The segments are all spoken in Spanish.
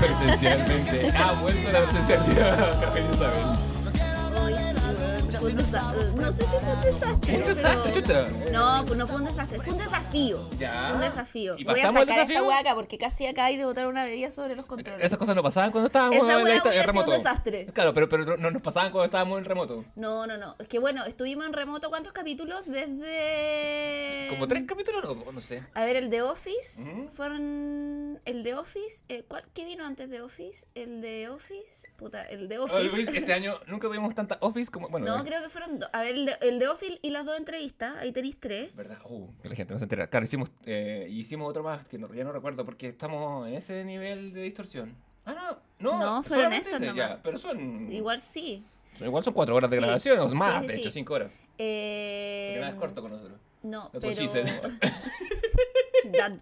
Presencialmente. Ha vuelto la presencialidad, Isabel. Fue un desa- eh, No sé si fue un desastre. Un desastre, pero- chucha. No, pues no fue un desastre, fue un desafío. Ya. Fue un desafío. ¿Y Voy a el sacar esta weá acá porque casi acá hay de botar una bebida sobre los controles. Esas cosas no pasaban cuando estábamos Esa en, hubiera sido un remoto. desastre. Claro, pero, pero no, no nos pasaban cuando estábamos en remoto. No, no, no. Es que bueno, estuvimos en remoto ¿cuántos capítulos? Desde. Como tres capítulos, no, no sé. A ver, el de Office. Fueron. El de Office. eh, ¿cuál, ¿Qué vino antes de Office? El de Office. Puta, el de Office. Este año nunca tuvimos tanta office como. Bueno, No, creo que fueron dos. A ver, el de, el de Office y las dos entrevistas. Ahí tenéis tres. ¿Verdad? Uh, que la gente no se entera. Claro, hicimos, eh, hicimos otro más que no, ya no recuerdo porque estamos en ese nivel de distorsión. Ah, no, no. No, fueron esos ese, nomás. ya, pero son. Igual sí. son- igual son cuatro horas de Sí. grabación, o Sí, más, sí, de hecho, sí. cinco horas. Eh, Porque nada es corto con nosotros. No, pero.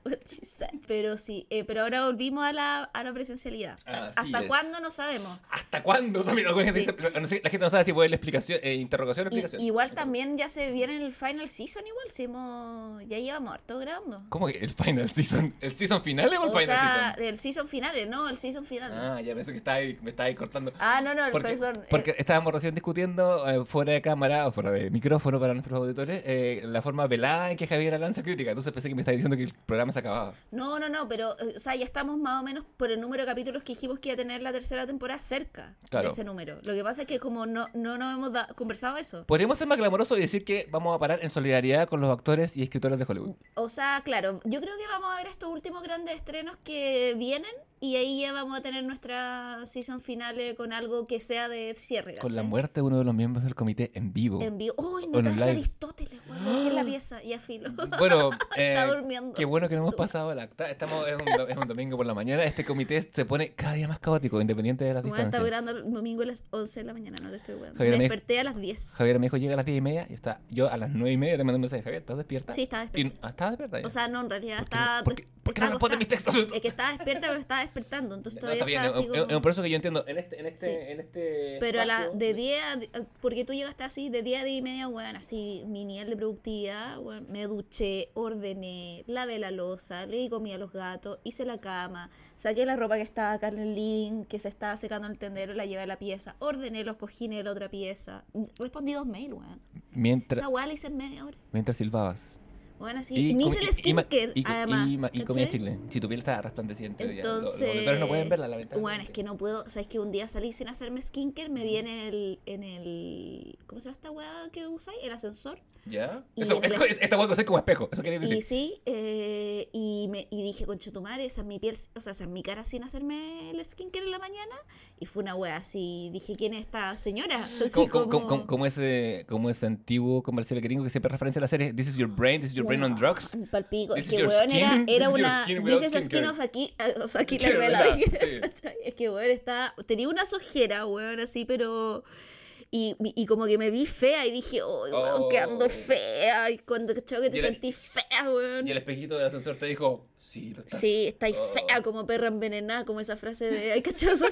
what she said. Pero sí, eh, pero ahora volvimos a la, a la presencialidad. Así ¿Hasta cuándo? No sabemos. ¿Hasta cuándo? También Sí. la gente no sabe si puede la explicación, eh, interrogación o Y- explicación. igual también ya se viene el final season, igual si hemos, ya llevamos harto grabando. ¿Cómo que el final season? ¿El season final o el O final sea, season? el season final, no, el season final. Ah, ya pensé que estaba ahí, me estaba ahí cortando. Ah, no, no, el Porque, person- porque eh, estábamos recién discutiendo eh, fuera de cámara o fuera de micrófono para nuestros auditores eh, la forma velada en que Javier lanza crítica. Entonces pensé que me estaba diciendo que el programa se acababa. no, no, no, pero, eh, o sea, ya estamos más o menos por el número de capítulos que dijimos que iba a tener la tercera temporada cerca Claro. de ese número. Lo que pasa es que como no, no nos hemos da- conversado eso. Podríamos ser más glamorosos y decir que vamos a parar en solidaridad con los actores y escritores de Hollywood. O sea, claro, yo creo que vamos a ver estos últimos grandes estrenos que vienen y ahí ya vamos a tener nuestra season finales con algo que sea de cierre. Con la muerte de uno de los miembros del comité en vivo. En vivo. ¡Uy! O no en traje. Aristóteles, dejé en la pieza y a filo. Bueno, Está eh, durmiendo. qué bueno que no hemos pasado el acta. Estamos, es, un, es un domingo por la mañana. Este comité se pone cada día más caótico, independiente de las está distancias. durando el domingo a las 11 de la mañana, no te estoy. Javier, Me desperté a las 10. Javier me dijo, llega a las 10 y media y está yo a las 9 y media te mando un mensaje. Javier, ¿estás despierta? Sí, estaba Y- despierta. ah, ¿Estabas despierta? ya? O sea, no, en realidad ¿Por qué estaba. Por qué- no responde mis textos? Es que estaba despierta, pero estaba despertando. Entonces No, todavía está bien, estaba es, así como. es un proceso que yo entiendo. En este, en este, Sí. en este Pero a la, de 10 a, porque tú llegaste así, de 10 a 10 y media, weón, así, mi nivel de productividad, weón, me duché, ordené, lavé la losa, le di comida a los gatos, hice la cama, saqué la ropa que estaba acá en el living, que se estaba secando en el tendero, la llevé a la pieza, ordené los cojines de la otra pieza, respondí dos mails, weón. mientras, Esa weá la hice en media hora. mientras silbabas. Bueno, así, Y ni comi- el y- y skincare, y, co- además. y y comías chicle. Si tu piel estaba resplandeciente. Entonces, auditores no pueden verla, lamentablemente. Bueno, es que no puedo, sabes que un día salí sin hacerme skincare, me vi en el, en el, ¿cómo se llama esta weá que usáis? El ascensor. ¿Ya? y Eso, es co- esta hueá que como espejo. Eso quería decir. Y sí, eh, y, me, y dije, conchetumare, esa es mi piel, o sea, esa es mi cara sin hacerme el skincare en la mañana. Y fue una wea así, dije, ¿quién es esta señora? Así Como, como- como- como- ese, como ese antiguo comercial gringo que siempre referencia a la serie This is your brain, this is your brain on drugs. Palpico. This Es que, weón, era, era this is una. skin of. ¿Cachai? Es que, weón, está. Tenía una sojera, weón, así, pero. Y, y como que me vi fea y dije, oh, weón, que ando Oh. fea. Y cuando cachai que te Y era- sentí fea, weón. Y el espejito del ascensor te dijo, sí, lo estás. Sí, estáis Oh. fea como perra envenenada, como esa frase de ay, ¿cachai? O sea,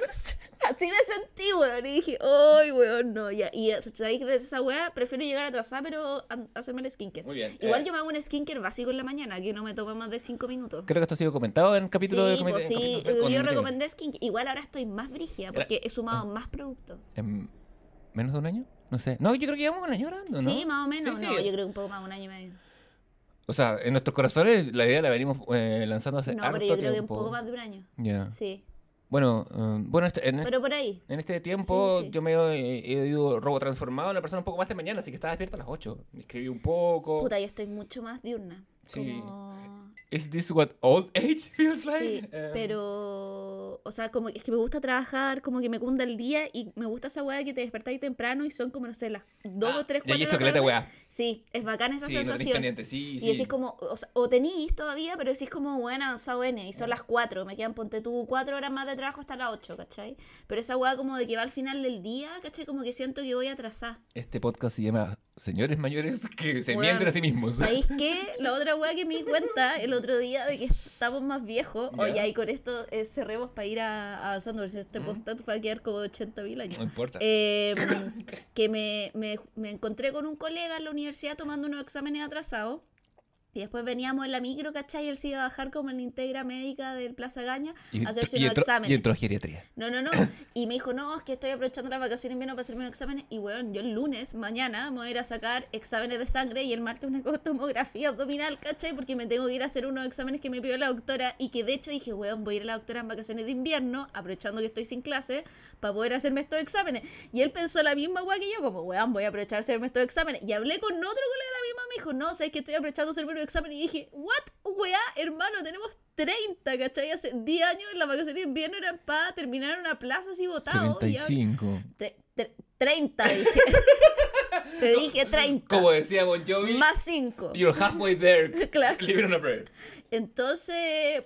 Así me sentí, weón. Y dije, ay, weón, no. Ya. Y sabéis de esa weá, prefiero llegar atrasada, pero a- hacerme el skincare. Muy bien. Igual Eh, yo me hago un skincare básico en la mañana, que no me toma más de 5 minutos. Creo que esto ha sido comentado en capítulo de sí, comité- pues sí, de- eh, yo recomendé skincare. Igual ahora estoy más brígida porque he sumado más productos. ¿En menos de un año? No sé. No, yo creo que llevamos un año grabando, ¿no? Sí, más o menos. Sí, no, yo creo que un poco más, un año y medio. O sea, en nuestros corazones la idea la venimos eh, lanzando hace No, harto pero yo creo que un tiempo. poco más de un año. Ya. Sí. Bueno, eh, bueno este- en, Pero por ahí. en este tiempo Sí, sí. yo me he, he ido robo transformado en una persona un poco más de mañana, así que estaba despierto a las 8. Me escribí un poco. Puta, yo estoy mucho más diurna. Sí. Como... ¿Is this what old age feels like? Sí, Eh, pero, o sea, como es que me gusta trabajar, como que me cunda el día y me gusta esa weá de que te despertáis temprano y son como, no sé, las 2 ah, o 3, ya 4 he de la tarde. weá. Sí, es bacana esa Sí, no sensación. pendiente, sí, y sí. decís como, o, sea, o tenís todavía, pero decís como, bueno, avanzado N, y son las 4, me quedan, ponte tú, 4 horas más de trabajo hasta las 8, ¿cachai? Pero esa weá como de que va al final del día, ¿cachai? Como que siento que voy atrasada. Este podcast se llama Señores Mayores que se Weón, mienten a sí mismos. ¿Sabéis qué? La otra weá que me di cuenta el otro día de que estamos más viejos, Ya. oye, y con esto eh, cerremos para ir a- avanzando, porque este Mm. podcast va a quedar como 80 mil años. No importa. Eh, que me, me- me encontré con un colega en la universidad tomando unos exámenes atrasados Y después veníamos en la micro, ¿cachai? Y él se iba a bajar como en la integra médica del Plaza Gaña Y, a hacerse unos exámenes. y entró a geriatría. No, no, no. Y me dijo, no, es que estoy aprovechando las vacaciones de invierno para hacerme unos exámenes. Y bueno, yo el lunes, mañana, me voy a ir a sacar exámenes de sangre y el martes una tomografía abdominal, ¿cachai? Porque me tengo que ir a hacer unos exámenes que me pidió la doctora y que de hecho dije, weón, voy a ir a la doctora en vacaciones de invierno, aprovechando que estoy sin clase, para poder hacerme estos exámenes. Y él pensó la misma weá que yo, como, weón, voy a aprovechar hacerme estos exámenes. Y hablé con otro colega de la misma, me dijo, no, sabes que estoy aprovechando hacerme unos exámenes. Y dije, what, weá, hermano, tenemos 30, ¿cachai? Hace 10 años en las vacaciones de invierno eran para terminar en una plaza así votado. y ahora- 35. Tre- tre- 30 dije. Te dije 30. Como decía Bon Jovi, Más 5. you're halfway there. Claro. Living on a prayer. Entonces,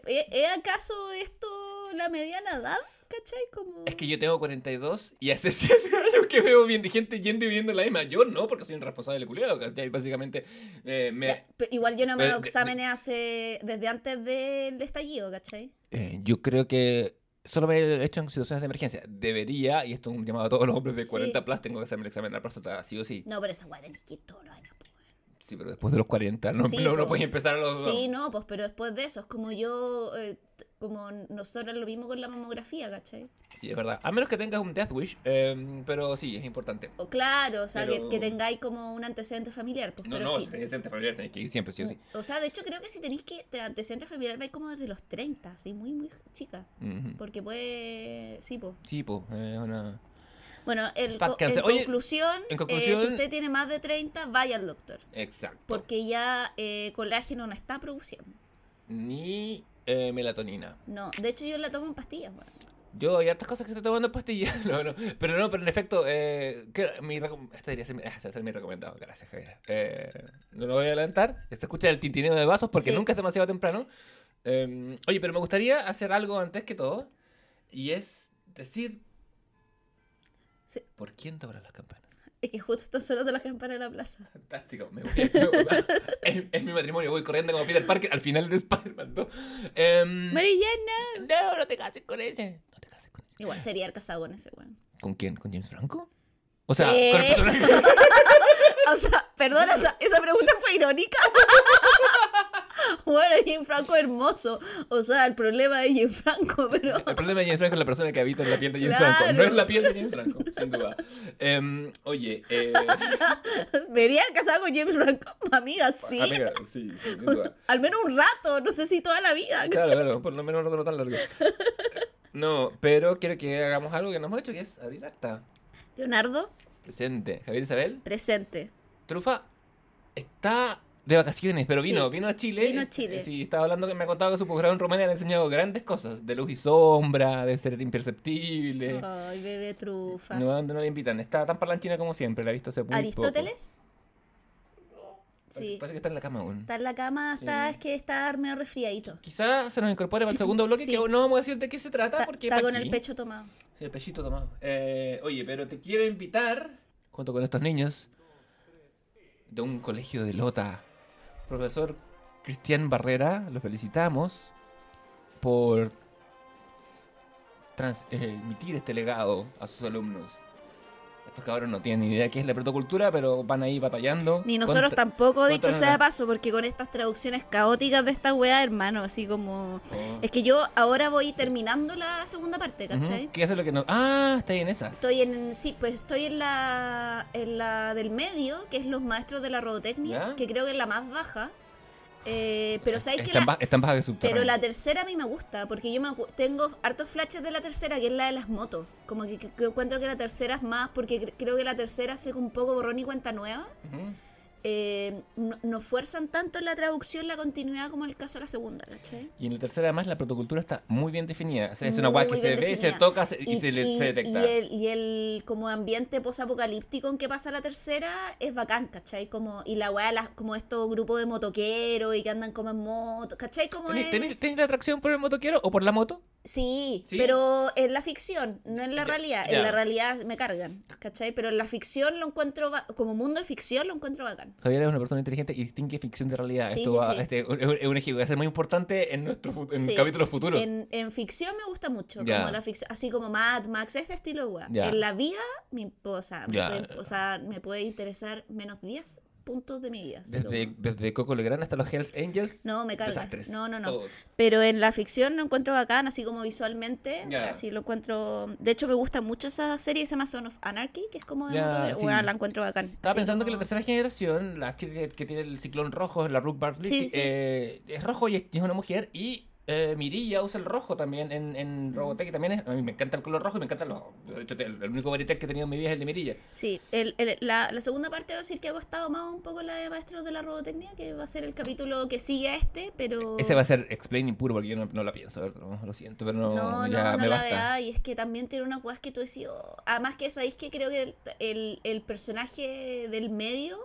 ¿e- ¿es acaso esto la mediana edad? ¿Cachai? Como... Es que yo tengo 42 y hace 7 años que veo bien, gente yendo y viviendo la misma. Yo no, porque soy un responsable culiado, ¿cachai? Básicamente, eh, me, Ya, igual yo no me Eh, hago de- exámenes hace desde antes del estallido, ¿cachai? eh, yo creo que solo me he hecho en situaciones de emergencia. Debería, y esto es un llamado a todos los hombres de Sí. 40 plus, tengo que hacerme el examen de la próstata, sí o sí. No, pero esa weá tenés que ir todos los años. Sí, pero después de los 40, no, Sí, no, puedes empezar a los... Sí, no, pues, pero después de eso, es como yo, eh, como nosotros lo mismo con la mamografía, ¿cachai? Sí, es verdad. A menos que tengas un Death Wish, eh, pero sí, es importante. O claro, o sea, Pero- que, que tengáis como un antecedente familiar, pues, No, pero no, sí. si tenés antecedente familiar tenés que ir siempre, sí o sí. O sea, de hecho creo que si tenéis que te antecedente familiar vais como desde los 30, así muy muy chica, porque puede sí, pues. Sí, pues, eh, una... Bueno, el, co- en, Oye, conclusión, en eh, conclusión- si usted tiene más de 30, vaya al doctor, Exacto. porque ya eh, colágeno no está produciendo. Ni eh, melatonina. No, de hecho yo la tomo en pastillas, bueno. Yo hay hartas cosas que estoy tomando en pastillas. No, no. Pero no, pero en efecto, eh, que mi este debería ser, ser mi recomendado. Gracias, Javier. Eh, no lo voy a adelantar. Se escucha el tintineo de vasos porque Sí. nunca es demasiado temprano. Eh, oye, pero me gustaría hacer algo antes que todo. Y es decir... Sí. ¿Por quién tocan las campanas? Es que justo están sonando las campanas en la plaza. Fantástico. Me voy, me voy- es, es mi matrimonio. Voy corriendo como Peter Parker al final de Spider-Man 2. Em, no, no te cases con ese. No te cases con ese. Igual sería el casado con ese weón. ¿Con quién? ¿Con James Franco? O sea, ¿Qué? con el personaje. O sea, perdona, esa, esa pregunta fue irónica. Bueno, Jim Franco hermoso. O sea, el problema de Jim Franco, pero. El problema de James Franco es la persona que habita en la piel de James Claro. Franco. No es la piel de James Franco, sin duda. Em, oye, eh, ¿Vería casado con James Franco? Amiga, sí. amiga, sí, sí, sin duda. Al menos un rato, no sé si toda la vida. Claro, claro, por lo menos un rato no tan largo. No, pero quiero que hagamos algo que no hemos hecho, que es abrir acta. Leonardo, Presente. Javier Isabel, presente. Trufa está de vacaciones, pero Sí, vino, vino a Chile. vino a Chile. Sí, estaba hablando que me ha contado que su posgrado en Rumania le ha enseñado grandes cosas, de luz y sombra, de ser imperceptible. Ay, bebé trufa. No, ¿dónde no le invitan? Está tan parlanchina como siempre, la he visto hace ¿Aristóteles? poco. Parece, Sí. parece que está en la cama aún. Está en la cama, está, Sí. es que está medio resfriadito. Quizás se nos incorpore para el segundo bloque, Sí. que no vamos a decir de qué se trata, porque está con aquí. el pecho tomado. Sí, el pechito tomado. Eh, oye, pero te quiero invitar, junto con estos niños, de un colegio de Lota. Profesor Cristian Barrera, lo felicitamos por transmitir este legado a sus alumnos. Estos cabros no tienen ni idea qué es la protocultura, pero van ahí batallando. Ni nosotros contra- tampoco, dicho sea de paso, porque con estas traducciones caóticas de esta weá, hermano, así como... Oh. Es que yo ahora voy terminando la segunda parte, ¿cachai? ¿Qué es de lo que no? Ah, ahí en esas. Estoy en, sí, pues estoy en la, en la del medio, que es los maestros de la robotecnia, ¿Ya? que creo que es la más baja. Eh, pero sabes que la, baja pero la tercera a mí me gusta, porque yo me tengo hartos flashes de la tercera, que es la de las motos. Como que, encuentro que la tercera es más, porque cre- creo que la tercera hace un poco borrón y cuenta nueva. Eh, no, no fuerzan tanto en la traducción la continuidad como en el caso de la segunda, ¿cachai? Y en la tercera, además, la protocultura está muy bien definida. O sea, es una guay que Muy se bien ve, se definida. toca se- y, se, le- se detecta. Y el, y el como ambiente posapocalíptico en que pasa la tercera es bacán, ¿cachai? Como, y la weá, las- como estos grupos de motoqueros y que andan como en moto, ¿cachai? Como ¿Tenés, es- tenés- tenés la atracción por el motoquero o por la moto? Sí, ¿Sí? pero en la ficción, no en la realidad. En la realidad me cargan, ¿cachai? Pero en la ficción lo encuentro, como mundo de ficción lo encuentro bacán. Javier es una persona inteligente y distingue ficción de realidad. Sí, Esto sí, va- este, es un- es un eje que va a ser muy importante en nuestro en capítulos futuros. En, en ficción me gusta mucho, como la ficción, así como Mad Max, ese estilo de weá. Ya. En la vida, me, o, sea, me puede, o sea, me puede interesar menos 10 puntos de mi vida. Desde, como- desde Coco Legrand hasta los Hells Angels. No, me carga. Desastres. No, no, no. Todos. Pero en la ficción lo encuentro bacán, así como visualmente. Ya. Así lo encuentro. De hecho, me gusta mucho esa serie que se llama Son of Anarchy, que es como de sí. Bueno, la encuentro bacán. Estaba Así pensando que la como- tercera generación, la chica que, que tiene el ciclón rojo, la Rook Bartley, Sí, sí. eh, es rojo y es, y es una mujer. Y eh, Mirilla usa el rojo también en, en. Robotech. También es, a mí me encanta el color rojo y me encanta los. De hecho, el, el único Veritech que he tenido en mi vida es el de Mirilla. Sí, el- el- la, la segunda parte debo decir que ha costado más un poco la de Maestros de la Robotecnia, que va a ser el capítulo que sigue a este, pero... Ese va a ser explaining puro porque yo no, no la pienso, ver, no, lo siento, pero no, No, ya no, no me la basta. vea, y es que también tiene unas weas que tú decís, oh, además que sabéis que creo que el, el, el personaje del medio,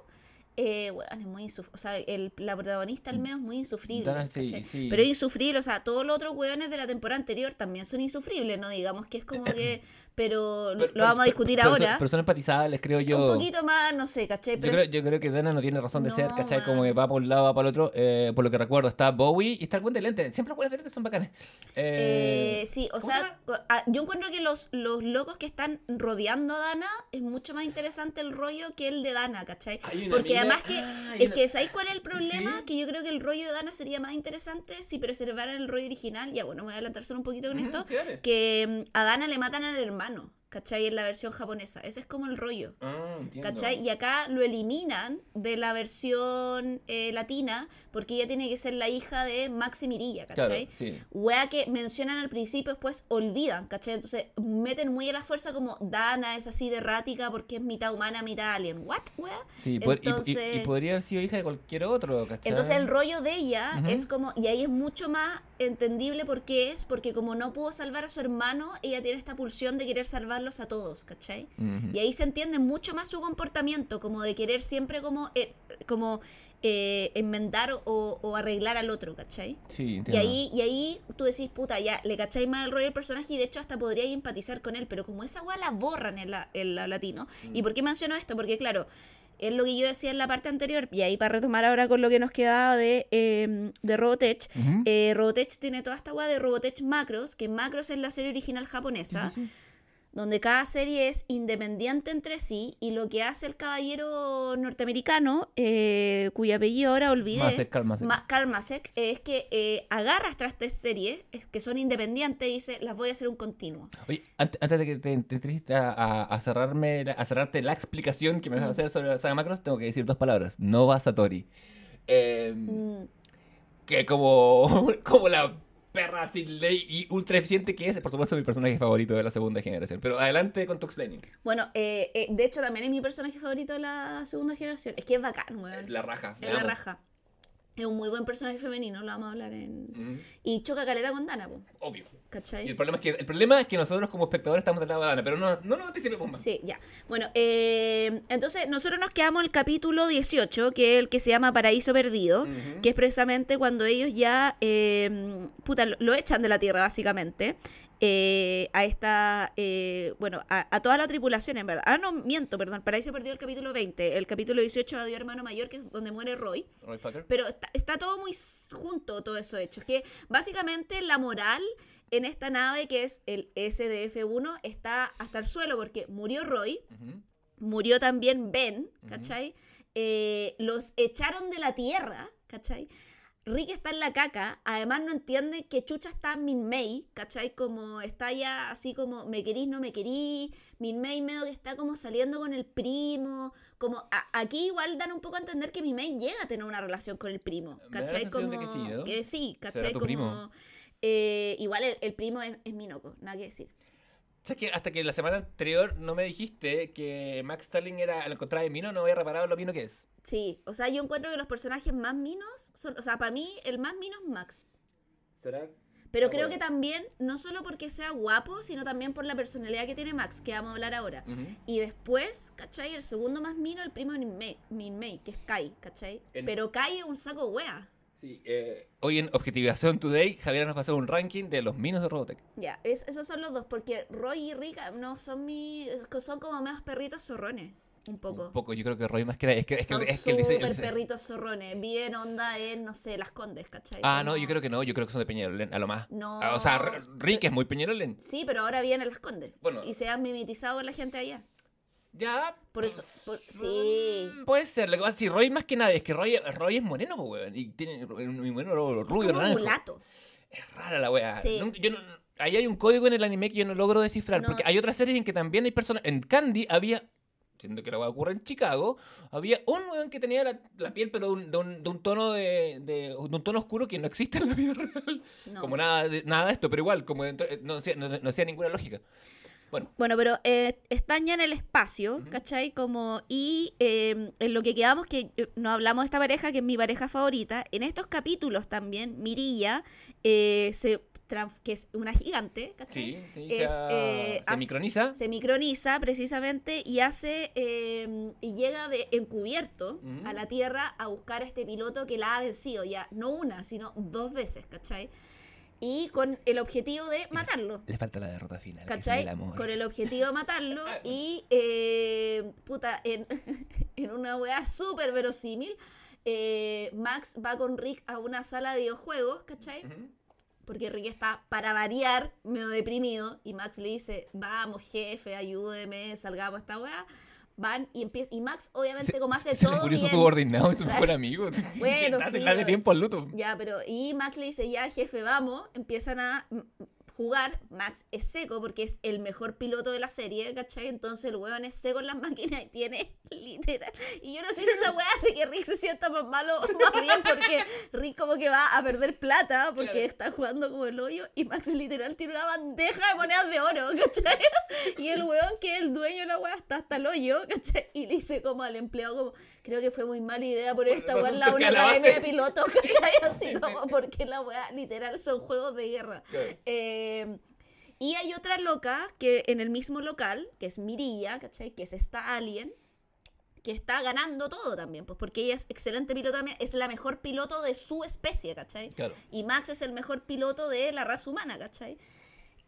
eh, weón, es muy insufrible, o sea, el, la protagonista al medio es muy insufrible, Dana, sí, ¿cachai? sí. pero es insufrible, o sea, todos los otros weones de la temporada anterior también son insufribles, no digamos que es como que, pero, Pero- lo vamos a discutir pero ahora, pero son empatizables, creo yo. un poquito más, no sé, ¿cachai? Yo creo, yo creo que Dana no tiene razón de ser, ¿cachai? Como que va por un lado, va para el otro. Eh, por lo que recuerdo, está Bowie y está el Gwen de Lente. Siempre los Gwen de Lente son bacanes. Eh, Eh, sí, o ¿cómo se sea, ah, yo encuentro que los, los locos que están rodeando a Dana es mucho más interesante el rollo que el de Dana, ¿cachai? Porque mina- además que, Ah, es que, ¿sabéis cuál es el problema? Sí. Que yo creo que el rollo de Dana sería más interesante si preservaran el rollo original. Ya, bueno, voy a adelantar solo un poquito con esto. sí. Que mm, a Dana le matan al hermano, ¿cachai? En la versión japonesa. Ese es como el rollo. Ah. ¿Cachai? Y acá lo eliminan de la versión eh, latina porque ella tiene que ser la hija de Maxi Mirilla, Claro, ¿cachai? sí. Wea que mencionan al principio, después olvidan, ¿cachai? Entonces meten muy a la fuerza como Dana es así de errática porque es mitad humana, mitad alien. ¿What, wea? Sí, pod- y- y- y, Entonces- podría haber sido hija de cualquier otro, ¿cachai? Entonces el rollo de ella Ujú. es como, y ahí es mucho más entendible por qué es, porque como no pudo salvar a su hermano, ella tiene esta pulsión de querer salvarlos a todos, ¿cachai? Y ahí se entiende mucho más su comportamiento, como de querer siempre como, eh, como eh, enmendar o, o arreglar al otro, ¿cachai? Sí, Y ahí, y ahí tú decís, puta, ya le cacháis más el rollo del personaje y de hecho hasta podría empatizar con él, pero como esa weá la borran en la, en la latino. Mm. ¿Y por qué menciono esto? Porque claro, es lo que yo decía en la parte anterior, y ahí para retomar ahora con lo que nos quedaba de, eh, de Robotech. Eh, Robotech tiene toda esta weá de Robotech Macros, que Macros es la serie original japonesa. Donde cada serie es independiente entre sí, y lo que hace el caballero norteamericano, eh, cuyo apellido ahora olvidé, Masek, Karl Masek. Ma- es que eh, agarra estas tres series es que son independientes y dice, las voy a hacer un continuo. Oye, ante- antes de que te, te entres a, cerrarme, a cerrarte la explicación que me vas a hacer sobre la saga Macros, tengo que decir dos palabras. Nova Satori. Eh, Mm, que como, como la perra sin ley y ultra eficiente que es, por supuesto, mi personaje favorito de la segunda generación. Pero adelante con tu explaining. Bueno, eh, eh, de hecho también es mi personaje favorito de la segunda generación. Es que es bacán, weón. Es la raja. Es la amo. raja. Es un muy buen personaje femenino, lo vamos a hablar en... Mm, Y choca caleta con Dana, po, obvio. Y ¿cachai? el problema, es que, el problema es que nosotros como espectadores estamos del lado de Dana, pero no, no nos anticipemos más. Sí, ya. Bueno, eh, entonces nosotros nos quedamos en el capítulo 18, que es el que se llama Paraíso Perdido, que es precisamente cuando ellos ya, eh, puta, lo, lo echan de la Tierra, básicamente, eh, a esta, bueno, a, a toda la tripulación, en verdad. Ah, no, miento, perdón, Paraíso Perdido el capítulo 20, el capítulo 18 Adiós Hermano Mayor, que es donde muere Roy. Roy. Pero está, está todo muy junto, todo eso hecho. Es que básicamente la moral en esta nave, que es el SDF-1, está hasta el suelo porque murió Roy, murió también Ben. ¿cachai? Eh, los echaron de la Tierra, ¿cachai? Rick está en la caca, además no entiende que Chucha está Min May, ¿cachai? Como está ya así como me querís, no me querís, Min May medio que está como saliendo con el primo, como a- aquí igual dan un poco a entender que Min May llega a tener una relación con el primo, ¿cachai? Como de que sí, ¿no? que sí, ¿Será ¿cachai? tu Como, primo? Eh, igual el, el primo es, es Minoco, nada que decir. ¿Sabes que hasta que la semana anterior no me dijiste que Max Stalin era al encontrar de Mino, no había reparado lo mino que es? Sí, o sea, yo encuentro que los personajes más minos son, o sea, para mí el más mino es Max. ¿Será? Pero Ah, creo bueno. que también, no solo porque sea guapo, sino también por la personalidad que tiene Max, que vamos a hablar ahora. Ujú. Y después, ¿cachai? El segundo más mino, el primo de Min May, Min May, que es Kai, ¿cachai? En- Pero Kai es un saco wea. Sí, eh, hoy en Objetivación Today, Javier nos pasó un ranking de los minos de Robotech. Ya, es- esos son los dos, porque Roy y Rick ah, no son mi, son como más perritos zorrones, un poco. Un poco, yo creo que Roy más que era- es que, es que, Son es que el diseño... súper perritos zorrones. Viven onda en, no sé, las condes, ¿cachai? Ah, no, Como- yo creo que no, yo creo que son de Peñalolén, a lo más. No. O sea, Rick es muy Peñalolén. Sí, pero ahora viven en las condes. Bueno. Y se han mimetizado con la gente allá. Ya. Por eso, por- sí. mm, Puede ser. Lo que pasa es que Roy más que nada es que Roy, Roy es moreno, pues, weón. Y tiene un moreno rubio, naranjo. mulato. Es rara la weá. Sí. Nunca- yo no- ahí hay un código en el anime que yo no logro descifrar. No. Porque hay otras series en que también hay personas. En Candy había. Siendo que la weá ocurre en Chicago, había un weón que tenía la, la piel, pero de un, de un- de un tono de, de- un tono oscuro que no existe en la vida real. No. Como nada de, nada de esto, pero igual, como dentro- eh, no, hacía- no, no hacía ninguna lógica. Bueno, Bueno, pero eh, están ya en el espacio, Ujú. ¿cachai? Como, y eh, en lo que quedamos, que eh, no hablamos de esta pareja, que es mi pareja favorita, en estos capítulos también, Mirilla, eh, se que es una gigante, ¿cachai? sí, sí, Es, se, eh, se hace- microniza. Se microniza precisamente y hace eh, y llega de encubierto a la Tierra a buscar a este piloto que la ha vencido ya, no una, sino dos veces, ¿cachai? Y con el objetivo de matarlo. Le falta la derrota final. que ¿Cachai? el amor. Con el objetivo de matarlo y, eh, puta, en, en una weá súper verosímil, eh, Max va con Rick a una sala de videojuegos, ¿cachai? Porque Rick está, para variar, medio deprimido y Max le dice, vamos jefe, ayúdeme, salgamos de esta weá. Van y empieza, y Max obviamente como hace Se todo murió su bien. subordinado y su mejor amigo. Bueno, dale, filo. dale tiempo al luto. Ya, pero y Max le dice, ya jefe, vamos, empiezan a jugar, Max es seco porque es el mejor piloto de la serie, ¿cachai? Entonces el weón es seco en las máquinas y tiene literal. Y yo no sé si esa weá hace que Rick se sienta más malo, más bien porque Rick como que va a perder plata porque Claro. está jugando como el hoyo y Max literal tiene una bandeja de monedas de oro, ¿cachai? Y el weón que es el dueño de la weá está hasta el hoyo, ¿cachai? Y le dice como al empleado como, creo que fue muy mala idea poner esta weá en la una academia de pilotos, ¿cachai? Así Sí, sí, como porque la weá literal son juegos de guerra. Eh, y hay otra loca que en el mismo local, que es Mirilla, ¿cachai? Que es esta alien, que está ganando todo también, pues porque ella es excelente piloto también, es la mejor piloto de su especie, ¿cachai? Claro. Y Max es el mejor piloto de la raza humana, ¿cachai?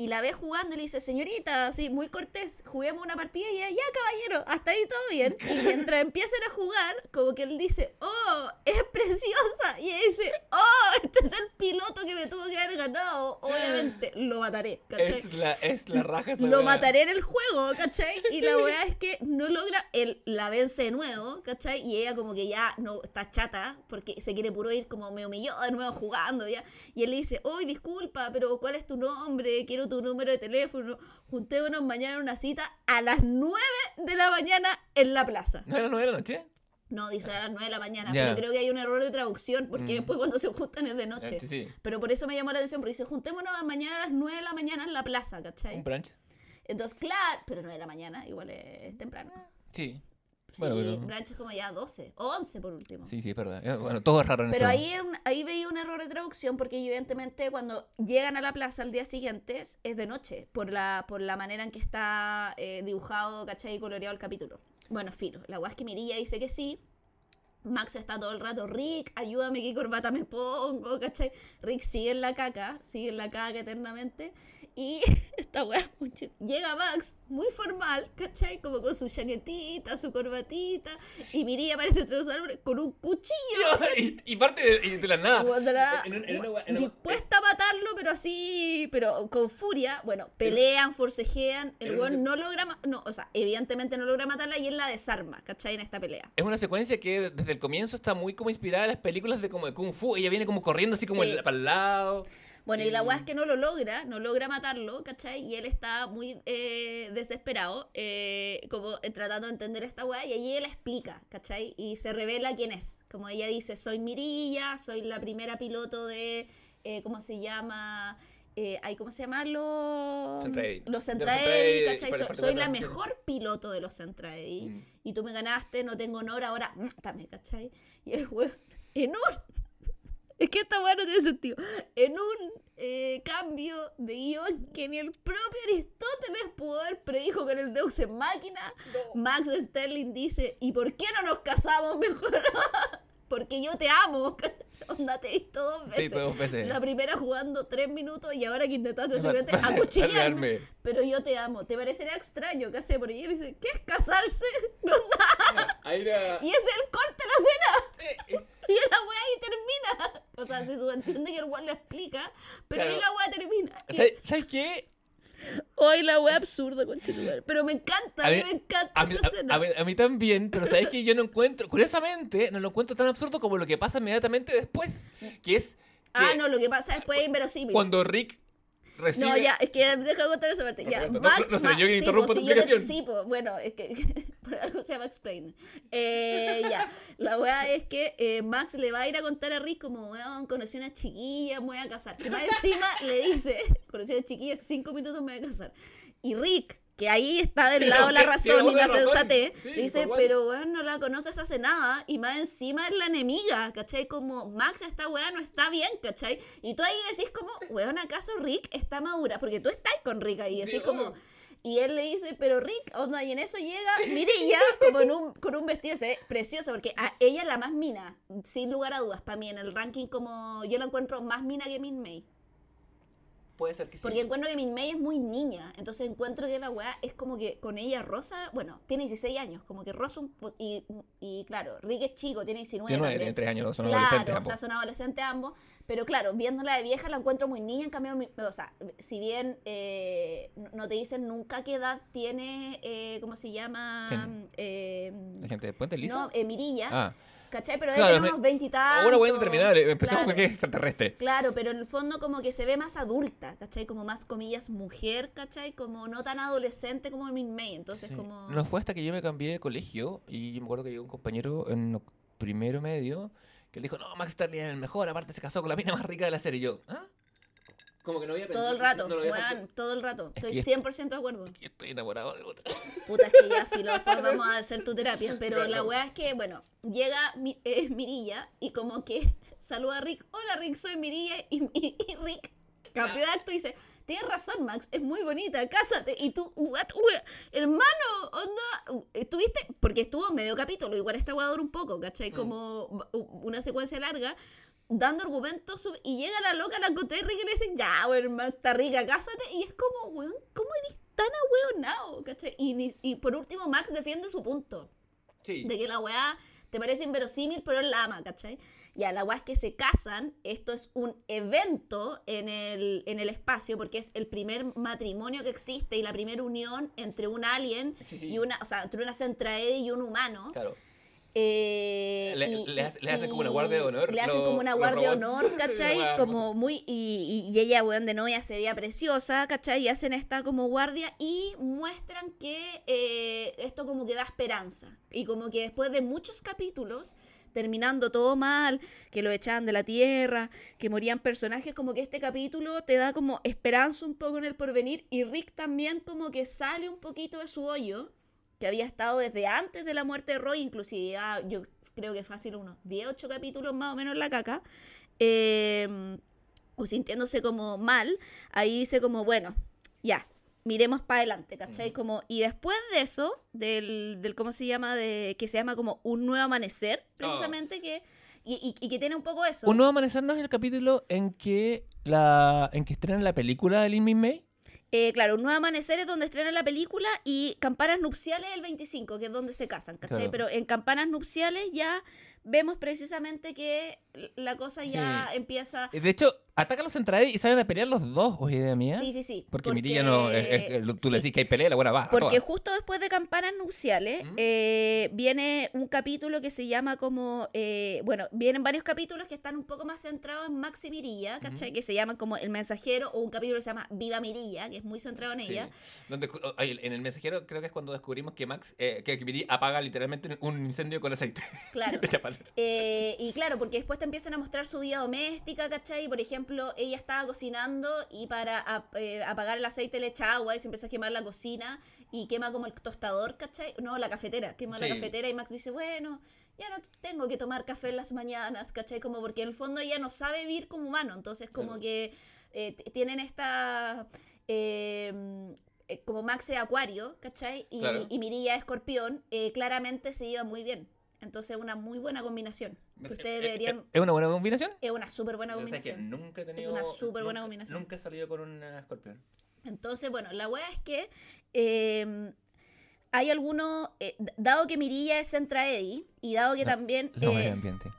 Y la ve jugando y le dice, señorita, así, muy cortés, juguemos una partida y ella, ya, caballero, hasta ahí todo bien. Y mientras empiezan a jugar, como que él dice, oh, es preciosa. Y ella dice, oh, este es el piloto que me tuvo que haber ganado. Obviamente, lo mataré, ¿cachai? Es la, es la raja esa Lo weá. mataré en el juego, ¿cachai? Y la weá es que no logra, él la vence de nuevo, ¿cachai? Y ella como que ya no está chata, porque se quiere puro ir como me humilló de nuevo jugando, ¿ya? Y él le dice, oye, disculpa, pero ¿cuál es tu nombre? Quiero tu número de teléfono. Juntémonos mañana en una cita a las 9 de la mañana en la plaza. ¿No era nueve de la noche? No, dice a las 9 de la mañana, pero creo que hay un error de traducción, porque Mm. después cuando se juntan es de noche. Sí, sí. Pero por eso me llamó la atención, porque dice, juntémonos mañana a las 9 de la mañana en la plaza, ¿cachai? Un brunch. Entonces, claro, pero 9 de la mañana, igual es temprano. Sí. Sí, Bueno, pero- brunch es como ya 12 o 11 por último. Sí, sí, es verdad. Eh, Bueno, todo es raro en Pero esto. ahí, un- ahí veía un error de traducción porque evidentemente cuando llegan a la plaza al día siguiente es es de noche por la, por la manera en que está eh, dibujado, ¿cachai? Y coloreado el capítulo. Bueno, filo, la guas que Mirilla dice que sí. Max está todo el rato, Rick, ayúdame, qué corbata me pongo, ¿cachai? Rick sigue en la caca, sigue en la caca eternamente. Y esta weá, llega Max, muy formal, ¿cachai? Como con su chaquetita, su corbatita. Y Mirilla aparece entre los árboles con un cuchillo. y, y parte de, de la nada. Guandara- En un- en una gua- en una- dispuesta a matarlo, pero así, pero con furia. Bueno, pelean, forcejean. El weón no logra, no, o sea, evidentemente no logra matarla y él la desarma, ¿cachai? En esta pelea. Es una secuencia que desde el comienzo está muy como inspirada en las películas de como de Kung Fu. Ella viene como corriendo así como Sí. el- para el lado. Bueno, y la Y- weá es que no lo logra, no logra matarlo, ¿cachai? Y él está muy eh, desesperado, eh, como eh, tratando de entender esta weá, y allí él explica, ¿cachai? Y se revela quién es. Como ella dice, soy Mirilla, soy la primera piloto de, eh, ¿cómo se llama? Eh, ¿Cómo se llama? Los, Centraedi. los Centraedi, ¿cachai? So- soy la mejor piloto de los Centraedi. Mm. Y tú me ganaste, no tengo honor, ahora mátame, ¿cachai? Y el weón, en un es que esta weá no tiene sentido. En un eh, cambio de guion que ni el propio Aristóteles pudo haber predijo con el Deus en máquina, Max Sterling dice, ¿y por qué no nos casamos mejor? Porque yo te amo. Onda, te he visto dos Sí, veces. dos veces. La primera jugando tres minutos y ahora que intentaste simplemente acuchillarme. Pero yo te amo. ¿Te parecería extraño que hace por ahí? Dice, ¿qué es casarse? Era- Y es el corte de la cena. Sí. Y la weá ahí termina. O sea, se subentiende que el weón le explica, pero ahí la weá termina. ¿Sabes, ¿Sabes qué? Hoy la wea absurda, conchetumare. Pero me encanta, a, mí me encanta A mí, a- mí- a mí también, pero sabes que yo no encuentro, curiosamente, no lo encuentro tan absurdo como lo que pasa inmediatamente después, que es que ah, no, lo que pasa después es inverosímil. cuando Rick recibe... No, ya, es que deja de contar esa parte. Ya, No, no, Max, no sé, Ma- yo que sí, interrumpo po, tu sí, yo te- explicación. Sí, pues, bueno, es que por algo se llama explain. Eh, ya, la weá es que eh, Max le va a ir a contar a Rick como, weón, conocí a una chiquilla, me voy a casar. Que más encima le dice, conocí a una chiquilla, cinco minutos me voy a casar. Y Rick, que ahí está del lado de la razón y la razón. sensatez, Sí, le dice, pero weón, no la conoces hace nada, y más encima es la enemiga, ¿cachai? Como, Max, esta weá no está bien, ¿cachai? Y tú ahí decís como, weón, ¿acaso Rick está madura? Porque tú estás con Rick ahí, decís Sí, como... obvio. Y él le dice, pero Rick, onda, y en eso llega Mirilla como en un, con un vestido se ve precioso, porque a ella es la más mina, sin lugar a dudas, para mí, en el ranking como yo la encuentro más mina que Min May. Puede ser que sí. Porque encuentro que Min May es muy niña, entonces encuentro que la weá es como que con ella Rosa, bueno, tiene 16 años, como que Rosa, un y, y claro, Rick es chico, tiene 19 Tiene nueve, también. tiene tres años, son claro, adolescentes o ambos. sea, son adolescentes ambos, pero claro, viéndola de vieja la encuentro muy niña, en cambio, o sea, si bien eh, no- te dicen nunca qué edad tiene, eh, ¿cómo se llama? Eh, La gente de Puente Lisa. no, eh, Mirilla, ah, ¿cachai? Pero Claro, debe tener me- unos veintitantos. ahora voy a terminar. Empezamos con claro. que es extraterrestre. Claro, pero en el fondo como que se ve más adulta, ¿cachai? Como más comillas mujer, ¿cachai? Como no tan adolescente como Min May, entonces Sí. como... No fue hasta que yo me cambié de colegio y me acuerdo que llegó un compañero en primero medio que él dijo, no, Max Sterling es el mejor, aparte se casó con la mina más rica de la serie. Y yo, ¿ah? Como que no había Todo el pensado- rato, no weón, pensado. todo el rato. Es Estoy que- 100% de acuerdo. Y Estoy enamorado de otra. Puta, es que ya, filo, después vamos a hacer tu terapia. Pero la Perdón. weá es que, bueno, llega eh, Mirilla y como que saluda a Rick. Hola Rick, soy Mirilla. Y, y- y Rick cambió de acto dice, tienes razón Max, es muy bonita, cásate. Y tú, what, wea? hermano, onda, estuviste, porque estuvo medio capítulo, igual esta weá dura un poco, ¿cachai? Mm. Como una secuencia larga. Dando argumentos y llega la loca, la Rick y le dicen, ya, weón, hermano, está rica, cásate. Y es como, weón, ¿cómo eres tan ahueonado? ¿cachai? Y, y por último, Max defiende su punto Sí. de que la weá te parece inverosímil, pero él la ama, ¿cachai? Ya, la weá es que se casan, esto es un evento en el, en el espacio, porque es el primer matrimonio que existe y la primera unión entre un alien Sí, sí. y una, o sea, entre una centraede y un humano. Claro. Eh, Le- y- le hace- le y- hacen como una guardia de honor, Le hacen como una guardia de honor, ¿cachai? Como muy. Y, ella, weón, de novia se veía preciosa, ¿cachai? Y hacen esta como guardia y muestran que eh, esto como que da esperanza. Y como que después de muchos capítulos, terminando todo mal, que lo echaban de la tierra, que morían personajes, como que este capítulo te da como esperanza un poco en el porvenir. Y Rick también como que sale un poquito de su hoyo que había estado desde antes de la muerte de Roy, inclusive ah, yo creo que fácil unos 10, 8 capítulos más o menos en la caca, eh, o sintiéndose como mal, ahí dice como, bueno, ya, miremos para adelante, ¿cachai? Como, y después de eso, del, del, ¿cómo se llama? De, que se llama como Un Nuevo Amanecer, precisamente, que, y, y- y que tiene un poco eso. Un nuevo amanecer no es el capítulo en que la en que estrenan la película de Lin May. Eh, claro, Un Nuevo Amanecer es donde estrenan la película y Campanas Nupciales el 25, que es donde se casan, ¿cachai? Claro. Pero en Campanas Nupciales ya vemos precisamente que la cosa ya Sí. empieza... De hecho, atacan los Centraed y salen a pelear los dos, ¿o es idea mía? Sí, sí, sí. Porque, Mirilla no. es- es- es- tú le decís que hay pelea, la buena va. Porque justo después de Campanas Nupciales ¿Mm? eh, viene un capítulo que se llama como, eh, bueno, vienen varios capítulos que están un poco más centrados en Max y Mirilla, ¿cachai? Que se llaman como El Mensajero o un capítulo que se llama Viva Mirilla, que es muy centrado en Sí. ella. Donde, oye, en el mensajero creo que es cuando descubrimos que Max, eh, que, que Mirilla apaga literalmente un incendio con aceite. Claro. Eh, y claro, porque después te empiezan a mostrar su vida doméstica, ¿cachai? Por ejemplo, ella estaba cocinando y para ap- eh, apagar el aceite le echa agua y se empieza a quemar la cocina y quema como el tostador, ¿cachai? No, la cafetera, quema la cafetera y Max dice, bueno, ya no tengo que tomar café en las mañanas, ¿cachai? Como porque en el fondo ella no sabe vivir como humano, entonces como Claro. que eh, tienen esta... eh, eh, como Max es acuario, ¿cachai? Y, Claro. y Mirilla es escorpión, eh, claramente se lleva muy bien. Entonces es una muy buena combinación. Que ustedes deberían... ¿Es una buena combinación? Es una súper buena sé que combinación. nunca he tenido, una súper buena combinación. Nunca he salido con un escorpión. Entonces, bueno, la wea es que eh, hay algunos, eh, dado que Mirilla es Centra Eddy y dado que también, eh,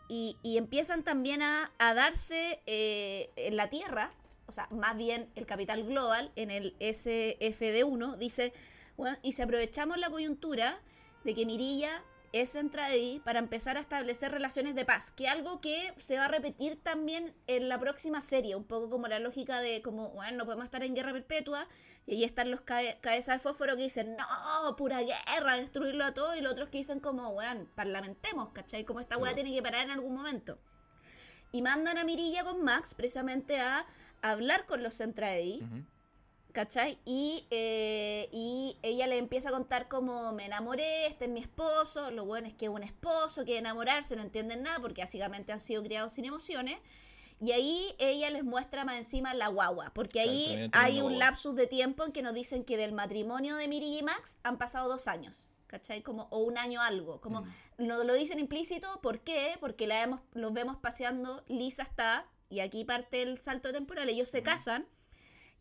y, y empiezan también a, a darse eh, en la Tierra, o o sea, más bien el capital global en el SFD1 dice, bueno, y si aprovechamos la coyuntura de que Mirilla es ahí para empezar a establecer relaciones de paz, que algo que se va a repetir también en la próxima serie, un poco como la lógica de como, bueno, no podemos estar en guerra perpetua, y ahí están los cabezas de fósforo que dicen, no, pura guerra, destruirlo a todo, y los otros que dicen como, bueno, parlamentemos, ¿cachai? Como esta weá tiene que parar en algún momento. Y mandan a Mirilla con Max precisamente a hablar con los Centraedi. ¿Cachai? Y, eh, y ella le empieza a contar cómo me enamoré, este es mi esposo, lo bueno es que es un esposo, que enamorarse, no entienden nada porque básicamente han sido criados sin emociones. Y ahí ella les muestra más encima la guagua, porque ahí hay un lapsus de tiempo en que nos dicen que del matrimonio de Miri y Max han pasado dos años. ¿cachai? Como, o un año algo. Como mm. lo, lo, dicen implícito, ¿por qué? Porque la vemos, los vemos paseando, Lisa está, y aquí parte el salto temporal, ellos se casan,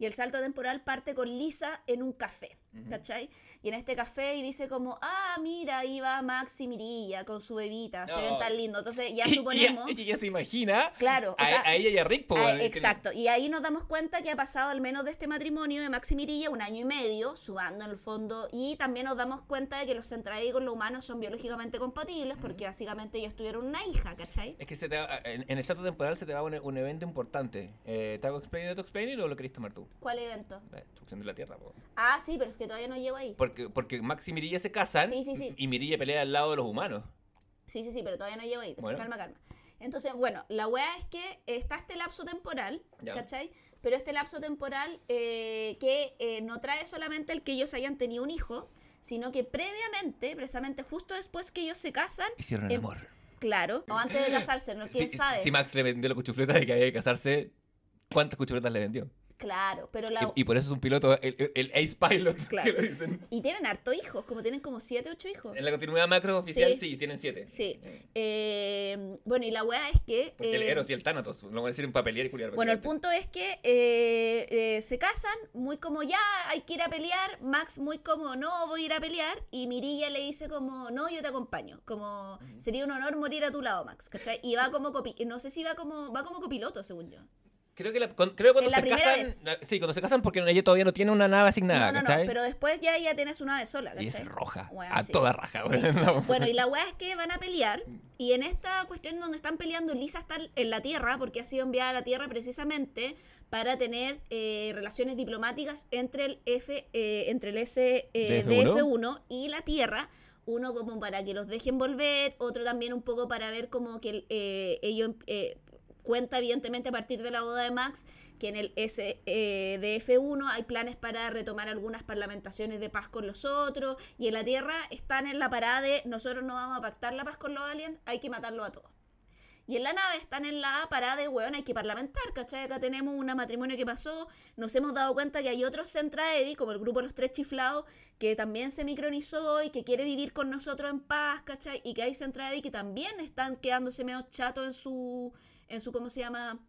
y el salto temporal parte con Lisa en un café. ¿Cachai? Y en este café y dice como, ah, mira, ahí va Max y Mirilla con su bebita, se ven tan lindo. Entonces ya suponemos... Ella, ya se imagina claro, a, ella y a Rick. exacto, y ahí nos damos cuenta que ha pasado al menos de este matrimonio de Max y Mirilla un año y medio, subando en el fondo, y también nos damos cuenta de que los centrados con los humanos son biológicamente compatibles, porque básicamente ellos tuvieron una hija, ¿cachai? Es que se te en, el salto temporal se te va un, evento importante. Eh, ¿Te hago explain o explain o lo querés tomar tú? ¿Cuál evento? La destrucción de la Tierra. Ah, sí, pero es que todavía no llego ahí. Porque, porque Max y Mirilla se casan y Mirilla pelea al lado de los humanos. Sí, sí, sí, pero todavía no llego ahí. Calma, calma. Entonces, bueno, la weá es que está este lapso temporal, ¿cachai? Pero este lapso temporal eh, que eh, no trae solamente el que ellos hayan tenido un hijo, sino que previamente, precisamente justo después que ellos se casan... Hicieron el amor. Claro, o antes de casarse, ¿no? ¿Quién sabe? Si Max le vendió la cuchufleta de que había que casarse, ¿cuántas cuchufletas le vendió? Claro, pero la... Y, por eso es un piloto, el, Ace Pilot, claro. que lo dicen. Y tienen harto hijos, como tienen como siete, ocho hijos. En la continuidad macro oficial sí, tienen siete. Sí. Eh, bueno, y la weá es que... Porque el eh, Eros y el Thanatos, lo voy a decir en papelier y culiar. Bueno, el punto es que eh, se casan, muy como ya hay que ir a pelear, Max muy como no voy a ir a pelear, y Mirilla le dice como no, yo te acompaño, como sería un honor morir a tu lado, Max, ¿cachai? Y va como, copi no sé si va como, va como copiloto, según yo. Creo que, la, creo cuando se casan. Sí, cuando se casan porque ella todavía no tiene una nave asignada. No, no, no, pero después ya ya tienes una nave sola, ¿cachai? Y es roja. a toda raja, Bueno, y la weá es que van a pelear. Y en esta cuestión donde están peleando, Lisa está en la Tierra porque ha sido enviada a la Tierra precisamente para tener eh, relaciones diplomáticas entre el F, eh, entre el SDF1 eh, y la Tierra uno como para que los dejen volver, otro también un poco para ver como que ellos cuenta evidentemente a partir de la boda de Max que en el SDF1 hay planes para retomar algunas parlamentaciones de paz con los otros y en la Tierra están en la parada de nosotros no vamos a pactar la paz con los aliens, hay que matarlo a todos. Y en la nave están en la parada de, weón, hay que parlamentar, ¿cachai? Acá tenemos un matrimonio que pasó, nos hemos dado cuenta que hay otros Centraedi, como el grupo Los Tres Chiflados, que también se micronizó y que quiere vivir con nosotros en paz, ¿cachai? Y que hay Centraedi que también están quedándose medio chatos en su en su, ¿cómo se llama?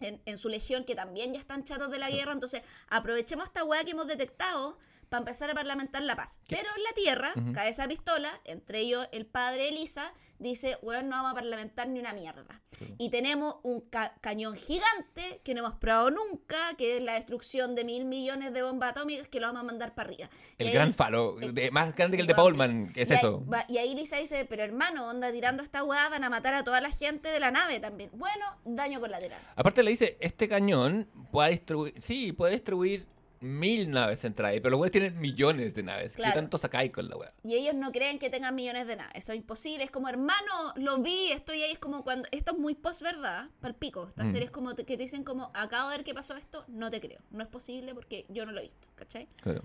En, su legión, que también ya están chatos de la guerra. Entonces, aprovechemos esta weá que hemos detectado para empezar a parlamentar la paz. Pero en la tierra, cae esa pistola, entre ellos el padre Elisa, dice, weón, no vamos a parlamentar ni una mierda. Y tenemos un cañón gigante que no hemos probado nunca, que es la destrucción de mil millones de bombas atómicas que lo vamos a mandar para arriba. El gran falo, más grande que el de Paulman, ¿qué es eso? y ahí Elisa dice, pero hermano, onda tirando esta weá, van a matar a toda la gente de la nave también. Bueno, daño colateral. Aparte le dice, este cañón puede destruir, sí, puede destruir mil naves centrales, pero los weones tienen millones de naves. ¿Qué tanto sacáis con la wea? Y ellos no creen que tengan millones de naves. Eso es imposible. Es como, hermano, lo vi, estoy ahí. Es como cuando. Esto es muy post-verdad, pico Esta mm. serie es como que te dicen, como, acabo de ver qué pasó esto. No te creo. No es posible porque yo no lo he visto, ¿cachai? Claro.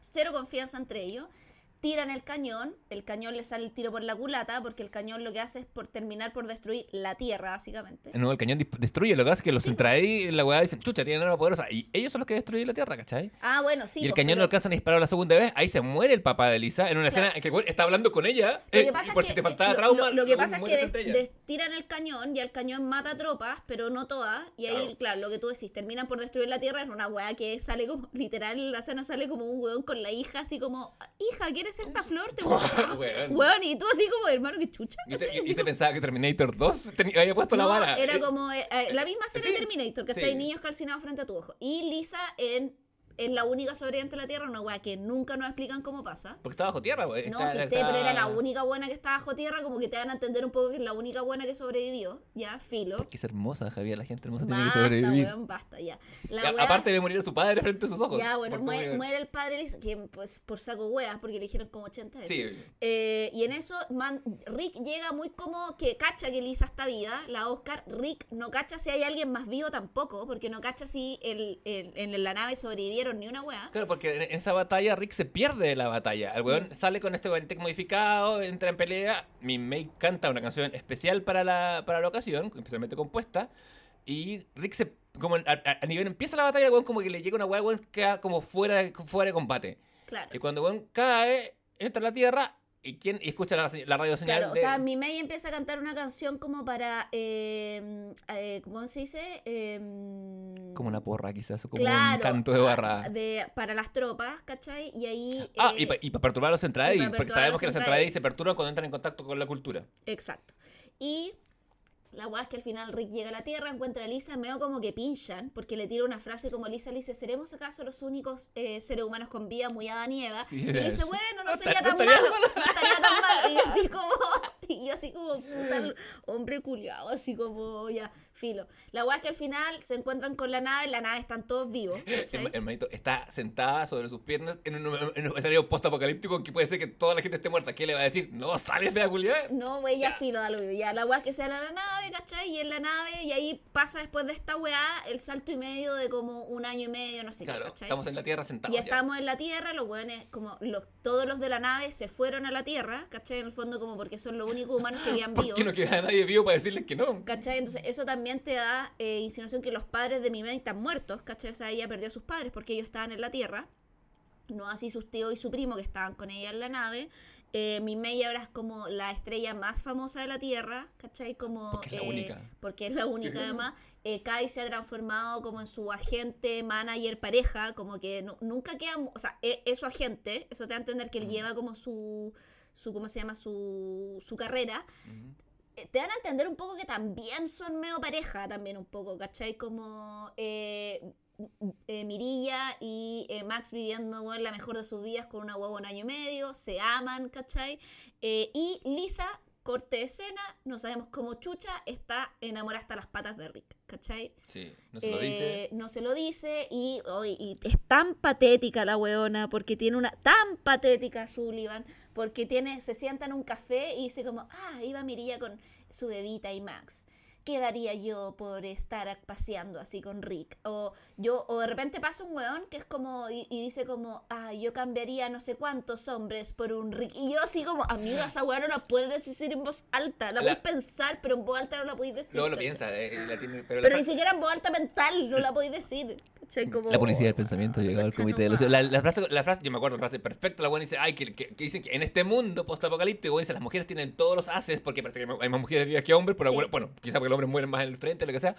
Cero confianza entre ellos tiran el cañón, el cañón le sale el tiro por la culata, porque el cañón lo que hace es por terminar por destruir la tierra, básicamente. No, el cañón destruye, lo que hace es que los entra ahí, la weá dicen, chucha, tienen arma poderosa. Y ellos son los que destruyen la tierra, ¿cachai? Ah, bueno, sí. Y el cañón no alcanzan a disparar la segunda vez, ahí se muere el papá de Elisa en una escena en que está hablando con ella. Lo que eh, pasa es que, te faltaba trauma. Lo, que pasa es que tiran el cañón y el cañón mata tropas, pero no todas. Y ahí, claro. lo que tú decís, terminan por destruir la tierra, es una weá que sale como, literal, la escena sale como un weón con la hija, así como, hija, ¿quieres parece esta flor? ¿Te gusta? Weón. Weón, y tú así como, hermano, qué chucha. ¿Y te, y te pensaba que Terminator 2 tenía, había puesto la vara? era Eh, como eh, eh, la misma serie Sí. de Terminator, ¿cachai? Sí. Niños calcinados frente a tu ojo. Y Lisa en, es la única sobreviviente de la Tierra, una weá que nunca nos explican cómo pasa. Porque estaba bajo tierra, güey. No, Está- sí sé, está- pero era la única buena que estaba bajo tierra, como que te van a entender un poco que es la única buena que sobrevivió, ya, filo. Porque es hermosa, Javier. La gente hermosa tiene que Basta, sobrevivir. weón, basta, ya. La Y a- weá- Aparte de morir a su padre frente a sus ojos. Ya, bueno, muere, el padre que pues por saco weas, porque le dijeron como 80 veces. Sí. Eh, y en eso, man- Rick llega muy como que cacha que Lisa está viva, la Oscar. Rick no cacha si hay alguien más vivo tampoco, porque no cacha si el, el- en la nave sobrevivieron ni una wea. Claro, porque en esa batalla Rick se pierde de la batalla. El weón Mm. sale con este Vanitec modificado, entra en pelea. Mi May canta una canción especial para la, para la ocasión, especialmente compuesta. Y Rick se. Como a, nivel empieza la batalla, el weón como que le llega una weá, el weón queda como fuera, de- fuera de combate. Claro. Y cuando el weón cae, entra a la tierra. ¿Y quién? Escucha la, la radio señal. Claro, o sea, mi May empieza a cantar una canción como para, eh, eh, ¿cómo se dice? Eh, Como una porra, quizás, o como claro, un canto de barra. de- para las tropas, ¿cachai? Y ahí... Ah, eh, y, pa- y para perturbar a los para porque sabemos los que los. Centraedi se perturban cuando entran en contacto con la cultura. Exacto. Y la weá es que al final Rick llega a la Tierra, encuentra a Lisa, medio como que pinchan, porque le tira una frase como Lisa le dice, ¿seremos acaso los únicos eh, seres humanos con vida muy Adán y Eva? Sí, y le dice, bueno, no, No sería tan malo, no estaría tan malo. Y así como, y yo así como, puta, hombre culiado, así como, ya, filo. La weá es que al final se encuentran con la nave, la nave están todos vivos. El, hermanito está sentada sobre sus piernas en un, en un escenario post-apocalíptico en que puede ser que toda la gente esté muerta. ¿Qué le va a decir? No, sale fea culiada. No, güey, ya Ya. filo, da lo mismo. Ya, la weá es que se da la nave, ¿cachai? Y en la nave, y ahí pasa después de esta weá el salto y medio de como un año y medio, no sé Claro, qué, ¿cachai? estamos en la tierra sentados. y ya. estamos en la Tierra, los weones, como los, todos los de la nave se fueron a la Tierra, ¿cachai? En el fondo como porque son los únicos humanos que quedan ¿Por vivos. qué no queda nadie vivo para decirles que no? ¿Cachai? Entonces eso también te da eh, insinuación que los padres de mi madre están muertos, ¿cachai? O sea, ella perdió a sus padres porque ellos estaban en la Tierra. No así sus tíos y su primo que estaban con ella en la nave. Eh, mi May ahora es como la estrella más famosa de la Tierra, ¿cachai? Como, Porque es la eh, única. Porque es la única además. Eh, Kai se ha transformado como en su agente, manager, pareja, como que nu- nunca queda, o sea, e- es, su agente, eso te da a entender que él Mm. lleva como su, su ¿cómo se llama? Su, su carrera eh, te dan a entender un poco que también son medio pareja, también un poco, ¿cachai? Como eh, eh, Mirilla y eh, Max viviendo bueno, la mejor de sus vidas con una huevo un año y medio, se aman, ¿cachai? Y Lisa, corte de escena, no sabemos cómo Chucha está enamorada hasta las patas de Rick, ¿cachai? Sí, no se lo dice. Eh, no se lo dice y es tan patética la weona porque tiene una tan patética Sullivan porque tiene se sienta en un café y dice como ah iba Mirilla con su bebita y Max ¿Qué daría yo por estar paseando así con Rick? O yo, o de repente pasa un weón que es como, y, y dice como, ah, yo cambiaría no sé cuántos hombres por un Rick. Y yo así como, amiga, esa weón no la puedes decir en voz alta, la, La- puedes pensar, pero en voz alta no la puedes decir. Luego lo piensa, eh, la tiene, pero, la Pero ni siquiera en voz alta mental, no la podéis decir. Como, La policía del pensamiento llegó al comité de los... La, la frase, la frase, yo me acuerdo, la frase perfecta, la buena dice, ay, que, que, que dicen que en este mundo post-apocalíptico, dice, las mujeres tienen todos los haces, porque parece que hay más mujeres vivas que hombres, pero Sí. bueno, bueno, quizá porque los hombres mueren más en el frente, lo que sea.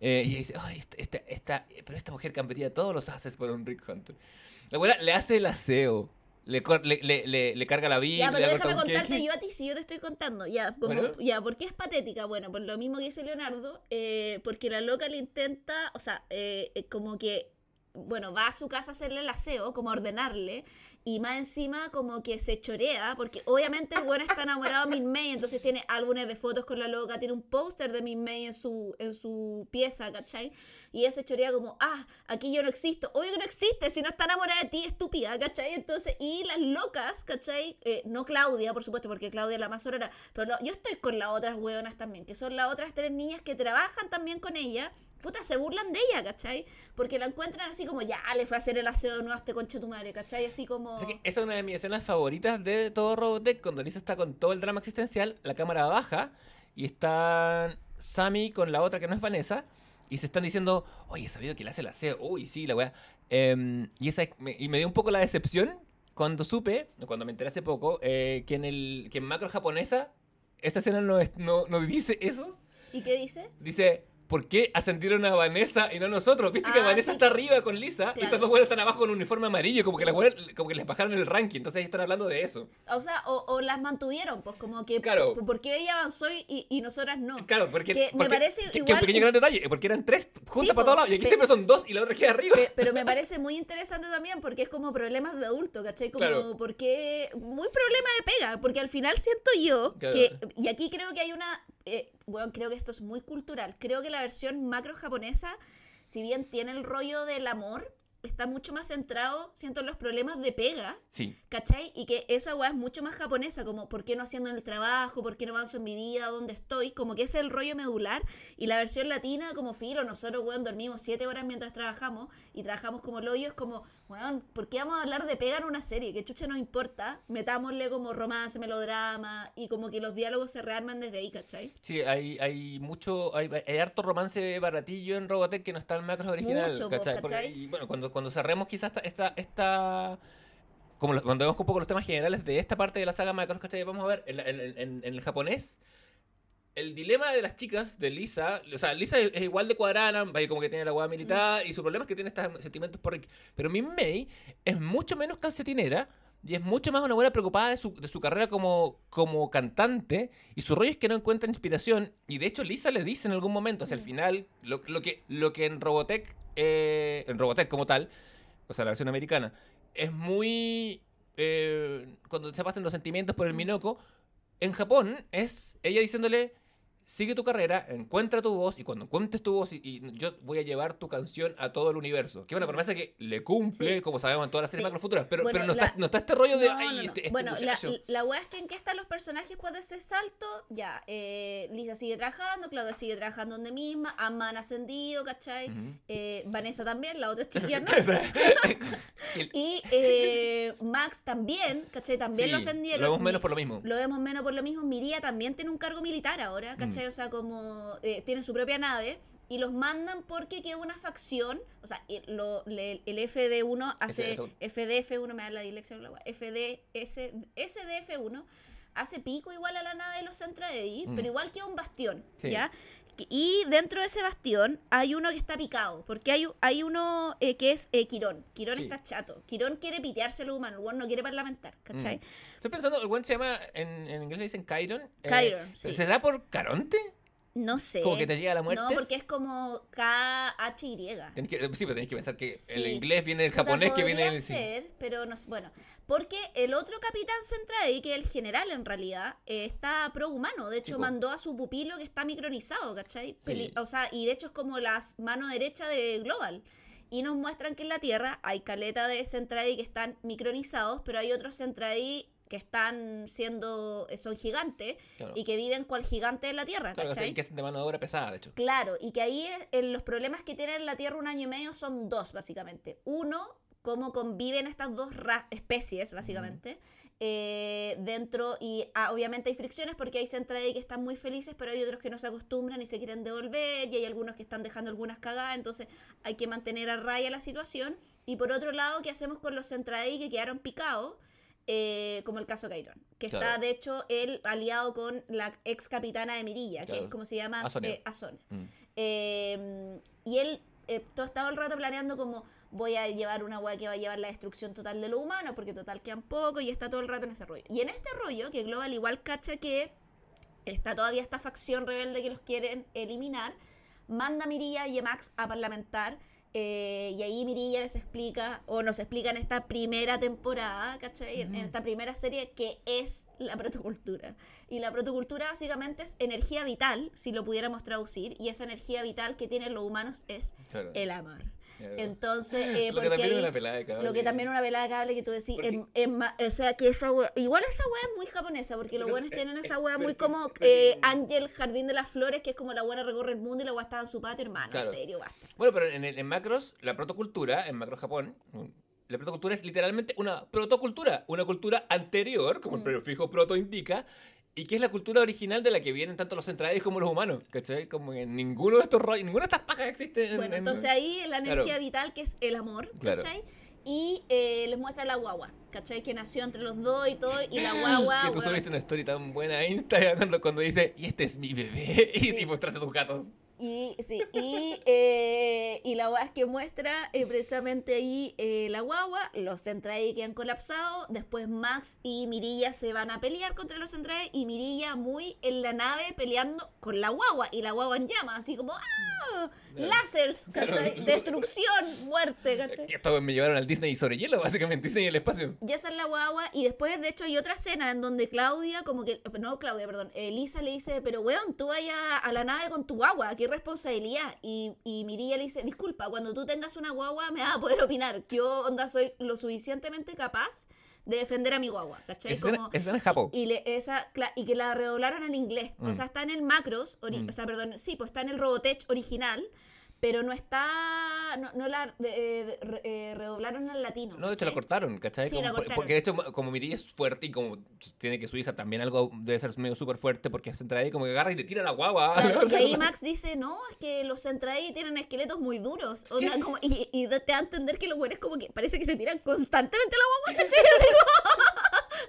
Eh, y dice, ay, esta, esta, esta- pero esta mujer cambiaría todos los haces por un Rick Hunter. La buena le hace el aseo, le, le, le, le, carga la Biblia, Ya, pero déjame contarte queque. yo a ti si yo te estoy contando. Ya, como, Bueno. ya, ¿por qué es patética? Bueno, por lo mismo que dice Leonardo, eh, porque la loca le intenta, o sea, eh, eh, como que, bueno, va a su casa a hacerle el aseo, como a ordenarle, y más encima como que se chorea, porque obviamente el bueno está enamorado de Min May, entonces tiene álbumes de fotos con la loca, tiene un póster de Min May en su, en su pieza, ¿cachai? Y ella se chorea como, ah, aquí yo no existo. Obvio que no existe, si no está enamorada de ti, estúpida, ¿cachai? Entonces, y las locas, ¿cachai? Eh, no Claudia, por supuesto, porque Claudia es la más horrora, pero no, yo estoy con las otras hueonas también, que son las otras tres niñas que trabajan también con ella. Puta, se burlan de ella, ¿cachai? Porque la encuentran así como, ya, le fue a hacer el aseo de nuevo a este concha tu madre, ¿cachai? Así como... Sea que esa es una de mis escenas favoritas de todo Robotech, cuando Lisa está con todo el drama existencial, la cámara baja y están Sammy con la otra que no es Vanessa y se están diciendo, oye, he sabido que le hace el aseo, uy, sí, la weá. Em, y, esa, me, y me dio un poco la decepción cuando supe, cuando me enteré hace poco, eh, que, en el, que en macro japonesa esta escena no, es- no, no dice eso, ¿Y qué dice? dice, ¿por qué ascendieron a Vanessa y no a nosotros? Viste que Ah, Vanessa sí, está arriba con Lisa y estas dos buenas están abajo con un uniforme amarillo, como, que las como que les bajaron el ranking, entonces están hablando de eso. O sea, o, o las mantuvieron, pues como que Claro. ¿por qué ella avanzó y, y nosotras no? Claro, porque, Que me parece que- que igual- un pequeño gran detalle, porque eran tres juntas Sí, para po, todos lados y aquí siempre son dos y la otra queda arriba. Pe- Pero me parece muy interesante también porque es como problemas de adulto, ¿cachai? Como Claro. porque muy problema de pega, porque al final siento yo que, y aquí creo que hay una, eh, bueno, creo que esto es muy cultural, creo que la versión macro japonesa, si bien tiene el rollo del amor, está mucho más centrado, siento, en los problemas de pega. Sí, ¿Cachai? Y que esa weá es mucho más japonesa, como ¿por qué no haciendo el trabajo? ¿Por qué no avanzo en mi vida? ¿Dónde estoy? Como que ese es el rollo medular. Y la versión latina, como filo, nosotros, weón, dormimos siete horas mientras trabajamos y trabajamos como el hoyo. Es como, weón, ¿por qué vamos a hablar de pega en una serie? Que chucha no importa. Metámosle como romance, melodrama y como que los diálogos se rearman desde ahí, ¿cachai? sí, hay, hay mucho, hay, hay harto romance baratillo en Robotech que no está en Macros original. Mucho, po, ¿cachai? Porque- ¿cachai? y bueno, cuando, cuando cerremos quizás esta, esta, esta- como lo- cuando vemos un poco los temas generales de esta parte de la saga Macros, ¿cachai? Vamos a ver, en, en- en- en el japonés, el dilema de las chicas, de Lisa, o sea, Lisa es, es igual de cuadrada, vaya como que tiene la hueá militar, y su problema es que tiene estos sentimientos por Rick. Pero mi May es mucho menos calcetinera, y es mucho más una buena preocupada de su, de su carrera como, como cantante, y su rollo es que no encuentra inspiración, y de hecho Lisa le dice en algún momento, hacia el Mm. final, lo, lo que, lo que en Robotech, eh, en Robotech como tal, o sea, la versión americana, es muy... eh, cuando se pasan los sentimientos por el Mm. Minoko, en Japón es ella diciéndole, sigue tu carrera, encuentra tu voz y cuando encuentres tu voz y, y yo voy a llevar tu canción a todo el universo. Que es una promesa que le cumple, Sí. como sabemos en todas las series Sí. macro futuras, pero, Bueno, pero no, la- está, no está este rollo de, No, ay, no, no. este, este bueno, la, muchacho". la es que en qué están los personajes después de ese salto, ya, eh, Lisa sigue trabajando, Claudia sigue trabajando donde misma, Amma han ascendido, ¿cachai? Eh, Vanessa también, la otra es y eh, Max también, ¿cachai? También sí, lo ascendieron. Lo vemos menos por lo mismo. lo vemos menos por lo mismo. Miria también tiene un cargo militar ahora, Mm. ¿Cachai? O sea, como eh, tiene su propia nave y los mandan porque queda una facción, o sea, el, lo- le- el FD1 hace, FDF1. FDF1, me da la la wea, FDS, SDF1 hace pico igual a la nave de los Centraedi, Mm. pero igual queda un bastión, Sí. ¿ya? Que- Y dentro de ese bastión hay uno que está picado, porque hay, hay uno eh, que es eh, Quirón. Quirón Sí. está chato. Quirón quiere pitearse a los humanos, el weón no quiere parlamentar, ¿cachai? Mm. Estoy pensando, el buen se llama, en, en inglés le dicen Chiron. eh, Chiron, sí. ¿Será por Caronte? No sé. Como que te llega la muerte. No, porque es como K-H-Y. Tenés que, sí, pero tenés que pensar que Sí. el inglés viene del japonés que viene del... sí. ser, pero no. Bueno, porque el otro capitán Centraedi, que es el general en realidad, eh, está pro-humano. De hecho, mandó a su pupilo que está micronizado, ¿cachai? Sí. O sea, y de hecho es como la mano derecha de Global. Y nos muestran que en la Tierra hay caleta de Centraedi que están micronizados, pero hay otros Centraedi que están siendo, eh, son gigantes Claro. y que viven cual gigante en la Tierra, Claro, ¿cachai? que hacen de mano de obra pesada, de hecho. Claro, y que ahí es- en los problemas que tiene en la Tierra un año y medio son dos, básicamente. Uno, cómo conviven estas dos ra- especies, básicamente, eh, dentro, y ah, obviamente hay fricciones porque hay Centraedi que están muy felices, pero hay otros que no se acostumbran y se quieren devolver, y hay algunos que están dejando algunas cagadas, entonces hay que mantener a raya la situación. Y por otro lado, ¿qué hacemos con los Centraedi que quedaron picados? Eh, como el caso Cairón, que está de hecho él aliado con la ex capitana de Mirilla, que es como se llama eh. Mm. Eh, y él eh, todo estaba el rato planeando como voy a llevar una weá que va a llevar la destrucción total de lo humano, porque total quedan poco y está todo el rato en ese rollo. Y en este rollo, que Global igual cacha que está todavía esta facción rebelde que los quieren eliminar, manda a Mirilla y a Max a parlamentar. Eh, y ahí Mirilla les explica, o nos explica en esta primera temporada, ¿cachai? En- esta primera serie, que es la protocultura. Y la protocultura básicamente es energía vital, si lo pudiéramos traducir, y esa energía vital que tienen los humanos es Claro. el amor. Entonces, eh, Lo que también es una pelada de cable. lo que también una velada de cable que tú decís, Porque- em- em ma- o sea, que esa wea, igual esa wea es muy japonesa, porque los buenos tienen esa wea muy como eh, Ángel Jardín de las Flores, que es como la buena recorre el mundo y la wea está en su patio, hermano, Claro. en serio, basta. Bueno, pero en, en macros, la protocultura, en macro Japón, la protocultura es literalmente una protocultura, una cultura anterior, como el Mm. prefijo proto indica, y que es la cultura original de la que vienen tanto los centrales como los humanos, ¿cachai? Como que ninguno de estos rollos, ninguna de estas pajas existe en... Bueno, en- entonces ahí la energía Claro. vital, que es el amor, Claro. ¿cachai? Y eh, les muestra la guagua, ¿cachai? Que nació entre los dos y todo, y la guagua... que tú weón, subiste una story tan buena a Insta cuando, cuando dice, y este es mi bebé, y Sí. si mostraste tus gatos. Y, sí, y, eh, y la guagua es que muestra eh, precisamente ahí eh, la guagua, los Centrae quedan colapsados, después Max y Mirilla se van a pelear contra los Centrae y Mirilla muy en la nave peleando con la guagua y la guagua en llamas, así como ¡ah! Destrucción, muerte, ¿cachai? Que esto me llevaron al Disney sobre hielo, básicamente, Disney y el espacio. Y esa es la guagua. Y después, de hecho, hay otra escena en donde Claudia, como que. No, Claudia, perdón. Elisa le dice, pero weón, tú vayas a la nave con tu guagua, qué responsabilidad. Y, y Mirilla le dice, disculpa, cuando tú tengas una guagua me vas a poder opinar. Yo, onda, soy lo suficientemente capaz de defender a mi guagua, ¿cachai? Escena- Como- es Japón. y, le- esa, y que la redoblaron en inglés. Mm. O sea, está en el Macros, ori- Mm. o sea, perdón, sí, pues está en el Robotech original, pero no está, no, no la eh, re- eh, redoblaron al latino. No, de hecho la cortaron, ¿cachai? Sí, Como la cortaron. Porque de hecho, como Mirilla es fuerte y como tiene que su hija también algo debe ser medio súper fuerte porque se entra ahí como que agarra y le tira la guagua. Claro, y ahí Max dice, no, es que los Centrae tienen esqueletos muy duros. O sea, como- y, y te da a entender que los güeyes como que parece que se tiran constantemente la guagua, ¿cachai?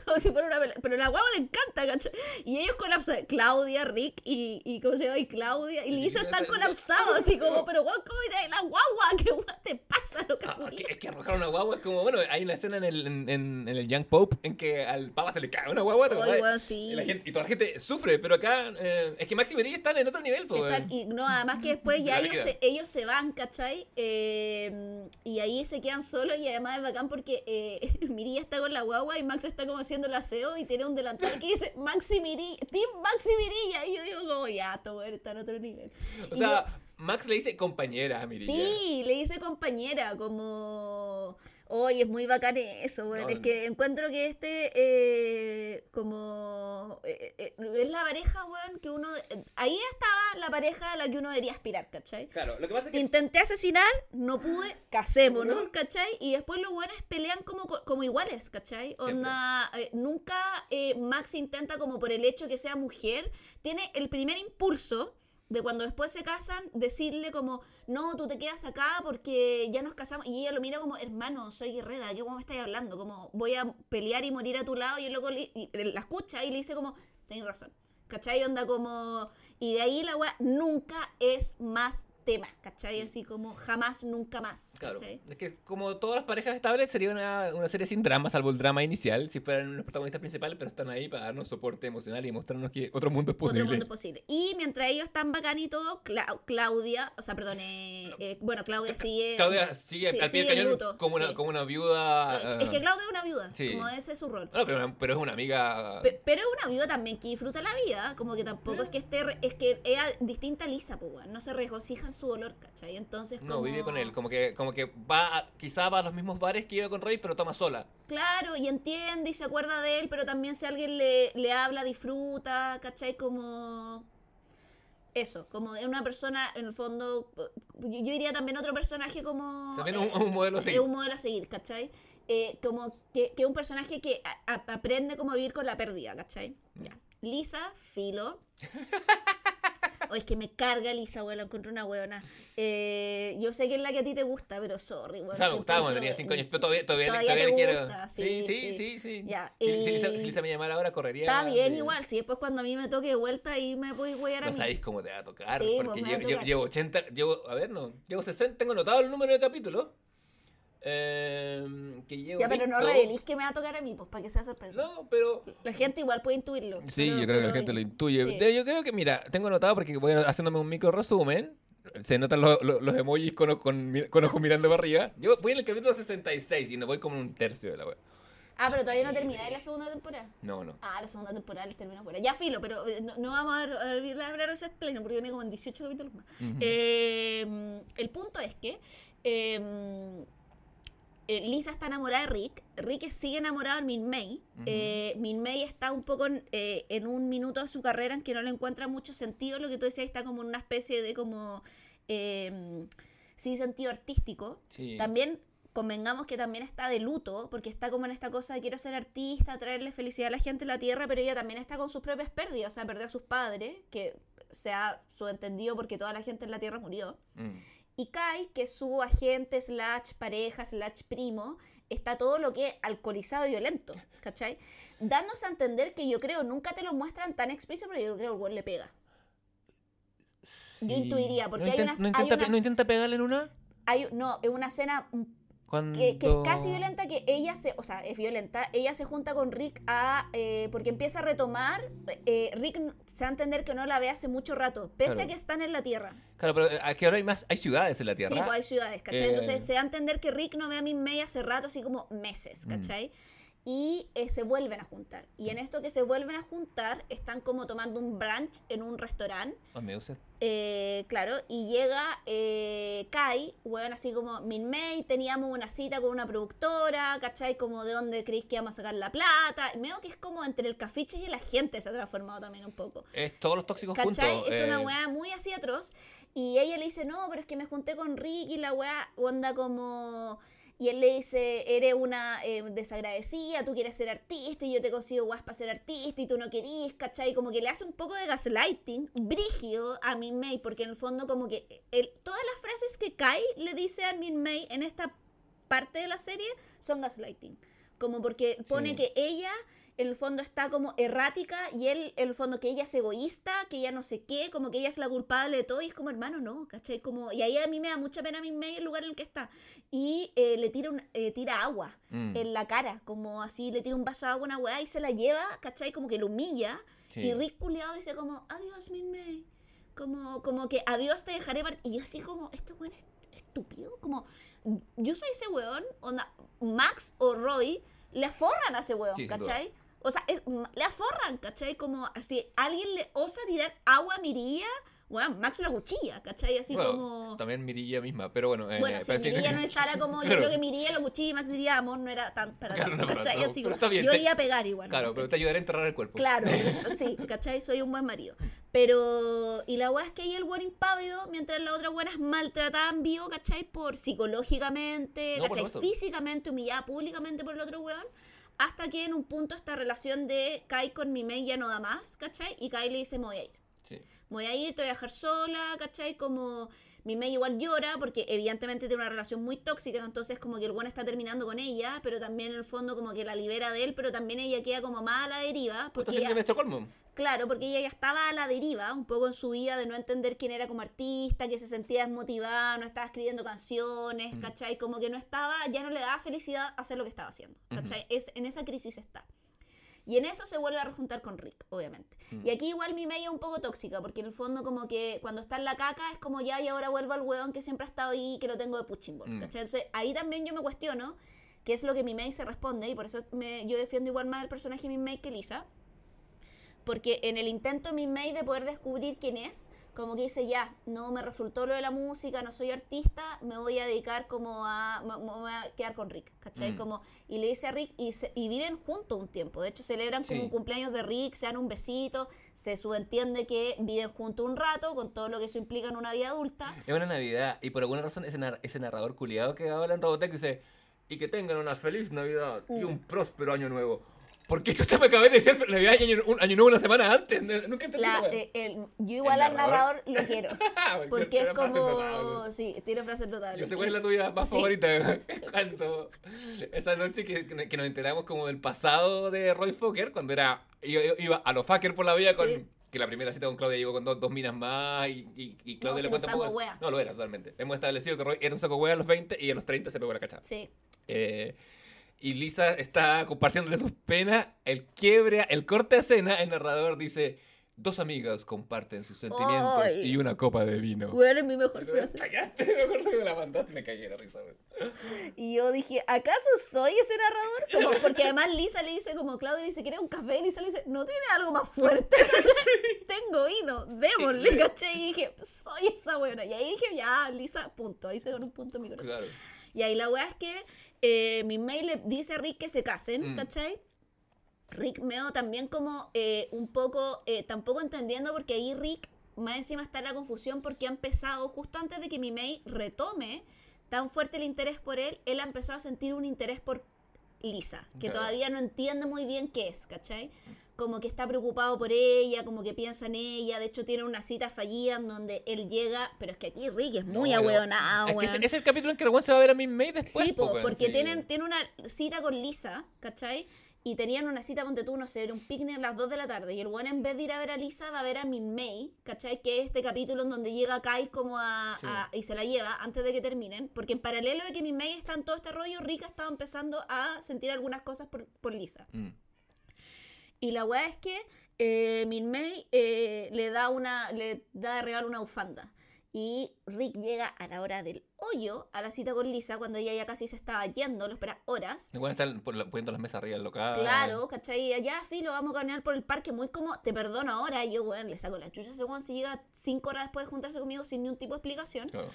Como, si fuera una pelea. Pero la guagua le encanta, ¿cachai? Y ellos colapsan. Claudia, Rick y, y ¿cómo se llama? Y Claudia y Lisa están colapsados, así como, pero guau, ¿cómo trae la guagua? ¿Qué guau te pasa, lo que Ah, es que arrojar una guagua es como, bueno, hay una escena en el, en, el Young Pope en que al papa se le cae una guagua ¿te sí. y, la gente- y toda la gente sufre, pero acá eh, es que Max y Mirilla están en otro nivel, pues. Están- y no, además que después De ya ellos se, ellos se van, ¿cachai? Eh, y ahí se quedan solos y además es bacán porque eh, Mirilla está con la guagua y Max está como haciendo el aseo y tiene un delantal que dice Maxi Mirilla, Team Maxi Mirilla. Y yo digo como, ya, weón, está en otro nivel. O Y sea, Max le dice compañera a Mirilla. Sí, le dice compañera, como. Oye, es muy bacán eso, bueno. No, es que encuentro que este, eh, como. eh, eh, es la pareja, weón, que uno. eh, ahí estaba la pareja a la que uno debería aspirar, ¿cachai? Claro, lo que pasa es que intenté asesinar, no pude, casémonos, ¿cachai? Y después los buenos pelean como, como iguales, ¿cachai? Onda, eh, nunca eh, Max intenta como por el hecho que sea mujer, tiene el primer impulso de cuando después se casan, decirle como, no, tú te quedas acá porque ya nos casamos. Y ella lo mira como, hermano, soy guerrera, ¿qué cómo me hablando? Como, voy a pelear y morir a tu lado. Y el loco le- y la escucha y le dice como, tenés razón. ¿Cachai? Onda como... Y de ahí la weá nunca es más tema, ¿cachai? Así como jamás, nunca más, Claro, ¿cachai? es que como todas las parejas estables sería una, una serie sin drama, salvo el drama inicial, si fueran los protagonistas principales, pero están ahí para darnos soporte emocional y mostrarnos que otro mundo es posible. Otro mundo posible. Y mientras ellos están bacán y todo, Cla- Claudia, o sea, perdón, eh, eh, bueno, Claudia sigue... Claudia sigue sí, al pie del el cañón luto, como, una, sí. como una viuda. Es que eh, Claudia es una viuda, como ese es su rol. no, pero, pero es una amiga. Pe- Pero es una viuda también que disfruta la vida, como que tampoco es que esté, es que ella distinta a Lisa, pues, no se regocija su dolor, ¿cachai? Entonces, No, como... vive con él, como que, como que va, a- quizá va a los mismos bares que iba con Rey, pero toma sola. Claro, y entiende y se acuerda de él, pero también si alguien le, le habla, disfruta, ¿cachai? Como... Eso, como es una persona, en el fondo, yo, yo diría también otro personaje como... También eh, un, un modelo así. es un modelo a seguir, ¿cachai? Eh, como que que un personaje que a- a- aprende cómo vivir con la pérdida, ¿cachai? Mm. Ya. Lisa, filo. O es que me carga Lisa, weón, la encuentro una weona. Eh, yo sé que es la que a ti te gusta, pero sorry, weón. O sea, me gustaba cuando tenía 5 años, pero todavía, todavía, Todavía todavía te le quiero. gusta, sí, sí, sí, sí. sí. Ya, Si, si Lisa, y- si Lisa me llamara ahora, correría. Está bien, igual. Si después cuando a mí me toque de vuelta y me voy a a No sabéis cómo te va a tocar, Sí, pues, porque a llevo, llevo- tocar. llevo 80, llevo, a ver, no, llevo 60, tengo anotado el número de capítulos. Eh, que llevo Ya, pero no revelís que me va a tocar a mí, pues para que sea sorpresa. No, pero... La gente igual puede intuirlo. Sí, yo creo que la gente lo intuye. sí. Yo creo que, mira, tengo anotado porque voy haciéndome un micro resumen. Se notan los, los, los emojis con, con, con ojos mirando para arriba. Yo voy en el capítulo 66 y no voy como un tercio de la web. Ah, pero todavía no termina la segunda temporada. No, no. Ah, la segunda temporada termina fuera. Ya filo, pero eh, no, no vamos a ver- a ver- a hablar de ese pleno porque viene como en 18 capítulos más. Ujú. Eh, el punto es que eh, Lisa está enamorada de Rick. Rick sigue enamorado de Min May. Ujú. Eh, Min May está un poco en, eh, en un minuto de su carrera en que no le encuentra mucho sentido. Lo que tú decías está como en una especie de como eh, sí sentido artístico. Sí. También convengamos que también está de luto, porque está como en esta cosa de quiero ser artista, traerle felicidad a la gente en la tierra, pero ella también está con sus propias pérdidas, o sea, perdió a sus padres, que se ha subentendido porque toda la gente en la tierra murió. Mm. Y Kai, que es su agente, slash pareja, slash primo, está todo lo que es alcoholizado y violento, ¿cachai? Dándose a entender que yo creo, nunca te lo muestran tan explícito, pero yo creo que el le pega. Yo intuiría, porque ¿No hay inten- unas- ¿no hay intenta, una- ¿No intenta pegarle en una? Hay, no, es una escena Cuando... que, que es casi violenta que ella se, o sea, es violenta, ella se junta con Rick a, eh, porque empieza a retomar, eh, Rick se va a entender que no la ve hace mucho rato, pese Claro. a que están en la Tierra. Claro, pero eh, aquí ahora hay más, hay ciudades en la Tierra. Sí, pues hay ciudades, ¿cachai? Eh, Entonces se da a entender que Rick no ve a Min May hace rato, así como meses, Mm. Y eh, se vuelven a juntar. Y en esto que se vuelven a juntar, están como tomando un brunch en un restaurante. Me gusta. Eh, claro, y llega eh, Kai, weón, así como Min May, teníamos una cita con una productora, ¿cachai? Como de dónde creéis que íbamos a sacar la plata. Y veo que es como entre el cafiche y la gente se ha transformado también un poco. Es todos los tóxicos ¿Cachai? juntos. Es una weá muy así atroz. Y ella le dice, no, pero es que me junté con Ricky, la weá onda como... Y él le dice, eres una eh, desagradecida, tú quieres ser artista y yo te consigo guas para ser artista y tú no querís, ¿cachai? Como que le hace un poco de gaslighting, brígido a Min May, porque en el fondo como que él- todas las frases que Kai le dice a Min May en esta parte de la serie son gaslighting. Como porque pone Sí. que ella en el fondo está como errática y él en el fondo que ella es egoísta, que ella no sé qué, como que ella es la culpable de todo y es como hermano, no, ¿cachai? Como, y ahí a mí me da mucha pena a mi May el lugar en el que está. Y eh, le tira, un- eh, tira agua mm, en la cara, como así le tira un vaso de agua a una weá y se la lleva, ¿cachai? Como que lo humilla. sí. Y Rick culiado dice como, adiós, Min May. Como, como que adiós te dejaré partir. Y yo así como, este weón es estúpido. Como, yo soy ese weón, onda, Max o Roy le aforran a ese weón, Sí. ¿cachai? O sea, es- le aforran, ¿cachai? Como así, alguien le osa tirar agua a Mirilla, weón, Max la cuchilla, ¿cachai? Así Bueno, como... También Mirilla misma, pero bueno. eh, Bueno, si Mirilla no estará como, yo Claro. creo que Mirilla lo cuchilla y Max diría amor, no era tan para Claro, no, ¿cachai? pero- Así pero está bien, yo te- le iba a pegar igual. Claro, ¿no? pero te ayudaré a enterrar el cuerpo. Claro, sí, ¿cachai? Soy un buen marido. Pero, y la weá es que ahí el weón impávido, mientras la otra weá es maltratada en vivo, ¿cachai? Por psicológicamente, No, por ¿cachai? supuesto. Físicamente, humillada públicamente por el otro weón. Hasta que en un punto esta relación de Kai con Mimei ya no da más, ¿cachai? Y Kai le dice, me voy a ir. Sí. Me voy a ir, te voy a dejar sola, ¿cachai? Como Mimei igual llora porque evidentemente tiene una relación muy tóxica, entonces como que el weón está terminando con ella, pero también en el fondo como que la libera de él, pero también ella queda como más a la deriva. Porque Porque ella- de Estocolmo. Claro, porque ella ya estaba a la deriva, un poco en su vida, de no entender quién era como artista, que se sentía desmotivada, no estaba escribiendo canciones, Mm. ¿cachai? Como que no estaba, ya no le daba felicidad hacer lo que estaba haciendo, ¿cachai? es, en esa crisis está. Y en eso se vuelve a rejuntar con Rick, obviamente. Mm. Y aquí igual mi media es un poco tóxica, porque en el fondo como que cuando está en la caca es como ya y ahora vuelvo al hueón que siempre ha estado ahí, que lo tengo de punching ball, Mm. ¿cachai? Entonces ahí también yo me cuestiono qué es lo que mi May se responde, y por eso me, yo defiendo igual más el personaje de mi May que Lisa. Porque en el intento mi May de poder descubrir quién es, como que dice, ya, no me resultó lo de la música, no soy artista, me voy a dedicar como a, me, me voy a quedar con Rick, ¿cachai? Mm. Como, y le dice a Rick, y, se- y viven juntos un tiempo, de hecho celebran como un cumpleaños de Rick, se dan un besito, se subentiende que viven juntos un rato, con todo lo que eso implica en una vida adulta. Es una Navidad y por alguna razón ese, nar- ese narrador culiado que habla en Robotech dice y que tengan una feliz Navidad y Mm. un próspero año nuevo. ¿Por qué esto te me acabé de decir Navidad y año, un año nuevo una semana antes? Nunca entendí La, eh, el- yo igual ¿El al narrador lo quiero, porque es como... Sí, tiene frases notables. Yo sé cuál es la tuya más Sí. favorita. Cuando esa noche que, que nos enteramos como del pasado de Roy Fokker, cuando era iba, iba a los fucker por la vida con Sí. que la primera cita con Claudia llegó con dos, dos minas más y, y, y Claudia No, le cuenta un poco wea. No, lo era totalmente. Hemos establecido que Roy era un saco wea a los 20 y a los 30 se pegó la cachada. Sí. Eh, y Lisa está compartiéndole sus penas, el quiebre, el corte de escena, el narrador dice, dos amigas comparten sus sentimientos y una copa de vino. Bueno, es mi mejor tú, frase. "Cállate", me acuerdo que me la mandaste y me cagué de risa. Y yo dije, ¿acaso soy ese narrador? Como- porque además Lisa le dice, como Claudia le dice, ¿quiere un café? Y Lisa le dice, ¿no tiene algo más fuerte? Tengo vino, démosle, ¿cachai? Y dije, soy esa buena. Y ahí dije, ya, Lisa, punto. Ahí se ganó un punto en mi corazón. Claro. Y ahí la weá es que eh, mi mail le dice a Rick que se casen, Mm. ¿cachai? Rick meo también como eh, un poco, eh, tampoco entendiendo porque ahí Rick más encima está en la confusión porque ha empezado, justo antes de que mi mail retome tan fuerte el interés por él, él ha empezado a sentir un interés por Lisa, que todavía no entiende muy bien qué es, ¿cachai? Como que está preocupado por ella, como que piensa en ella, de hecho tiene una cita fallida en donde él llega, pero es que aquí Rick es muy No, ahueonado, es que es el capítulo en que el se va a ver a mi May después. Sí, po, po, weón, porque sí. tienen, tiene una cita con Lisa, ¿cachai? y tenían una cita, ponte tú, no sé, un picnic a las 2 de la tarde. Y el weón, en vez de ir a ver a Lisa, va a ver a Min May, ¿cachai? Que es este capítulo en donde llega Kai como a, Sí. a- y se la lleva antes de que terminen. Porque en paralelo de que Min May está en todo este rollo, Rika estaba empezando a sentir algunas cosas por, por Lisa. Mm. Y la weá es que eh, Min May eh, le da una le da de regalo una bufanda. Y Rick llega a la hora del hoyo a la cita con Lisa cuando ella ya casi se estaba yendo, lo espera horas. Igual están poniendo las mesas arriba del local. Claro, ¿cachai? Allá, filo, vamos a caminar por el parque muy como, te perdono ahora. Y yo, weón, le saco la chucha a ese weón si llega cinco horas después de juntarse conmigo sin ningún tipo de explicación. Claro.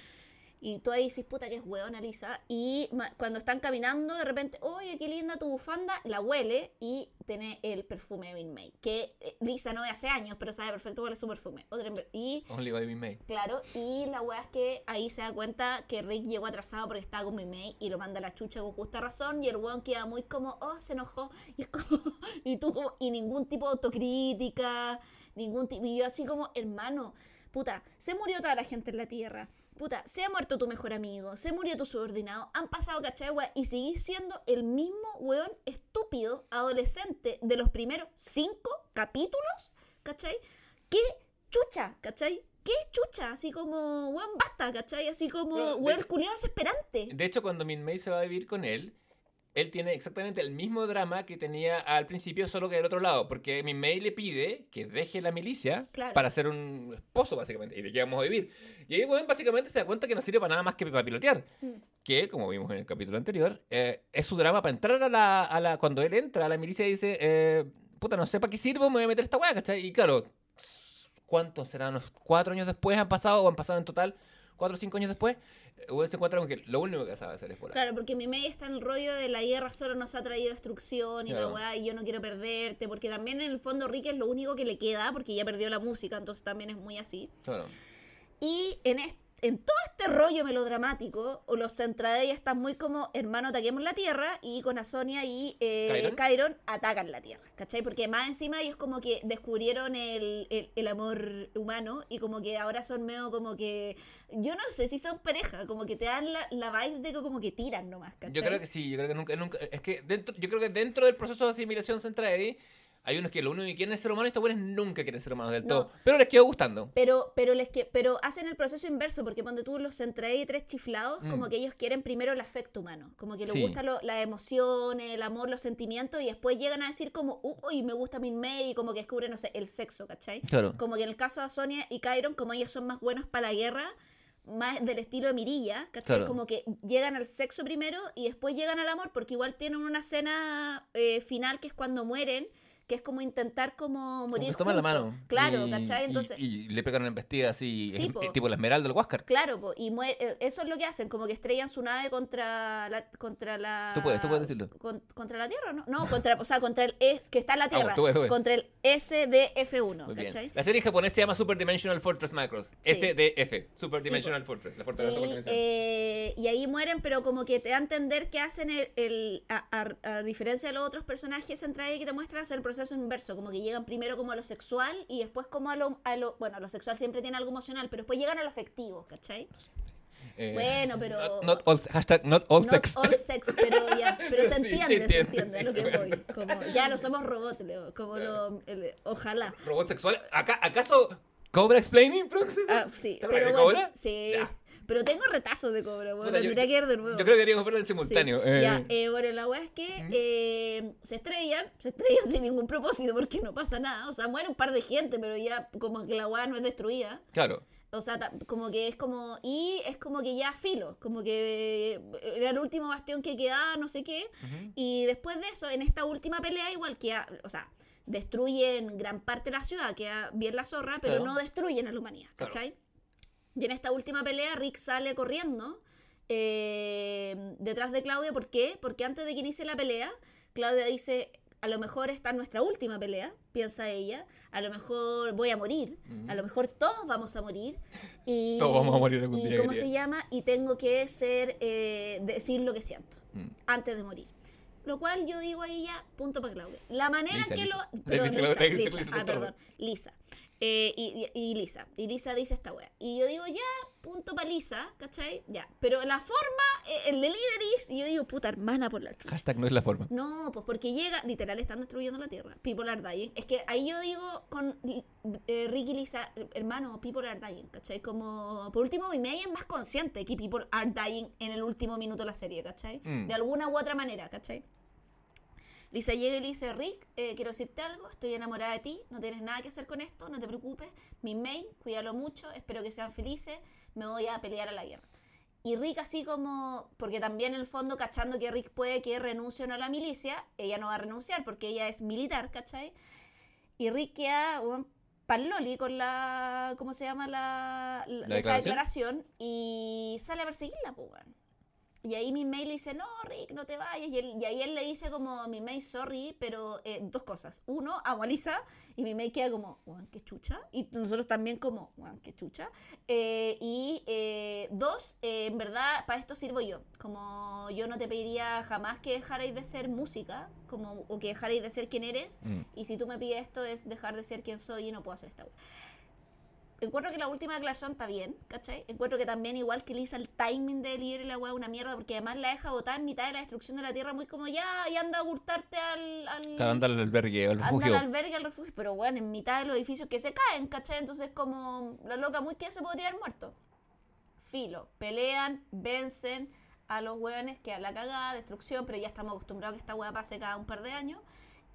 Y tú ahí dices, puta, que es weón, Lisa. Y cuando están caminando, de repente, oye, qué linda tu bufanda, la huele y tiene el perfume de Min May. Que eh, Lisa no ve hace años, pero sabe perfecto cuál es su perfume. Y, Only by Min May. claro, y la wea es que ahí se da cuenta que Rick llegó atrasado porque estaba con Min May y lo manda a la chucha con justa razón. Y el weón queda muy como, oh, se enojó. Y, como, y tú como, y ningún tipo de autocrítica, ningún tipo. Y yo así como, hermano, puta, se murió toda la gente en la tierra. Puta, se ha muerto tu mejor amigo, se murió tu subordinado, han pasado cachai, weá, y seguís siendo el mismo weón estúpido adolescente de los primeros cinco capítulos, ¿cachai? ¿Qué chucha, cachai? ¿Qué chucha? Así como, weón, basta, ¿cachai? Así como, weón, culiado desesperante. De hecho, cuando Min May se va a vivir con él, él tiene exactamente el mismo drama que tenía al principio, solo que del otro lado. Porque Min May le pide que deje la milicia Claro. para ser un esposo, básicamente. Y de qué vamos a vivir. Y ahí, weón, básicamente se da cuenta que no sirve para nada más que para pilotear. Mm. Que, como vimos en el capítulo anterior, eh, es su drama para entrar a la, a la. Cuando él entra a la milicia y dice, eh, puta, no sé para qué sirvo, me voy a meter esta weá, ¿cachai? Y claro, ¿cuántos serán? ¿Unos cuatro años después han pasado o han pasado en total? ¿Cuatro o cinco años después? eh, Weón se encuentra con que lo único que sabe hacer es volar. Claro, porque mi media está en el rollo de la guerra solo nos ha traído destrucción y Claro. la weá, y yo no quiero perderte, porque también en el fondo Rick es lo único que le queda, porque ya perdió la música, entonces también es muy así. Claro. Y en, est- en todo este rollo melodramático, o los centradeya están muy como, hermano, ataquemos la Tierra, y con Asonia y eh, atacan la Tierra, ¿cachai? Porque más encima ellos como que descubrieron el, el- el amor humano, y como que ahora son medio como que, yo no sé si son pareja, como que te dan la, la vibe de que como que tiran nomás, ¿cachai? Yo creo que sí, yo creo que nunca, nunca es que dentro, yo creo que dentro del proceso de asimilación central ahí, hay unos que lo único que quieren es ser humanos y estos buenos nunca quieren ser humanos del No. todo. Pero les quedó gustando. Pero, pero les que, pero hacen el proceso inverso, porque cuando tú los centrae tres chiflados, Mm. como que ellos quieren primero el afecto humano, como que les Sí. gusta lo- las emociones, el amor, los sentimientos, y después llegan a decir como, uy, me gusta Min May, y como que descubren, no sé, el sexo, ¿cachai? Claro. Como que en el caso de Sonia y Kyron, como ellos son más buenos para la guerra, más del estilo de Mirilla, ¿cachai? Claro. Como que llegan al sexo primero y después llegan al amor, porque igual tienen una escena eh, final que es cuando mueren, que es como intentar como Como morir se toman la mano. Claro, y, ¿cachai? y- Entonces... Y, le pegan una embestida así, Sí, es- po. tipo la esmeralda del Huáscar. Claro, po, y eh, eso es lo que hacen, como que estrellan su nave contra la contra la Tú puedes, tú puedes decirlo. con- contra la Tierra, ¿no? No, contra, o sea, contra el es que está en la bueno, Tierra, tú puedes, tú contra el SDF1, Muy bien. ¿cachai? La serie en japonés se llama Super Dimensional Fortress Macros. Sí. SDF. Super Sí, Dimensional Fortress. La fortaleza Y, eh, y ahí mueren, pero como que te da a entender que hacen el, el- a, a- a diferencia de los otros personajes centrales que te muestran, hacen el proceso inverso, como que llegan primero como a lo sexual y después como a lo, a lo bueno, lo sexual siempre tiene algo emocional, pero después llegan a lo afectivo, ¿cachai? Eh, bueno, pero- Not, not all, hashtag not all Not sex. all sex, pero ya, pero se Sí, se entiende, se entiende, entiende a lo sí, que voy. Como, ya no somos robots, Leo, como lo, el- ojalá. Robot sexual. ¿Acá, ¿Acaso Cobra Explaining próximo? Ah, sí, ¿Te acuerdas pero bueno, Cobra? sí. Ya. Pero tengo retazos de cobra, bueno, Puta, yo- tendría que ir de nuevo. Yo creo que deberíamos verlo en simultáneo. Sí. eh. Ya, eh, bueno, la weá es que eh, se estrellan, se estrellan sin ningún propósito porque no pasa nada. O sea, muere un par de gente, pero ya como que la weá no es destruida. Claro. O sea, ta- como que es como. Y es como que ya filo. Como que era el último bastión que quedaba, no sé qué. Y después de eso, en esta última pelea, igual que. O sea, destruyen gran parte de la ciudad, queda bien la zorra, pero Claro. no destruyen a la humanidad, Claro. Y en esta última pelea, Rick sale corriendo eh, detrás de Claudia. ¿Por qué? Porque antes de que inicie la pelea, Claudia dice. A lo mejor esta es nuestra última pelea, piensa ella. A lo mejor voy a morir. A lo mejor todos vamos a morir. Y, Todos vamos a morir algún ¿Y día, cómo se llama? Y tengo que ser, eh, decir lo que siento Mm. antes de morir. Lo cual yo digo ahí ya, punto para Claudia. La manera Lisa, en que Lisa. lo. Perdón, Lisa, Lisa, ah, perdón, Lisa. Eh, y, y- y Lisa. Y Lisa dice esta wea. Y yo digo, ya, punto para Lisa, ¿cachai? Ya. Pero la forma, eh, el delivery, y yo digo, puta hermana por la chucha. Hashtag no es la forma. No, pues porque llega, literal, están destruyendo la Tierra. People are dying. Es que ahí yo digo con eh, Ricky Lisa, hermano, people are dying, ¿cachai? Como, por último, mi media es más consciente que people are dying en el último minuto de la serie, ¿cachai? Mm. De alguna u otra manera, ¿cachai? Lisa llega y le dice, Rick, eh, quiero decirte algo, estoy enamorada de ti, no tienes nada que hacer con esto, no te preocupes, mi main, cuídalo mucho, espero que sean felices, me voy a pelear a la guerra. Y Rick así como, porque también en el fondo cachando que Rick puede que renuncie o no a la milicia, ella no va a renunciar porque ella es militar, ¿cachai? Y Rick queda weón, pal loli con la, ¿cómo se llama? La, declaración? declaración y sale a perseguirla, pues, weón. Y ahí mi mail le dice, no, Rick, no te vayas. Y, él- y ahí él le dice como, mi mail, sorry, pero eh, dos cosas. Uno, amo a Lisa. Y mi mail queda como, guau, qué chucha. Y nosotros también como, guau, qué chucha. Eh, y eh, dos, eh, en verdad, para esto sirvo yo. Como yo no te pediría jamás que dejarais de ser música, como, o que dejarais de ser quien eres. Mm. Y si tú me pides esto es dejar de ser quien soy y no puedo hacer esta wea. Encuentro que la última declaración está bien, ¿cachai? Encuentro que también, igual que Lisa, el timing de líder y la weá es una mierda, porque además la deja botada en mitad de la destrucción de la tierra, muy como ya, y anda a hurtarte al. al Claro, anda al albergue al anda refugio. al albergue, al refugio, pero bueno, en mitad de los edificios que se caen, ¿cachai? Entonces, como la loca muy que se podría haber muerto. Filo, pelean, vencen a los hueones que a la cagada, destrucción, pero ya estamos acostumbrados a que esta hueá pase cada un par de años.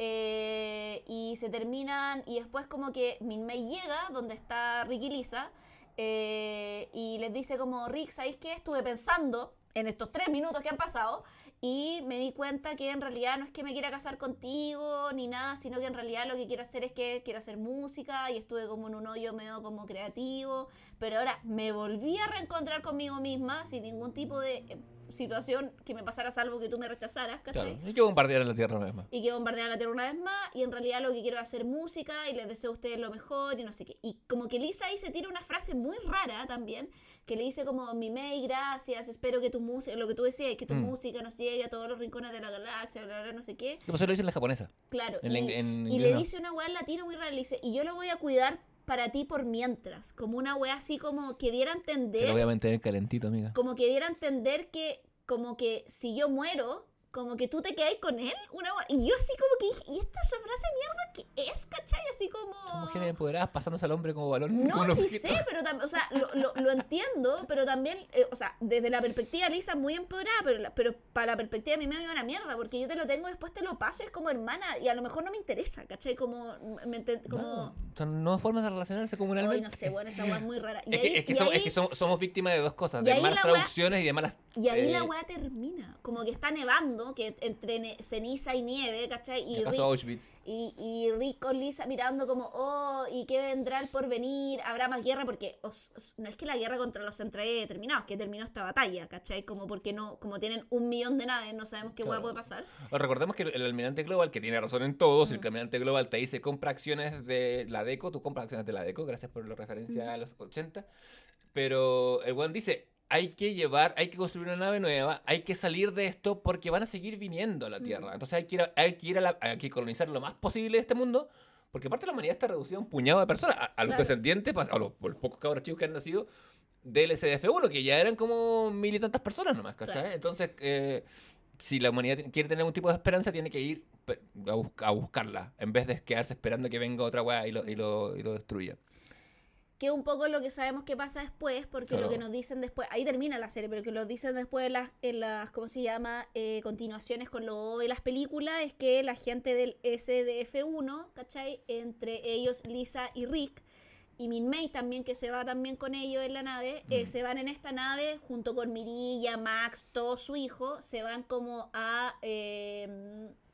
Eh, y se terminan, y después como que Min May llega donde está Rick y Lisa, eh, y les dice como, Rick, ¿sabéis qué? Estuve pensando en estos tres minutos que han pasado y me di cuenta que en realidad no es que me quiera casar contigo ni nada, sino que en realidad lo que quiero hacer es que quiero hacer música y estuve como en un hoyo medio como creativo, pero ahora me volví a reencontrar conmigo misma sin ningún tipo de situación que me pasara salvo que tú me rechazaras, ¿cachai? Claro, hay que bombardear a la tierra una vez más. y que bombardear la tierra una vez más y en realidad lo que quiero es hacer música y les deseo a ustedes lo mejor y no sé qué. Y como que Lisa ahí se tira una frase muy rara también, que le dice como, mi May, gracias, espero que tu música, lo que tú decías, que tu Mm. música nos llegue a todos los rincones de la galaxia, bla, bla, bla, no sé qué. ¿Qué pasó? Lo dicen la japonesa. Claro, En y, la en y inglés le dice una weá en latino muy rara, le dice, y yo lo voy a cuidar para ti por mientras, como una weá así como que diera a Te entender lo voy a mantener calentito, amiga. como que diera a entender que como que si yo muero como que tú te quedas con él una y yo así como que dije, y esta frase mierda que es ¿cachai? así como Son mujeres empoderadas pasándose al hombre como balón. no, sí objeto. sé, pero también, o sea, lo, lo- lo entiendo, pero también, eh, o sea, desde la perspectiva de Lisa muy empoderada, pero, la- pero para la perspectiva de mí me dio una mierda, porque yo te lo tengo, después te lo paso, y es como hermana, y a lo mejor no me interesa, ¿cachai? Como, me enten- como, No, son nuevas formas de relacionarse Ay, comunalmente. no sé, bueno, esa weá es muy rara. Y Es ahí, que, es que y somos, ahí- es que somos, somos víctimas de dos cosas, de malas traducciones y de malas... Y ahí la eh, weá termina. Como que está nevando, que entre ceniza y nieve, ¿cachai? Y ¿qué pasó Rick, y, y Rick con Lisa mirando como, oh, ¿y qué vendrá el porvenir? ¿Habrá más guerra? Porque os- os- no es que la guerra contra los entre terminados, que terminó esta batalla, ¿cachai? Como porque no, como tienen un millón de naves, no sabemos qué Claro. puede pasar. Bueno, recordemos que el, almirante global, que tiene razón en todo, si el almirante global te dice compra acciones de la DECO, tú compras acciones de la DECO, gracias por la referencia a los 80. Pero el buen dice, hay que llevar, hay que construir una nave nueva, hay que salir de esto porque van a seguir viniendo a la Tierra. Mm. Entonces hay que, ir a, hay, que ir a la- hay que colonizar lo más posible de este mundo. Porque aparte la humanidad está reducida a un puñado de personas, a, a los Claro. descendientes, a los, a los pocos cabros chicos que han nacido del SDF-1, que ya eran como mil y tantas personas nomás, ¿cachai? Claro. Entonces, eh, si la humanidad quiere tener algún tipo de esperanza, tiene que ir a, bus- a buscarla, en vez de quedarse esperando que venga otra weá y lo, y lo, y lo destruya. Que un poco lo que sabemos que pasa después, porque lo que nos dicen después, ahí termina la serie, pero que lo dicen después en las, en las ¿cómo se llama? Eh, continuaciones con lo de las películas, es que la gente del SDF-1, ¿cachai? Entre ellos Lisa y Rick, y Min May también, que se va también con ellos en la nave, eh, Mm. se van en esta nave junto con Mirilla, Max, todo su hijo, se van como a... eh, a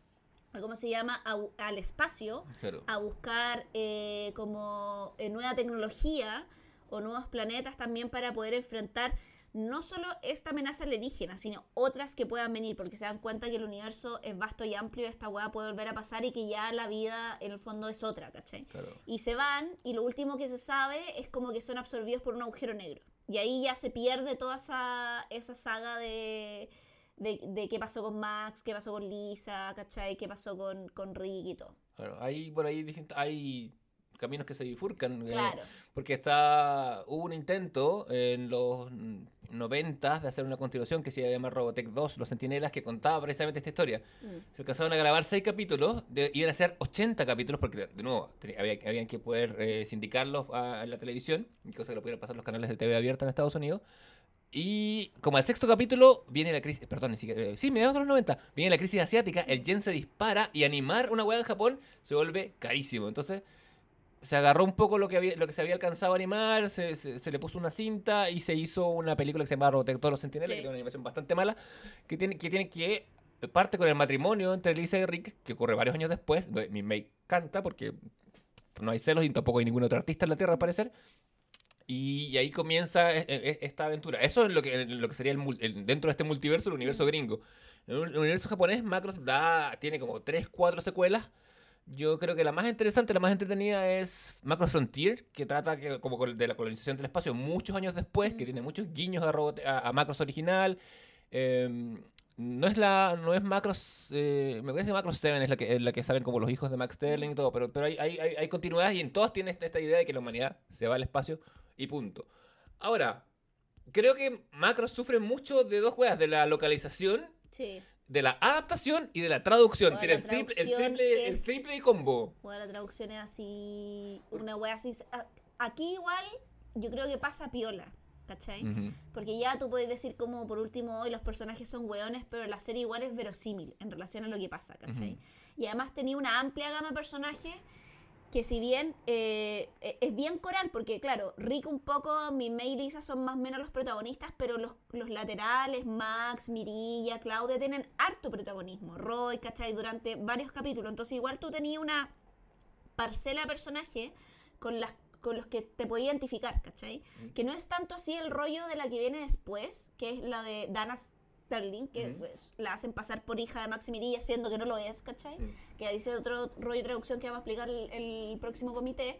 ¿Cómo se llama? A- al espacio Claro. a buscar eh, como eh, nueva tecnología o nuevos planetas también para poder enfrentar no solo esta amenaza alienígena, sino otras que puedan venir, porque se dan cuenta que el universo es vasto y amplio, esta weá puede volver a pasar y que ya la vida en el fondo es otra, ¿cachai? Claro. Y se van y lo último que se sabe es como que son absorbidos por un agujero negro. Y ahí ya se pierde toda esa, esa saga de, de, de qué pasó con Max, qué pasó con Lisa, ¿cachai? Qué pasó con, con Rick y todo. Claro, hay por ahí hay caminos que se bifurcan. eh, Claro. porque está hubo un intento en los 90 de hacer una continuación que se iba a llamar Robotech 2, Los Centinelas, que contaba precisamente esta historia. Mm. Se alcanzaron a grabar seis capítulos, de, iban a ser 80 capítulos, porque de, nuevo, tenía- había, habían que poder eh, sindicarlos a- en la televisión, cosa que lo pudieran pasar los canales de TV abierta en Estados Unidos. Y como al sexto capítulo viene la crisis, perdón, siquiera, eh, sí, mediados de los 90, viene la crisis asiática, el yen se dispara y animar una hueá en Japón se vuelve carísimo. Entonces se agarró un poco lo que, había, lo que se había alcanzado a animar, se, se- se le puso una cinta y se hizo una película que se llama Todos los Centinelas, Sí. que tiene una animación bastante mala, que tiene que, tiene que parte con el matrimonio entre Lisa y Rick, que ocurre varios años después. me canta porque no hay celos y tampoco hay ningún otro artista en la Tierra, al parecer. Y, y ahí comienza e- e- esta aventura. Eso es lo que, lo que sería el, el- dentro de este multiverso, el universo gringo. En el universo japonés, Macross da, tiene como 3, 4 secuelas. Yo creo que la más interesante, la más entretenida es Macross Frontier, que trata que, como de la colonización del espacio muchos años después, que tiene muchos guiños a, Robot- a, a Macross original. Em, no es la no es Macross eh, me parece que Macross 7 es la que es la que salen como los hijos de Max Sterling y todo pero pero hay, hay, hay, hay continuidad y en todas tiene esta, esta idea de que la humanidad se va al espacio y punto ahora creo que Macross sufre mucho de dos weas de la localización Sí. de la adaptación y de la traducción Bueno, tiene la el triple triple el es- triple de combo Bueno, la traducción es así, una wea así. a- Aquí igual yo creo que pasa piola, ¿cachai? Ujú. Porque ya tú puedes decir como por último hoy los personajes son weones, pero la serie igual es verosímil en relación a lo que pasa, ¿cachai? Ujú. Y además tenía una amplia gama de personajes que si bien eh, eh, es bien coral, porque claro, Rick un poco, mi y Lisa son más o menos los protagonistas, pero los, los laterales, Max, Mirilla, Claudia, tienen harto protagonismo, Roy, ¿cachai? Durante varios capítulos. Entonces igual tú tenías una parcela de personajes con las con los que te podía identificar, ¿cachai? Mm. Que no es tanto así el rollo de la que viene después, que es la de Dana Sterling, que pues, la hacen pasar por hija de Max y Mirilla, siendo que no lo es, ¿cachai? Mm. que dice otro rollo de traducción que vamos a explicar el, el próximo comité.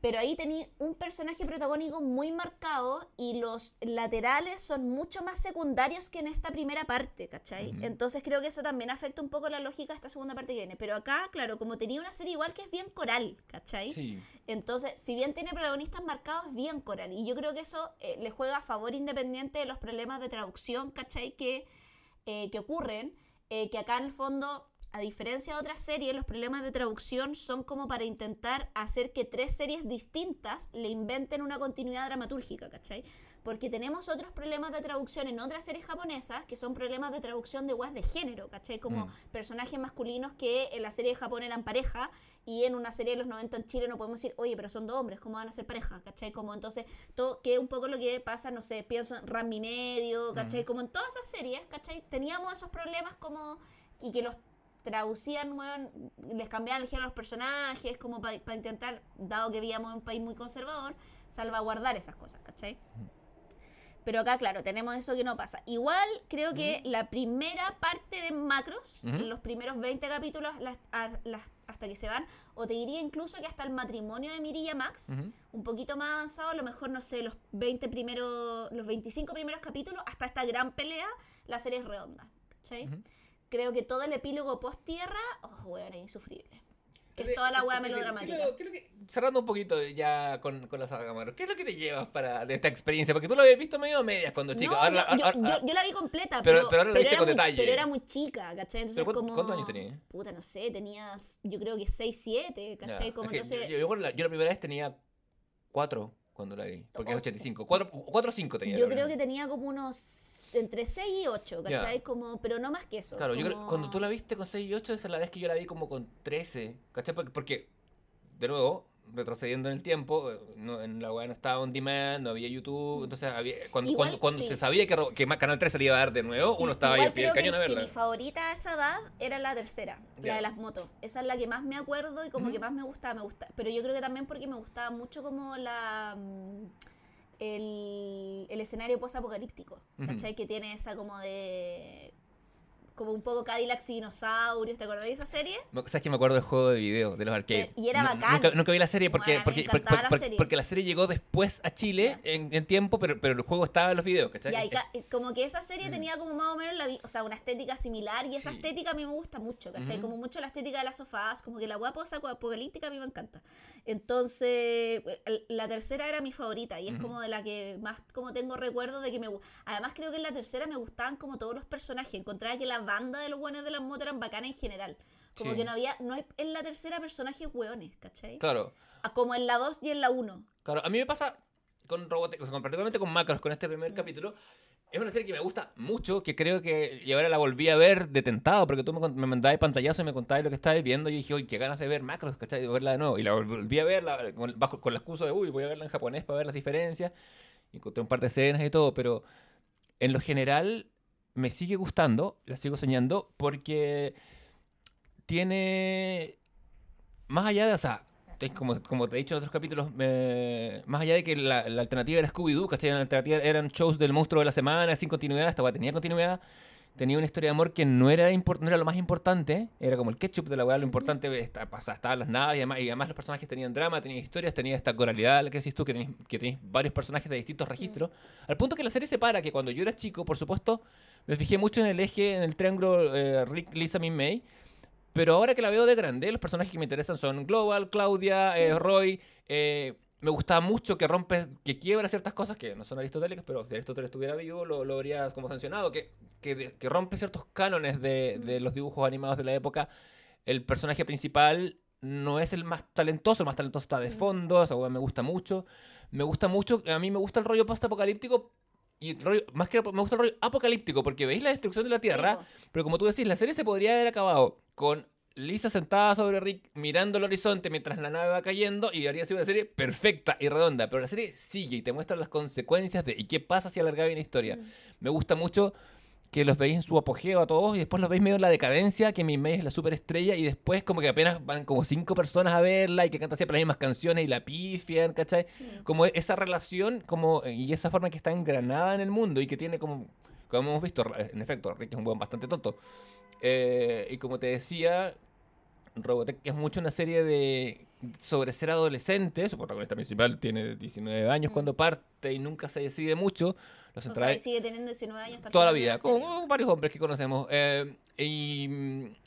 Pero ahí tenía un personaje protagónico muy marcado y los laterales son mucho más secundarios que en esta primera parte, ¿cachai? Entonces creo que eso también afecta un poco la lógica de esta segunda parte que viene. Pero acá, claro, como tenía una serie igual que es bien coral, ¿cachai? sí Entonces, si bien tiene protagonistas marcados, es bien coral. Y yo creo que eso eh, le juega a favor independiente de los problemas de traducción, ¿cachai? Que, eh, que ocurren. eh, que acá en el fondo, a diferencia de otras series, los problemas de traducción son como para intentar hacer que tres series distintas le inventen una continuidad dramatúrgica, ¿cachai? Porque tenemos otros problemas de traducción en otras series japonesas que son problemas de traducción de guas de género, ¿cachai? Como Mm. personajes masculinos que en la serie de Japón eran pareja y en una serie de los 90 en Chile no podemos decir, oye, pero son dos hombres, ¿cómo van a ser pareja? ¿cachai? Como entonces, todo, que es un poco lo que pasa, no sé, pienso en Rami Medio, ¿cachai? Ujú. Como en todas esas series, ¿cachai? Teníamos esos problemas como, y que los traducían, weón, les cambiaban el género a los personajes, como para intentar, dado que vivíamos en un país muy conservador, salvaguardar esas cosas, ¿cachai? Pero acá, claro, tenemos eso que no pasa. Igual creo que la primera parte de Macros, Ujú. los primeros 20 capítulos las- a- las- hasta que se van, o te diría incluso que hasta el matrimonio de Mirilla Max, Ujú. un poquito más avanzado, a lo mejor, no sé, los 20 primeros, los 25 primeros capítulos, hasta esta gran pelea, la serie es redonda, ¿cachai? Creo que todo el epílogo post-tierra, oh, weón, es insufrible. Que es ¿Qué- toda la weá melodramática. cerrando un poquito ya con, con la saga Camaro, ¿qué es lo que te llevas para de esta experiencia? Porque tú lo habías visto medio a medias cuando chica. No, Ahora- yo, ahora- yo- ahora- yo- yo la vi completa, Pero- pero, pero ahora la viste con muy, detalle. pero era muy chica, ¿cachai? Entonces ¿Pero cuánto- como... cuántos años tenías? Puta, no sé, tenías, yo creo que 6, 7, Ya, ¿cachai? Como es que entonces... yo, yo, yo la, yo la primera vez tenía 4 cuando la vi, porque es O- 85. 4 o 5 tenía. Yo la creo que tenía como unos entre 6 y 8, Ya. ¿cachai? Como, pero no más que eso. Claro, yo creo como- cuando tú la viste con 6 y 8, esa es la vez que yo la vi como con 13, ¿cachai? Porque, porque, de nuevo, retrocediendo en el tiempo, eh, no, en la weá no estaba on demand, no había YouTube, entonces había, cuando, Igual, cuando, cuando sí. se sabía que, que Canal 3 se iba a dar de nuevo, uno estaba ahí igual al pie del cañón a que- que verla. mi favorita a esa edad era la tercera, Ya. la de las motos. Esa es la que más me acuerdo y como Ujú. que más me gustaba, me gusta. Pero yo creo que también porque me gustaba mucho como la mm, el, el escenario post-apocalíptico. ¿cachai? Que tiene esa como de como un poco Cadillacs y dinosaurios. ¿Te acordás de esa serie? ¿Sabes que me acuerdo del juego de video, de los arcades? Y era bacán. Nunca, nunca vi la serie porque, Bueno, porque, porque, la serie. porque la serie llegó después a Chile en, en tiempo, pero, pero el juego estaba en los videos, ¿cachai? Ya, y ca- y como que esa serie tenía como más o menos la, o sea, una estética similar y esa Sí. estética a mí me gusta mucho, ¿cachai? Como mucho la estética de las sofás, como que la guapa apocalíptica a mí me encanta. Entonces, el- la tercera era mi favorita y es como de la que más como tengo recuerdo de que me Además creo que en la tercera me gustaban como todos los personajes, encontraba que la banda de los buenos de las motos eran bacanas en general. Como Sí. que no había, no hay en la tercera personajes hueones, ¿cachai? Claro, Como en la 2 y en la 1. claro. A mí me pasa con Robotech, o sea, con- particularmente con Macros, con este Mm. primer capítulo. Es una serie que me gusta mucho, que creo que. Y ahora la volví a ver de tentado, porque tú me, me mandabas pantallazo y me contabas lo que estabas viendo. Y yo dije, uy, qué ganas de ver Macros, ¿cachai? De verla de nuevo. Y la vol- volví a verla con, bajo, con la excusa de, uy, voy a verla en japonés para ver las diferencias. Y encontré un par de escenas y todo, pero en lo general me sigue gustando, la sigo soñando, porque tiene. Más allá de, o sea, como, como te he dicho en otros capítulos, eh, más allá de que la, la alternativa era Scooby-Doo, ¿cachai? La alternativa eran shows del monstruo de la semana, sin continuidad, esta weá tenía continuidad. Tenía una historia de amor que no era, no era lo más importante, era como el ketchup de la weá, lo importante está, pasa- estaban las naves y además, y además los personajes tenían drama, tenían historias, tenía esta coralidad, la que decís tú, que tenéis que varios personajes de distintos registros. Al punto que la serie se para, que cuando yo era chico, por supuesto, me fijé mucho en el eje, en el triángulo eh, Rick, Lisa, Min May. Pero ahora que la veo de grande, los personajes que me interesan son Global, Claudia, Sí. eh, Roy. eh, me gustaba mucho que rompe, que quiebra ciertas cosas que no son aristotélicas, pero si Aristóteles estuviera vivo lo, lo habrías como sancionado, que, que, rompe ciertos cánones de, de los dibujos animados de la época. El personaje principal no es el más talentoso, el más talentoso está de fondo, esa weá me gusta mucho. Me gusta mucho, a mí me gusta el rollo post-apocalíptico. Y rollo- más que me gusta el rollo apocalíptico, porque veis la destrucción de la Tierra, pero como tú decís, la serie se podría haber acabado con Lisa sentada sobre Rick mirando el horizonte mientras la nave va cayendo y habría sido una serie perfecta y redonda. Pero la serie sigue y te muestra las consecuencias de y qué pasa si alargaba bien la historia. Mm. Me gusta mucho que los veis en su apogeo a todos y después los veis medio en la decadencia, que mi May es la superestrella y después como que apenas van como cinco personas a verla y que canta siempre las mismas canciones y la pifian, ¿cachai? Mm. como esa relación como y esa forma que está engranada en el mundo y que tiene como como hemos visto en efecto Rick es un buen bastante tonto Eh, y como te decía Robotech es mucho una serie de sobre ser adolescente su protagonista principal tiene 19 años Mm. cuando parte y nunca se decide mucho los O sea, sigue teniendo 19 años toda la vida, como varios hombres que conocemos. eh, y,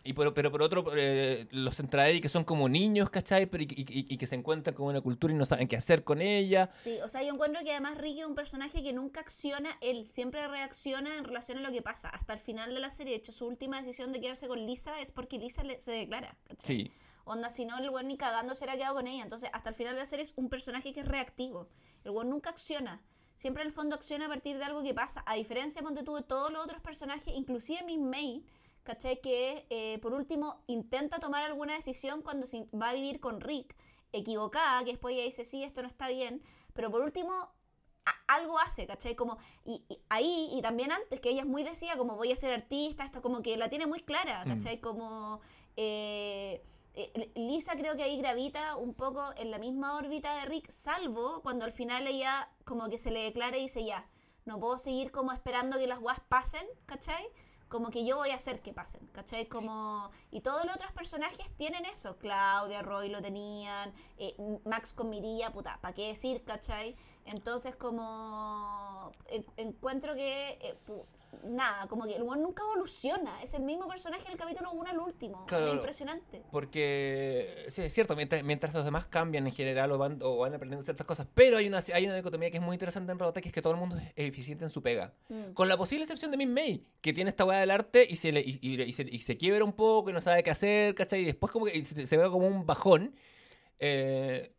y por, pero por otro, eh, los Centraedi que son como niños, ¿cachai? Pero y, y- y que se encuentran con una cultura y no saben qué hacer con ella. Sí, o sea, yo encuentro que además Ricky es un personaje que nunca acciona, él siempre reacciona en relación a lo que pasa. Hasta el final de la serie, de hecho, su última decisión de quedarse con Lisa es porque Lisa le- se declara, ¿cachai? Sí, Onda, si no, el weón ni cagando se hubiera quedado con ella. Entonces, hasta el final de la serie es un personaje que es reactivo. El weón nunca acciona. Siempre en el fondo acciona a partir de algo que pasa. A diferencia, ponte tú, de todos los otros personajes, inclusive Miss May, ¿cachai? Que eh, por último intenta tomar alguna decisión cuando se va a vivir con Rick, equivocada, que después ella dice, sí, esto no está bien. Pero por último, algo hace, ¿cachai? Como, y, y ahí, y también antes, que ella es muy decía, como voy a ser artista, esto como que la tiene muy clara, Mm. ¿cachai? Como, eh, eh, Lisa creo que ahí gravita un poco en la misma órbita de Rick, salvo cuando al final ella como que se le declara y dice, ya, no puedo seguir como esperando que las guas pasen, ¿cachai? Como que yo voy a hacer que pasen, ¿cachai? Como... Y todos los otros personajes tienen eso. Claudia, Roy lo tenían, eh, Max con Mirilla, puta, ¿para qué decir, cachai? Entonces como... en- encuentro que... nada, como que el weón nunca evoluciona. Es el mismo personaje del capítulo 1 al último. Claro. Es impresionante. porque sí, es cierto, mientras, mientras los demás cambian en general o van, o van aprendiendo ciertas cosas, pero hay una, hay una dicotomía que es muy interesante en Robotech, que es que todo el mundo es eficiente en su pega. Mm. Con la posible excepción de Min May, que tiene esta weá del arte y se, le, y, y- y se, y se quiebra un poco y no sabe qué hacer, ¿cachai? Y después como que se, se ve como un bajón. eh,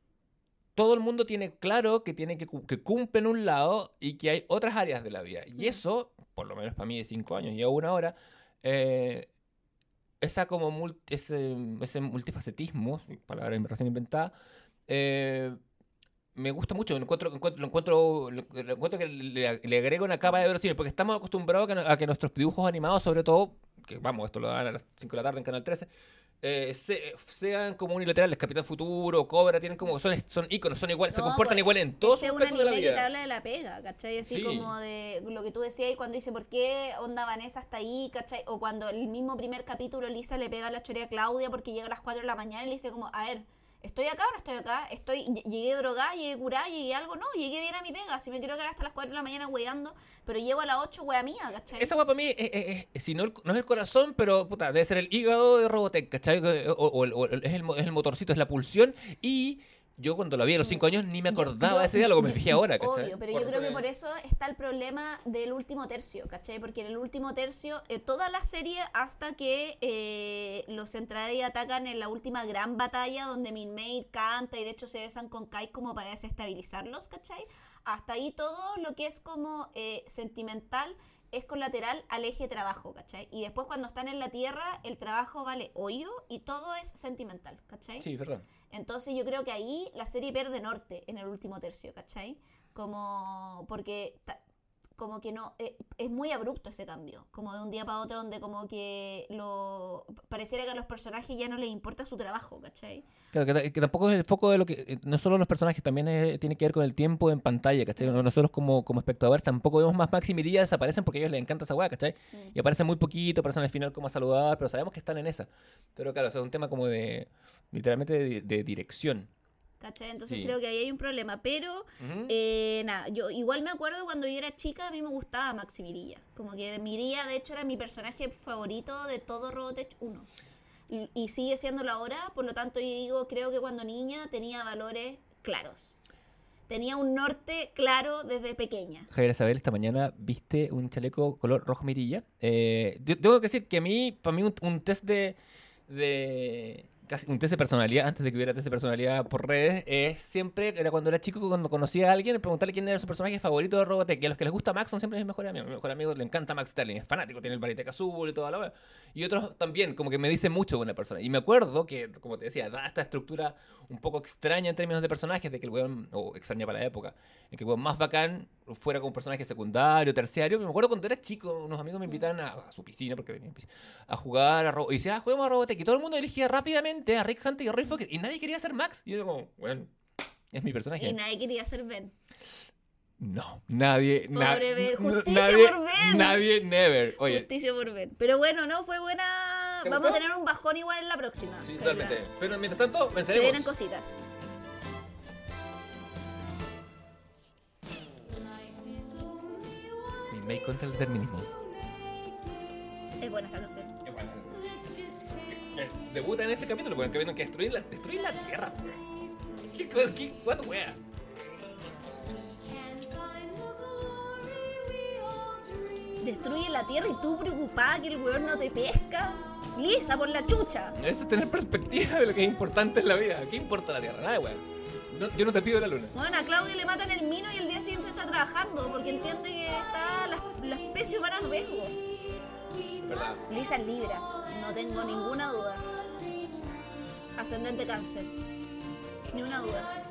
todo el mundo tiene claro que tiene que, que cumple en un lado y que hay otras áreas de la vida. Y eso, por lo menos para mí de cinco años y a una hora, eh, esa como mul- ese, ese multifacetismo, palabra recién inventada, eh, me gusta mucho, lo encuentro, encuentro- lo encuentro, lo, encuentro que le, le agrega una capa de verosímil, porque estamos acostumbrados a que, a que nuestros dibujos animados, sobre todo, que vamos, esto lo dan a las 5 de la tarde en Canal 13, eh, se- sean como unilaterales. Capitán Futuro, Cobra, tienen como. Son, son íconos, son iguales, se comportan pues, igual en todos Este sus aspectos de la anime que te vida. habla de la pega, ¿cachai? Así Sí. como de lo que tú decías y cuando dice por qué onda Vanessa hasta ahí, ¿cachai? O cuando el mismo primer capítulo Lisa le pega la chorea a Claudia porque llega a las 4 de la mañana y le dice como, a ver, ¿estoy acá o no estoy acá? Estoy, ll- llegué drogada, llegué curada, llegué algo, no, llegué bien a mi pega, si me quiero quedar hasta las 4 de la mañana weando, pero llego a las 8 wea mía, ¿cachai? Esa weá para mí, es, es- si no, no es el corazón, pero puta, debe ser el hígado de Robotech, ¿cachai? O, o o es, el, es el motorcito, es la pulsión. Y yo cuando la vi a los 5 años ni me acordaba yo- de ese diálogo, me fijé ahora, ¿cachai? Obvio, pero Por yo creo que por eso está el problema del último tercio, ¿cachai? Porque en el último tercio, eh, toda la serie hasta que eh, los Entrade atacan en la última gran batalla donde Minmay canta y de hecho se besan con Kai como para desestabilizarlos, ¿cachai? Hasta ahí todo lo que es como eh, sentimental es colateral al eje trabajo, ¿cachai? Y después cuando están en la tierra, el trabajo vale hoyo y todo es sentimental, ¿cachai? Sí, verdad. Entonces yo creo que ahí la serie pierde norte en el último tercio, ¿cachai? Como porque como que no eh, es muy abrupto ese cambio, como de un día para otro donde como que lo pareciera que a los personajes ya no les importa su trabajo, ¿cachai? Claro, que, ta- que tampoco es el foco de lo que. eh, No solo los personajes, también tiene que ver con el tiempo en pantalla, ¿cachai? Nosotros como, como espectadores tampoco vemos más Max y Mirilla desaparecen porque a ellos les encanta esa weá, ¿cachai? Mm. Y aparecen muy poquito, aparecen al final como a saludar, pero sabemos que están en esa. Pero claro, eso es un tema como de. literalmente de, de dirección. ¿Cachai? Entonces Sí. creo que ahí hay un problema, pero. Eh, nada, yo igual me acuerdo cuando yo era chica, a mí me gustaba Maxi Mirilla. Como que Mirilla, de hecho, era mi personaje favorito de todo Robotech 1. Y, y sigue siéndolo ahora, por lo tanto, yo digo, creo que cuando niña tenía valores claros. Tenía un norte claro desde pequeña. Javier Isabel, esta mañana viste un chaleco color rojo mirilla. Eh, tengo que decir que a mí, para mí, un, un test de, de- casi un test de personalidad, antes de que hubiera test de personalidad por redes, es siempre, era cuando era chico, cuando conocía a alguien, preguntarle quién era su personaje favorito de Robotech. Y a los que les gusta Max son siempre mis mejores amigos. Mi mejor amigo le encanta Max Sterling, es fanático, tiene el Bariteca azul y toda la. Y otros también, como que me dicen mucho una persona. Y me acuerdo que, como te decía, da esta estructura un poco extraña en términos de personajes, de que el weón, o extraña para la época, en que el weón más bacán fuera como personaje secundario, terciario. Me acuerdo cuando era chico, unos amigos me invitaban a, a su piscina, porque piscina, a jugar a Ro- Y decía, ah, juguemos a Robotech. Y todo el mundo elegía rápidamente a Rick Hunter y a Roy Fokker. Y nadie quería ser Max. Y yo como, bueno, es mi personaje. Y nadie quería ser Ben. No, nadie, na- Pobre Ben, justicia nadie, por Ben. nadie, never. Oye, Justicia por Ben. Pero bueno, no, fue buena. ¿Te Vamos a tener un bajón igual en la próxima. sí, totalmente. Pero mientras tanto, Se vienen venceremos. cositas. Mi make contra el determinismo. Es buena esta canción. Debuta en ese capítulo, porque viendo que destruir la, destruir la tierra. ¿Qué, qué, what wea? Destruye la tierra y tú preocupada que el weón no te pesca. Lisa, por la chucha. Eso es tener perspectiva de lo que es importante en la vida. ¿Qué importa la tierra? Nada, weón. No- yo no te pido la luna. Bueno, a Claudia le matan el mino y el día siguiente está trabajando porque entiende que está la, la especie humana en riesgo. ¿Verdad? Lisa es Libra, no tengo ninguna duda. Ascendente cáncer. Ni una duda.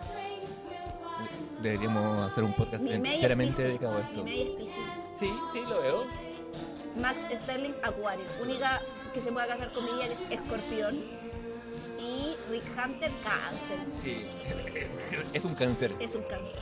Deberíamos hacer un podcast Mi es enteramente dedicado a Mi esto. May es Piscis. Sí, sí, lo veo. Max Sterling, Acuario. Única que se pueda casar con ella que es Escorpión. Y Rick Hunter, Cáncer. Sí. es un cáncer. Es un cáncer.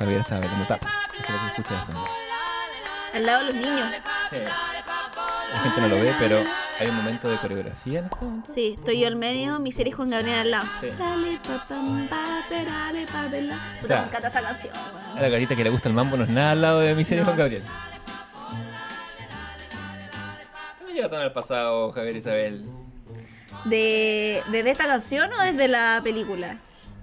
Javier estaba bailando tap. Eso es lo que escucha de fondo. Al lado de los niños. Sí. La gente no lo ve, pero hay un momento de coreografía en este momento. Sí, estoy yo al medio, mi serie Juan Gabriel al lado. Sí. Dale, papam, pape, dale, pape, la. Puta, O sea, me encanta esta canción, A la gatita que le gusta el mambo no es nada al lado de mi serie No. Juan Gabriel. No me lleva tan al pasado, Javier Isabel? ¿De, ¿Desde esta canción o desde la película?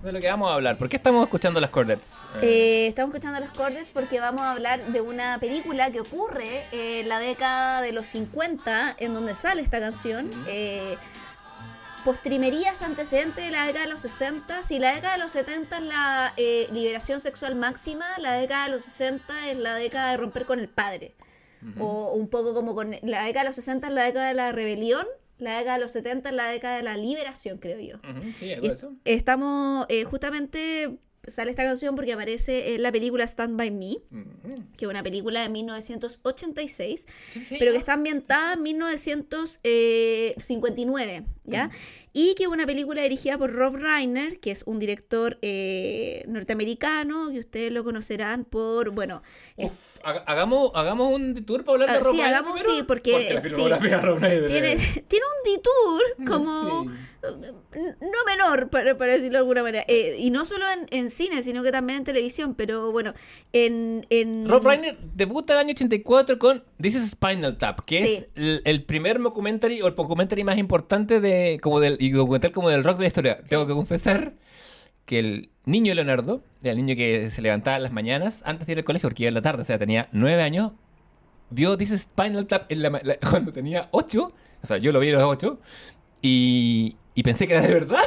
De lo que vamos a hablar. ¿Por qué estamos escuchando las Cordettes? Eh, estamos escuchando las Cordes porque vamos a hablar de una película que ocurre en la década de los 50, en donde sale esta canción. Eh, postrimerías antecedentes de la década de los 60. Si la década de los 70 es la eh, liberación sexual máxima, la década de los 60 es la década de romper con el padre. O un poco como con la década de los 60 es la década de la rebelión, la década de los 70 es la década de la liberación, creo yo. Ujú, sí, algo de eso. Estamos, eh, justamente sale esta canción porque aparece en la película Stand By Me, Ujú. que es una película de 1986, Sí, sí, pero que está ambientada en 1959, ¿ya? Y que es una película dirigida por Rob Reiner, que es un director eh, norteamericano, que ustedes lo conocerán por, bueno, Uf, hagamos, hagamos un tour para hablar de Ah, Rob sí, Reiner hagamos, primero, sí, porque- la sí. filmografía de Rob Reiner tiene, tiene un detour como... Sí. No menor, para, para decirlo de alguna manera. Eh, y no solo en, en cine, sino que también en televisión. Pero bueno, en. en Rob Reiner debuta el año 84 con This is Spinal Tap, que Sí. es el, el primer documentary o el documentary más importante de como del y documental como del rock de la historia. Tengo que confesar que el niño Leonardo, el niño que se levantaba en las mañanas antes de ir al colegio porque iba en la tarde, o sea, tenía nueve años, vio This is Spinal Tap en la ma- la- cuando tenía ocho, o sea, yo lo vi a los ocho y, y pensé que era de verdad.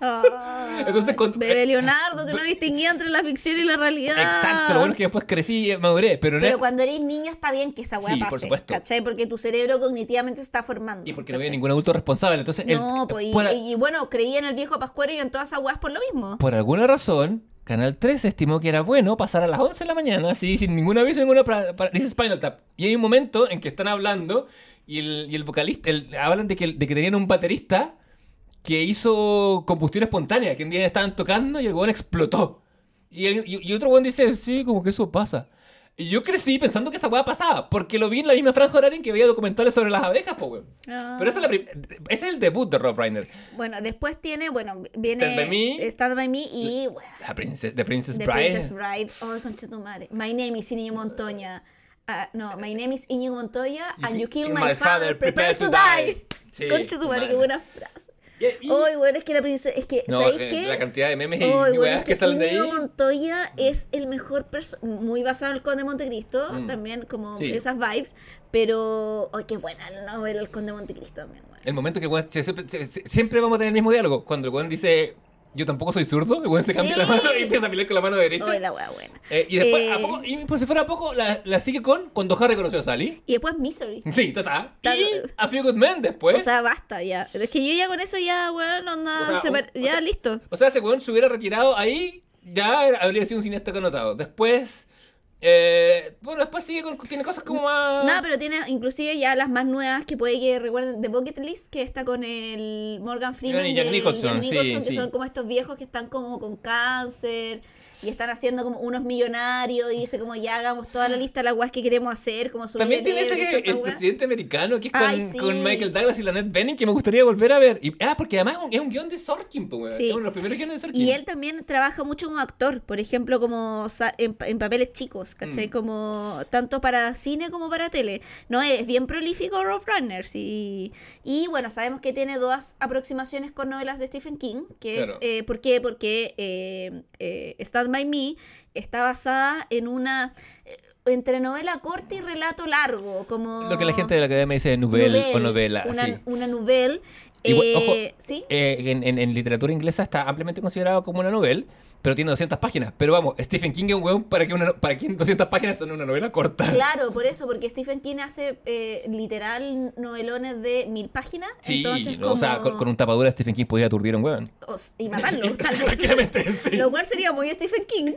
Ah, Entonces, con- Bebé Leonardo, que no distinguía entre la ficción y la realidad. Exacto, lo bueno es que después crecí y maduré, pero, cuando eres niño está bien que esa weá Sí, por pase. supuesto. ¿Cachai? Porque tu cerebro cognitivamente se está formando. y porque no había ningún adulto responsable, entonces el- No, pues, y, por- y bueno, creía en el viejo Pascuero y en todas esas weas por lo mismo. Por alguna razón, Canal 3 estimó que era bueno pasar a las 11 de la mañana, así, sin ningún aviso, ninguna para- dice Spinal Tap. Y hay un momento en que están hablando y el, y el vocalista, el- hablan de que, de que tenían un baterista que hizo combustión espontánea, que un día estaban tocando y el weón explotó. Y, el- y- y otro weón dice, sí, como que eso pasa. Y yo crecí pensando que esa weá pasaba, porque lo vi en la misma franja horaria en que veía documentales sobre las abejas, po, weón. Ah. Pero esa es la ese es el debut de Rob Reiner. Bueno, después tiene, bueno, viene Stand By Me. Stand By Me y, bueno, La princesa, The Princess The Bride. Princess Bride. Oh, concha tu madre. My name is Íñigo Montoya. Ah, no, my name is Íñigo Montoya and you kill my, father, prepare to die. Sí, concha tu madre, madre. qué buena frase. Hoy, bueno, es que la princesa, es que, No, ¿sabéis eh, qué? la cantidad de memes y bueno, es que que salen de ahí. Montoya es el mejor personaje, muy basado en el Conde de Montecristo, Mm. también como Sí. esas vibes, pero, oh, qué buena la novela El Conde de Montecristo también, bueno. El momento que el weón- se- se- se- se- siempre vamos a tener el mismo diálogo. Cuando el weón dice, yo tampoco soy zurdo, el weón se cambia Sí. la mano y empieza a pelear con la mano derecha. Hoy la wea buena. Eh, y después, Eh, a poco, y por si fuera poco, la, la sigue con cuando Harry conoció a Sally. Y después Misery. Sí, tata. Ta- Y A Few Good Men después. O sea, basta ya. Es que yo ya con eso ya, weón, onda, O sea, separ- un- o ya sea- listo. O sea, ese weón se hubiera retirado ahí, ya habría sido un cineasta connotado. Después, eh, bueno, después sigue con, tiene cosas como más... Nada, pero tiene inclusive ya las más nuevas que puede que recuerden The Bucket List, que está con el Morgan Freeman Y y, Jack el Nicholson, Jack Nicholson, sí, que sí. son como estos viejos que están como con cáncer y están haciendo como unos millonarios y dice como ya hagamos toda la lista de las weas que queremos hacer, como subir También tiene ese que el presidente americano que es con, Ay, sí. con Michael Douglas y la Ned Benning que me gustaría volver a ver. Y, ah, porque además es un, es un guion de Sorkin, pues. Sí. Es uno de los primeros guiones de Sorkin. Y él también trabaja mucho como actor, por ejemplo, como en, pa- en papeles chicos, ¿cachai? Mm. Como tanto para cine como para tele. No, es bien prolífico Rob Reiner, sí. Y bueno, sabemos que tiene dos aproximaciones con novelas de Stephen King, que es, eh, ¿por qué? Porque eh, eh, Stand By Me está basada en una... eh, entre novela corta y relato largo, como... Lo que la gente de la academia dice novel o novel, novela. Una, sí. una novel. Igual- eh, ojo, ¿Sí? Eh, en, en- en literatura inglesa está ampliamente considerado como una novela, pero tiene 200 páginas. Pero vamos, Stephen King es un weón para que, una, para que 200 páginas son una novela corta. Claro, por eso, porque Stephen King hace eh, literal novelones de mil páginas. Sí, entonces no, o sea, como- con, con un tapadura Stephen King podía aturdir a un weón. o y matarlo, tal vez. Sí. Lo cual sería muy Stephen King.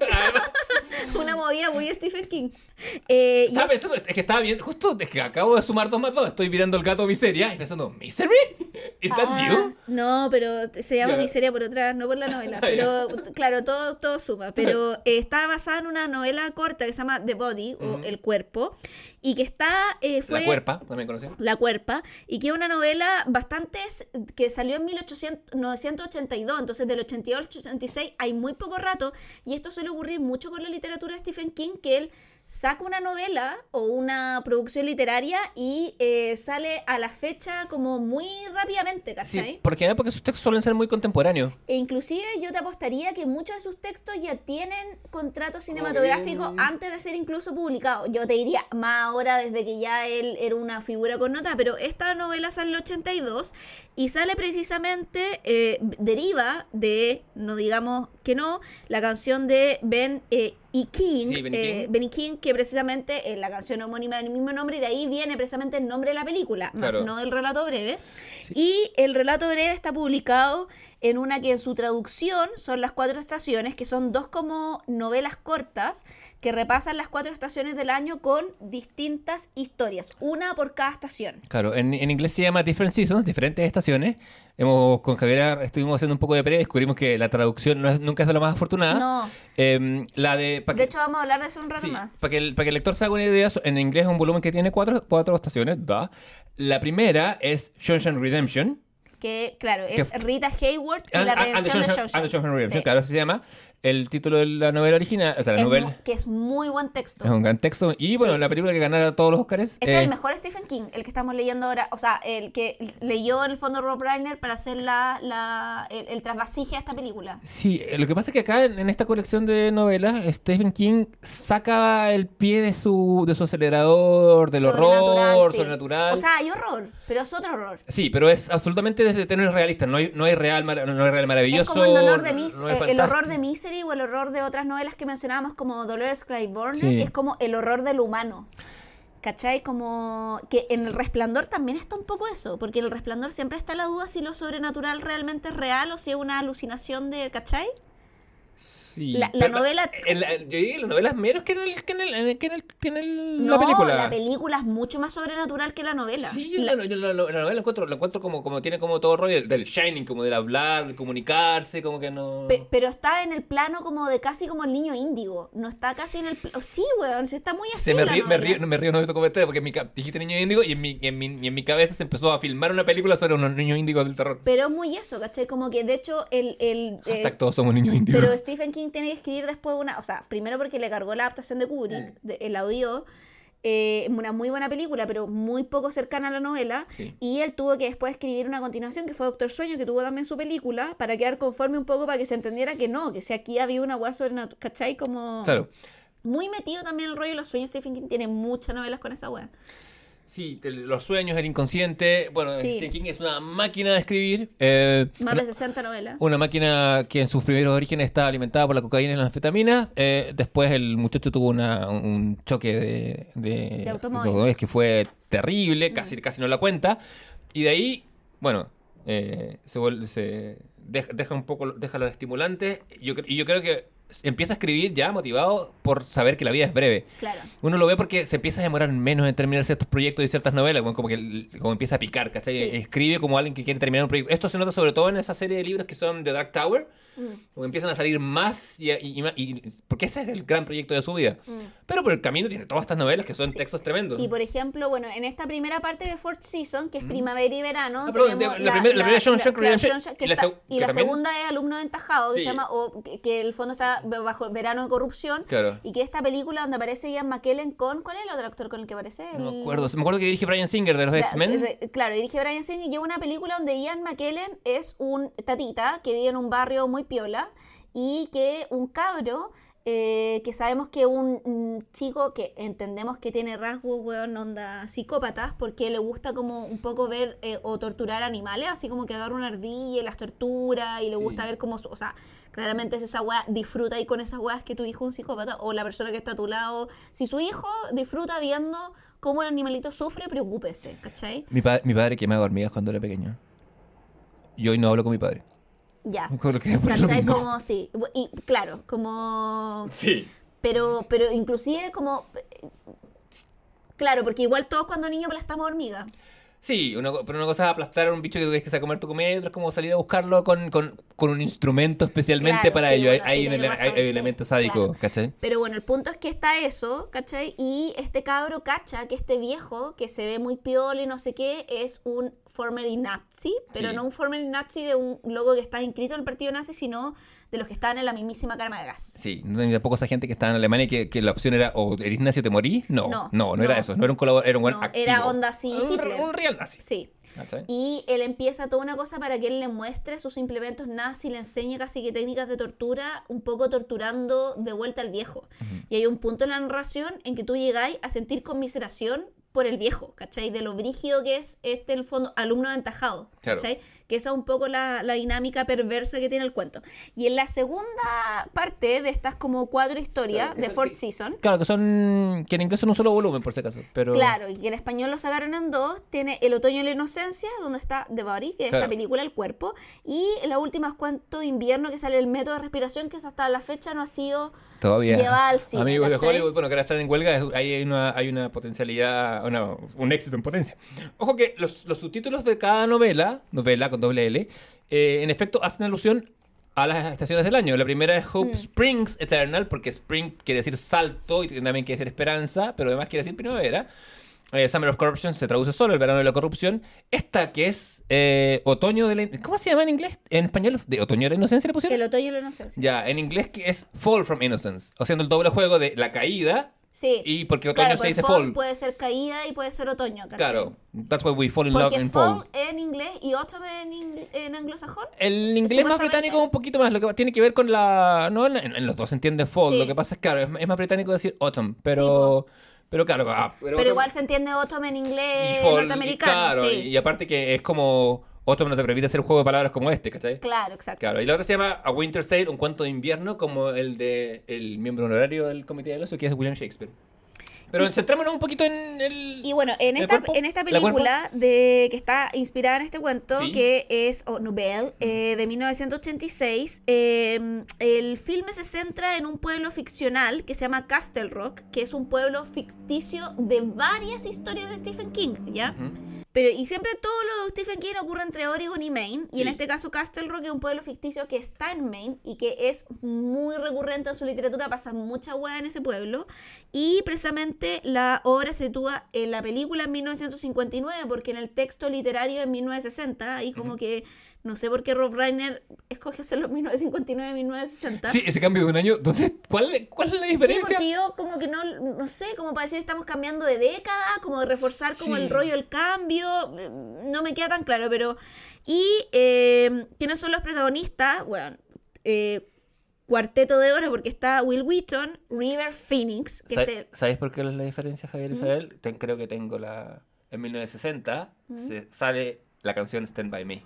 Una movida muy Stephen King. Eh, y- Estaba pensando, es que estaba bien, justo es que acabo de sumar dos más dos, estoy mirando el gato miseria y pensando, ¿Misery? ¿Is that Ah, you? No, pero se llama Ya. Miseria por otra, no por la novela. Pero claro, todo, todo suma. Pero eh, está basada en una novela corta que se llama The Body o. El Cuerpo. Y que está. eh, fue, La cuerpa, también conocida. La Cuerpa, y que es una novela bastante que salió en 1882, entonces del 82 al 86 hay muy poco rato, y esto suele ocurrir mucho con la literatura de Stephen King, que él saca una novela o una producción literaria y eh, sale a la fecha como muy rápidamente, ¿cachai? Sí, porque, porque sus textos suelen ser muy contemporáneos. E inclusive yo te apostaría que muchos de sus textos ya tienen contratos cinematográficos antes de ser incluso publicados. Yo te diría más ahora desde que ya él era una figura con nota, pero esta novela sale en el 82 y sale precisamente, eh, deriva de, no digamos que no, la canción de Ben eh, y King, Sí, Benny eh, King. Benny King, que precisamente es la canción homónima del mismo nombre y de ahí viene precisamente el nombre de la película, más Claro. no del relato breve. Y el relato breve está publicado en una que en su traducción son las cuatro estaciones, que son dos como novelas cortas que repasan las cuatro estaciones del año con distintas historias, una por cada estación. Claro, en, en inglés se llama Different Seasons, diferentes estaciones. Hemos, con Javier estuvimos haciendo un poco de pelea y descubrimos que la traducción no es- nunca es de lo más afortunada. No. Em, la de... De que- hecho, vamos a hablar de eso un rato Sí, más. para que, el, para que el lector se haga una idea, en inglés es un volumen que tiene cuatro, cuatro estaciones. Da. La primera es Shawshank Redemption. Que, claro, es Rita Hayward y And- la and the redención de Shawshank- claro, así se llama. El título de la novela original, o sea, la Es novela que es muy buen texto. es un gran texto. Y bueno, Sí. la película que ganara todos los Oscars. Este eh, es el mejor Stephen King, el que estamos leyendo ahora, o sea, el que leyó en el fondo Rob Reiner para hacer la, la, el, el trasvasije a esta película. Sí, eh, lo que pasa es que acá en, en esta colección de novelas, Stephen King saca el pie de su, de su acelerador, del Sobrenatural, horror, sí. sobrenatural. O sea, hay horror, pero es otro horror. Sí, pero es absolutamente desde tener realista. No hay, no hay real, no hay real maravilloso. Es como el, dolor de Mis- no eh, el horror de O el horror de otras novelas que mencionábamos como Dolores Claiborne, Sí. es como el horror del humano. ¿Cachai? Como que en el resplandor también está un poco eso, porque en el resplandor siempre está la duda si lo sobrenatural realmente es real o si es una alucinación de, ¿cachai? Sí, La- la pero- novela- en la- yo diría que la novela es menos que en, el, que en, el, que en el- que en el- No, la película. la película es mucho más sobrenatural que la novela. Sí, yo La- la, yo la- la- la novela la encuentro, la encuentro como, como tiene como todo rollo del, del shining, como del hablar, del comunicarse, como que no. Pe- pero está en el plano como de casi como el niño índigo. No está casi en el... oh, sí, weón, sí está muy así Se me la río, me río, me río no tu comentario porque en mi, dijiste niño índigo y en, mi, en, mi, y en mi cabeza se empezó a filmar una película sobre unos niños índigos del terror. Pero es muy eso, ¿cachai? Como que de hecho el... el eh, todos somos niños índigos. pero Stephen King tiene que escribir después una... O sea, primero porque le cargó la adaptación de Kubrick, de- el audio, eh, una muy buena película, pero muy poco cercana a la novela. Sí. Y él tuvo que después escribir una continuación que fue Doctor Sueño, que tuvo también su película, para quedar conforme un poco para que se entendiera que no, que si aquí había una hueá sobrenatural, ¿cachai? Como... Claro. Muy metido también el rollo de los sueños. Stephen King tiene muchas novelas con esa wea. Sí, te- los sueños, el inconsciente. Bueno, Sí. Stephen King es una máquina de escribir. eh, Más de 60 novelas. una máquina que en sus primeros orígenes estaba alimentada por la cocaína y las anfetaminas. eh, después el muchacho tuvo una- un choque de, de, De automóvil. que fue terrible, casi, casi no la cuenta. Y de ahí, bueno, eh, se, vuelve, se deja, deja un poco, deja los estimulantes. Yo, y yo creo que empieza a escribir ya motivado por saber que la vida es breve. Claro. Uno lo ve porque se empieza a demorar menos en terminar ciertos proyectos y ciertas novelas, como, que como empieza a picar, ¿cachai? Sí. Escribe como alguien que quiere terminar un proyecto. Esto se nota sobre todo en esa serie de libros que son The Dark Tower, Mm. empiezan a salir más y, y- y porque ese es el gran proyecto de su vida. Mm. Pero por el camino tiene todas estas novelas que son textos tremendos. Y por ejemplo, bueno, en esta primera parte de Fourth Season, que es primavera y verano, Ah, perdón, tenemos la primera- la primera Shawshank que y la está- y la segunda es Alumno Ventajado, que Sí. se llama, o que- que el fondo está bajo verano de corrupción. Claro. Y que esta película donde aparece Ian McKellen con, ¿cuál es el otro actor con el que aparece? No me El- acuerdo. Me acuerdo que dirige Brian Singer de los X-Men. Claro, dirige Brian Singer y lleva una película donde Ian McKellen es un tatita que vive en un barrio muy piola y que un cabro eh, que sabemos que un, un chico que entendemos que tiene rasgos, weón, onda psicópatas, porque le gusta como un poco ver eh, o torturar animales, así como que agarra una ardilla y las tortura y le gusta ver cómo, o sea, claramente es esa weá, disfruta ahí con esas weas que tu hijo es un psicópata o la persona que está a tu lado. Si su hijo disfruta viendo cómo el animalito sufre, preocúpese, ¿cachai? Mi, pa- mi padre quemaba hormigas cuando era pequeño. Y hoy no hablo con mi padre. Ya. Acuerdo que. Como, sí. Y claro, como... Sí. Pero, pero inclusive como... Claro, porque igual todos cuando niños aplastamos hormigas. Sí, una pero una cosa es aplastar a un bicho que tienes que sacar comer tu comida y otra es como salir a buscarlo con, con con un instrumento especialmente Claro, para sí, ello. Hay- bueno, hay, sí, un, tenés ele- razón, hay- hay un elemento sádico, claro. ¿cachai? Pero bueno, el punto es que está eso, ¿cachai? Y este cabro cacha que este viejo, que se ve muy piola y no sé qué, es un formerly nazi, pero Sí. no un formerly nazi de un logo que está inscrito en el partido nazi, sino de los que estaban en la mismísima carma de gas. Sí, no ni tampoco esa gente que estaba en Alemania que, que la opción era o eres nazi o te morís. No, No, no, no, era no. eso. No era un colaborador, era un buen era onda así Un-. Un real nazi. Sí. ¿Cachai? Y él empieza toda una cosa para que él le muestre sus implementos nazi, le enseñe casi que técnicas de tortura, un poco torturando de vuelta al viejo. Y hay un punto en la narración en que tú llegáis a sentir conmiseración por el viejo, ¿cachai? De lo brígido que es este, en el fondo, alumno aventajado, Claro. Que esa es un poco la, la dinámica perversa que tiene el cuento. Y en la segunda parte de estas como cuatro historias Claro, de Fourth que- Season, Claro, que son. que en inglés son un solo volumen, por si acaso. Pero... Claro, y que en español lo sacaron en dos. Tiene El otoño y la inocencia, donde está The Body, que es Claro. esta película El cuerpo. Y la última es Cuento de invierno, que sale el método de respiración, que hasta la fecha no ha sido Todavía. llevada al cine. Amigos de. Hollywood, bueno, que ahora están en huelga, hay una, hay una potencialidad, una- un éxito en potencia. Ojo que los, los subtítulos de cada novela, novela con doble L, eh, en efecto hacen alusión a las estaciones del año. La primera es Hope Mm. Springs Eternal, porque Spring quiere decir salto y también quiere decir esperanza, pero además quiere decir primavera. Eh, Summer of Corruption se traduce solo, el verano de la corrupción. Esta que es eh, otoño de la... ¿Cómo se llama en inglés? En español, ¿de otoño de la inocencia le pusieron? El otoño y la inocencia. Ya, en inglés que es Fall from Innocence, haciendo el doble juego de la caída Sí. y porque otoño claro, se pues dice fall fall. puede ser caída y puede ser otoño, ¿cachai? Claro, that's why we fall in love Porque in fall, fall. en inglés y autumn en, ingl- en anglosajón. El inglés más británico un poquito más, lo que tiene que ver con la... No, en, en los dos se entiende fall, Sí. lo que pasa es claro, es, es más británico decir autumn, Sí, pero... po. pero claro, ah, Pero autumn- igual se entiende autumn en inglés y fall, y norteamericano, claro, sí. y aparte que es como... Autumn no te permite hacer un juego de palabras como este, ¿cachai? Claro, exacto. Claro, y la otra se llama A Winter's Tale, un cuento de invierno, como el de el miembro honorario del Comité del Oso, que es William Shakespeare. Pero Y- centrémonos un poquito en el... Y bueno, en ¿El esta, cuerpo? en esta película de, que está inspirada en este cuento, Sí. que es o Nouvelle, eh, de 1986, eh, el filme se centra en un pueblo ficcional que se llama Castle Rock, que es un pueblo ficticio de varias historias de Stephen King, ¿ya? Ujú. Pero, y siempre todo lo de Stephen King ocurre entre Oregon y Maine. Y en este caso, Castle Rock es un pueblo ficticio que está en Maine y que es muy recurrente en su literatura. Pasa mucha hueá en ese pueblo. Y precisamente la obra se sitúa en la película en 1959, porque en el texto literario en 1960. Ahí como que no sé por qué Rob Reiner escoge hacerlo en 1959 1960. Sí, ese cambio de un año, ¿dónde, cuál, ¿cuál es la Sí, diferencia? porque yo como que no, no sé, como para decir estamos cambiando de década, como de reforzar como Sí. el rollo del cambio, no me queda tan claro, pero... Y eh, quiénes son los protagonistas, bueno, eh, cuarteto de oro porque está Will Wheaton, River Phoenix, que ¿Sa- este... ¿Sabes por qué es la diferencia, Javier Isabel? Ten- creo que tengo la... En 1960 se sale la canción Stand By Me.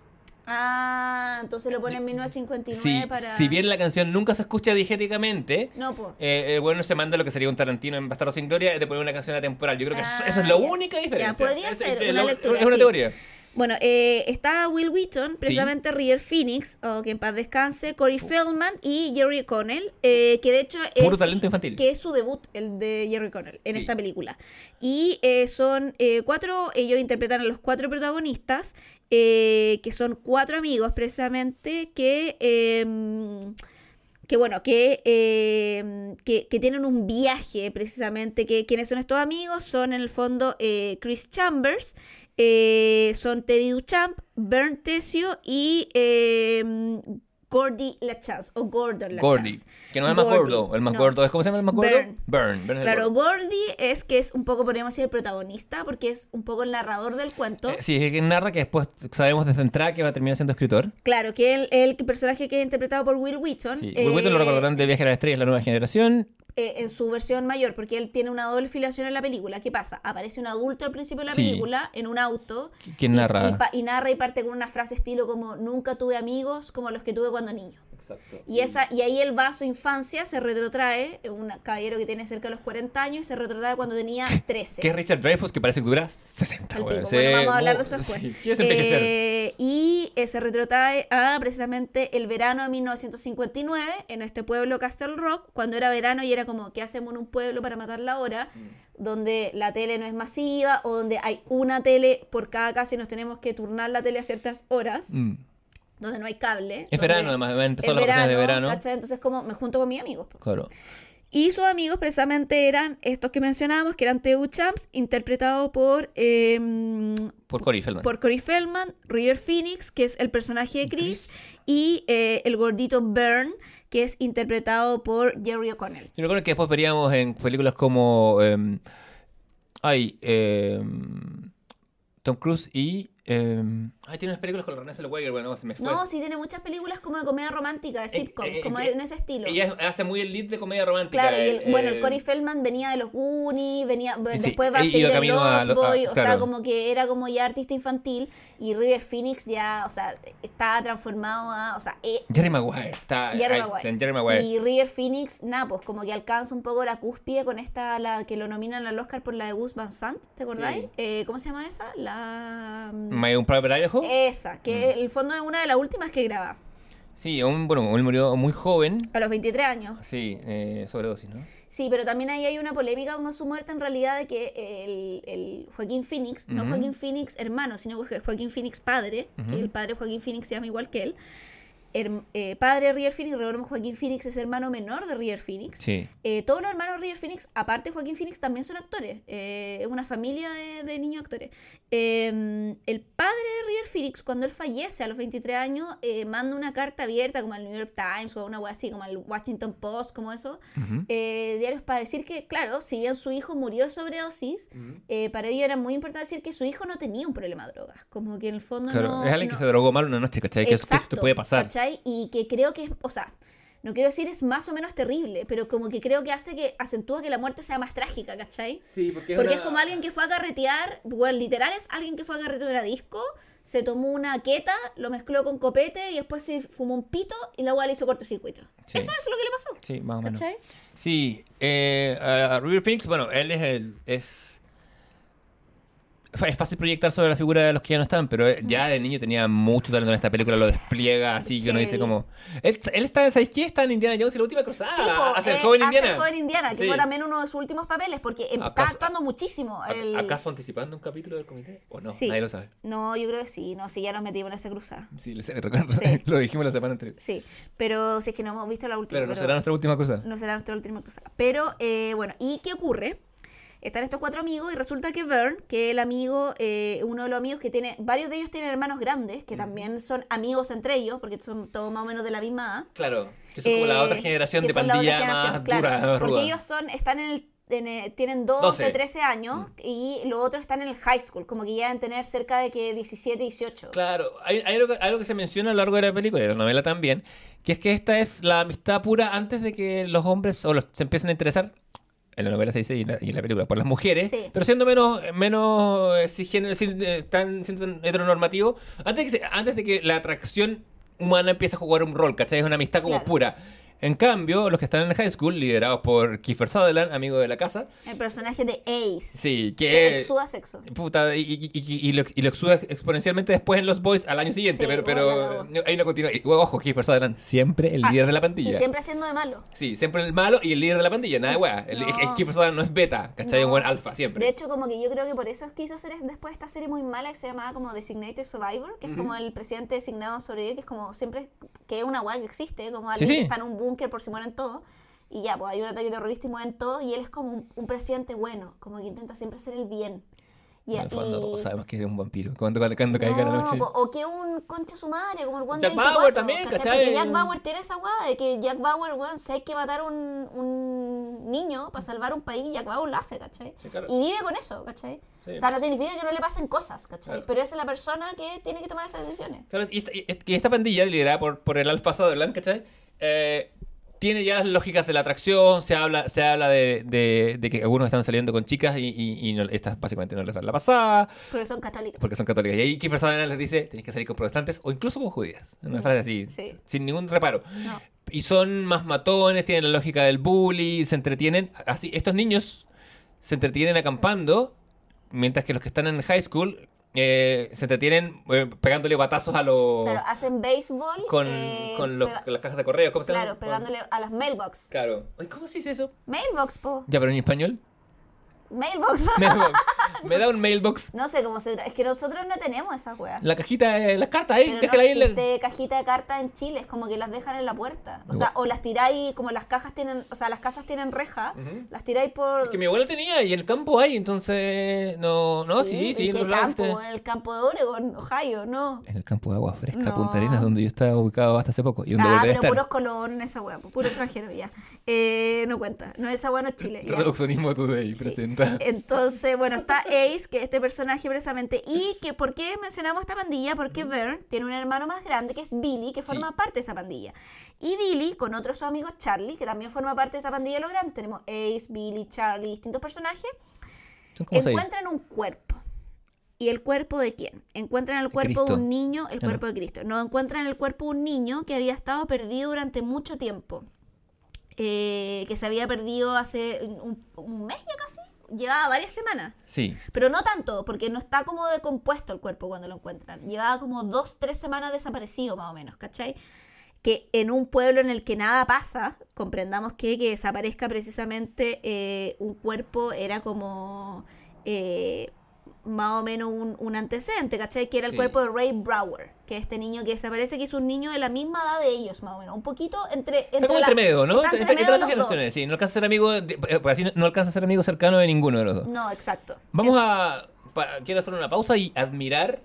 Ah, entonces lo pone en 1959 Sí, para... Si bien la canción nunca se escucha digéticamente, No, eh, el bueno se manda lo que sería un Tarantino en Bastardo sin Gloria de poner una canción atemporal. Yo creo que eso, Ah, eso es la ya. única diferencia. podría Es- ser es una lectura, Es una sí. teoría. Bueno, eh, está Will Wheaton, precisamente River Phoenix, o que en paz descanse, Corey Feldman y Jerry Connell, eh, que de hecho es, Puro talento infantil. que es su debut, el de Jerry Connell, en Sí. esta película. Y eh, son cuatro, ellos interpretan a los cuatro protagonistas, que son cuatro amigos precisamente, que... em, que bueno, que, eh, que, que tienen un viaje precisamente, que quienes son estos amigos son en el fondo eh, Chris Chambers, eh, son Teddy Duchamp, Bern Tesio y eh, Gordy LaChance, o Gordon Gordy. LaChance. Que no es el más Gordy, gordo. El más no. gordo. ¿Es cómo se llama el más gordo? Burn. Claro, gordo. Gordy es que es un poco, podríamos decir, el protagonista, porque es un poco el narrador del cuento. Eh, sí, es que narra que después sabemos desde entrada que va a terminar siendo escritor. Claro, que el, el personaje que es interpretado por Will Wheaton. Sí. Will Wheaton lo eh, recordarán de Viaje a las Estrellas, la nueva generación. Eh, en su versión mayor, porque él tiene una doble filiación en la película. ¿Qué pasa? Aparece un adulto al principio de la Sí. película en un auto. ¿Quién y- narra? Y, pa- y narra y parte con una frase estilo como nunca tuve amigos como los que tuve cuando niño. Y, esa, y ahí él va a su infancia, se retrotrae, un caballero que tiene cerca de los 40 años, y se retrotrae cuando tenía 13. Que es Richard Dreyfuss, que parece que dura 60, Al weón. pico. Sí, Bueno, vamos a hablar de eso después. Eh, y eh, se retrotrae a precisamente el verano de 1959 en este pueblo Castle Rock, cuando era verano y era como, ¿qué hacemos en un pueblo para matar la hora? Mm. Donde la tele no es masiva o donde hay una tele por cada casa y nos tenemos que turnar la tele a ciertas horas. Mm. Donde no hay cable. Es verano, además, es las vacaciones de verano. ¿cachai? Entonces, como me junto con mis amigos. po. Claro. Y sus amigos precisamente eran estos que mencionábamos, que eran Teu Champs, interpretado por, eh, Por Corey Feldman. por Corey Feldman, River Phoenix, que es el personaje de Chris, y eh, el gordito Byrne, que es interpretado por Jerry O'Connell. Yo recuerdo que después veríamos en películas como. em, ay, em, Tom Cruise y. ay, tiene unas películas con Renée Zellweger, bueno, se me fue. No, sí tiene muchas películas como de comedia romántica, de sitcom, eh, como eh, en ese estilo. Ella hace muy el lead de comedia romántica. Claro, y el- eh, bueno, el eh, Corey Feldman venía de los Goonies, venía, Sí, después va a seguir a Lost a- Boy, o sea, como que era como ya artista infantil, y River Phoenix ya, o sea, estaba transformado a, o sea, eh, Jerry Maguire. Está, Jerry Maguire. en Jerry Maguire. Y River Phoenix, nada, pues como que alcanza un poco la cúspide con esta, la que lo nominan al Oscar por la de Gus Van Sant, ¿te acordáis? Sí. Eh, ¿Cómo se llama esa? La... My Own Private Idaho. Esa, Mm. que en el fondo es una de las últimas que graba, Sí, un, bueno, él murió muy joven. a los 23 años. Sí, eh, sobredosis, ¿no? Sí, pero también ahí hay una polémica con su muerte en realidad de que el, el Joaquín Phoenix, no Ujú. Joaquín Phoenix hermano, sino Jo- Joaquín Phoenix padre, Ujú. que el padre Joaquín Phoenix se llama igual que él. Eh, padre de River Phoenix, recordemos Joaquín Phoenix es hermano menor de River Phoenix. Sí. Eh, todos los hermanos de River Phoenix, aparte de Joaquín Phoenix, también son actores. Eh, es una familia de, de niños actores. Eh, el padre de River Phoenix, cuando él fallece a los 23 años, eh, manda una carta abierta como al New York Times o a una web así, como al Washington Post, como eso, Ujú. eh, diarios para decir que, claro, si bien su hijo murió de sobredosis, eh, para ellos era muy importante decir que su hijo no tenía un problema de drogas. Como que en el fondo Claro, no. es alguien no- que se drogó mal una noche, ¿cachai? Que eso, que eso te puede pasar. ¿cachai? Y que creo que es, o sea, no quiero decir es más o menos terrible, pero como que creo que hace que acentúa que la muerte sea más trágica, ¿cachai? Sí, porque, Porque es como alguien que fue a carretear, bueno, literal es alguien que fue a carretear a disco, se tomó una queta, lo mezcló con copete y después se fumó un pito y la weá le hizo cortocircuito. Sí. Eso es lo que le pasó. Sí, más o menos. ¿Cachai? Sí, eh, a River Phoenix, bueno, él es el. Es, es fácil proyectar sobre la figura de los que ya no están, pero eh, ya de niño tenía mucho talento en esta película, lo despliega así que uno dice como. Él, él está, ¿sabéis qué? Está en Indiana Jones y la última cruzada. Sí, po, hace el eh, joven hace Indiana. el joven Indiana, que Sí. fue también uno de sus últimos papeles, porque em- está ¿Acaso- actuando muchísimo. ¿A- el- ¿Acaso anticipando un capítulo del comité? ¿O no? Sí. Nadie lo sabe. No, yo creo que sí, no, sí, ya nos metimos en esa cruzada. Sí, les- lo dijimos la semana anterior. Sí, pero si es que no hemos visto la última. Pero no será nuestra última cosa. no será nuestra última cruzada. Pero, eh, bueno, ¿y qué ocurre? Están estos cuatro amigos y resulta que Vern, que el amigo, eh, uno de los amigos que tiene, varios de ellos tienen hermanos grandes, que también son amigos entre ellos, porque son todos más o menos de la misma edad. Claro, que son como la Eh, otra generación de pandilla más claro, dura, Porque ruda. ellos son, están en el, en tienen 12, 12. 13 años y los otros están en el high school, como que ya deben tener cerca de que 17, 18. Claro, hay, hay algo, algo que se menciona a lo largo de la película y de la novela también, que es que esta es la amistad pura antes de que los hombres o los, se empiecen a interesar, en la novela se dice y en la, y en la película, por las mujeres, Sí. pero siendo menos, menos eh, cisgénero, sin- eh, tan, siendo tan heteronormativo, antes de, que se- antes de que la atracción humana empiece a jugar un rol, ¿cachai? Es una amistad como Claro. pura. En cambio, los que están en high school, liderados por Kiefer Sutherland, amigo de la casa, El personaje de Ace, sí, que que... exuda sexo. Puta, y, y, y- y lo, y lo exuda exponencialmente después en los Boys al año siguiente, Sí, pero, pero ahí no continúa. Y, ojo, Kiefer Sutherland, siempre el Ah, líder de la Y pandilla. siempre haciendo de malo. Sí, siempre el malo y el líder de la pandilla, nada de Es- weá. El, no. el Kiefer Sutherland no es beta, ¿cachai? No. Un buen alfa, siempre. De hecho, como que yo creo que por eso quiso hacer después esta serie muy mala que se llamaba como Designated Survivor, que es como el presidente designado a sobrevivir, que es como siempre, que es una guay que existe, como alguien sí. que está en un búnker por si mueren todos, y ya, pues hay un ataque terrorista y mueren todos, y él es como un, un presidente bueno, como que intenta siempre hacer el bien. Y, en el fondo y- todos sabemos que es un vampiro. Cuando, cuando, cuando caiga la no, noche. po- o que un concha su madre, como el One Jack 24, Bauer también, ¿cachai? ¿cachai? Porque Jack Bauer tiene esa weá de que Jack Bauer, weón, si hay que matar un, un niño para salvar un país, Jack Bauer lo hace, ¿cachai? Sí, claro. Y vive con eso, ¿cachai? Sí. O sea, no significa que no le pasen cosas, ¿cachai? Claro. Pero esa es la persona que tiene que tomar esas decisiones. Claro, y esta, y esta- y esta pandilla, liderada por, por el alfa Sutherland, ¿cachai? Eh, tiene ya las lógicas de la atracción, se habla, se habla de, de- de que algunos están saliendo con chicas y, y, y no- estas básicamente no les dan la pasada. Porque son católicos. porque son católicas. Y ahí Kiefer Sutherland les dice, tenéis que salir con protestantes o incluso con judías. Una frase así, Sí. sin ningún reparo. No. Y son más matones, tienen la lógica del bully, se entretienen. Así, estos niños se entretienen acampando, mientras que los que están en high school eh, se entretienen eh, pegándole batazos a los... Claro, hacen béisbol. con, eh, con, los- pega- con las cajas de correo, ¿cómo se llama? Claro, pegándole a las mailbox. Claro. ¿Cómo se dice eso? Mailbox, po. Ya, pero en español. Mailbox. Mailbox. Me da un mailbox. no sé cómo se Es que nosotros no tenemos esas weas. La cajita, eh, las cartas ahí, Pero no déjala ahí. existe cajita de cartas en Chile, es como que las dejan en la puerta. O sea, o las tiráis, como las cajas tienen, o sea, las casas tienen reja, las tiráis por... Es que mi abuela tenía y en el campo hay, entonces. No, no, sí, sí. ¿En qué en lados campo? este- En el campo de Oregon, Ohio, no. En el campo de agua fresca, No. Punta Arenas, donde yo estaba ubicado hasta hace poco. Y donde Ah, volveré a pero estar. puros colón, esa wea, puro extranjero, ya. Eh, no cuenta, no, esa wea no es Chile. ya. Reduccionismo Today Entonces, bueno, está Ace, que es este personaje precisamente. Y que, ¿por qué mencionamos esta pandilla? Porque Vern tiene un hermano más grande que es Billy, que forma Sí. parte de esta pandilla. Y Billy, con otros su amigo Charlie, que también forma parte de esta pandilla de los grandes. Tenemos Ace, Billy, Charlie, distintos personajes. Encuentran un cuerpo. ¿Y el cuerpo de quién? Encuentran el cuerpo de un niño, el cuerpo de Cristo. No, encuentran el cuerpo de un niño que había estado perdido durante mucho tiempo. Eh, que se había perdido hace un, un mes ya casi. Llevaba varias semanas. Sí. Pero no tanto, porque no está como decompuesto el cuerpo cuando lo encuentran. Llevaba como dos, tres semanas desaparecido más o menos, ¿cachai? Que en un pueblo en el que nada pasa, comprendamos que que desaparezca precisamente eh, un cuerpo era como eh, más o menos un, un antecedente, ¿cachai? Que era el cuerpo de Ray Brower, que es este niño que desaparece, que es un niño de la misma edad de ellos, más o menos. Un poquito entre... Está como la- entre medio, ¿no? está Entre, entre entre las dos. generaciones, sí. No alcanza a ser amigo, de- eh, pues así no- no alcanza a ser amigo cercano de ninguno de los dos. No, exacto. Vamos a. pa- quiero hacer una pausa y admirar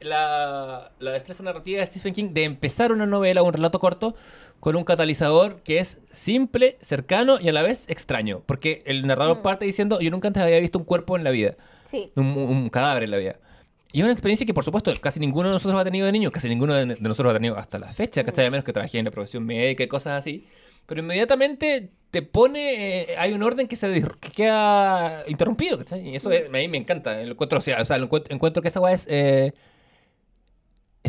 la, la destreza narrativa de Stephen King de empezar una novela o un relato corto con un catalizador que es simple, cercano y a la vez extraño. Porque el narrador Mm. parte diciendo: Yo nunca antes había visto un cuerpo en la vida, Sí. un, un cadáver en la vida. Y es una experiencia que, por supuesto, casi ninguno de nosotros ha tenido de niño, casi ninguno de, de nosotros ha tenido hasta la fecha, ¿cachai? A menos que trabajé en la profesión médica y cosas así. Pero inmediatamente te pone, eh, hay un orden que se que queda interrumpido, ¿cachai? Y eso es- a mí me encanta. Encuentro, o sea, o sea, encuentro, encuentro que esa weá es, eh,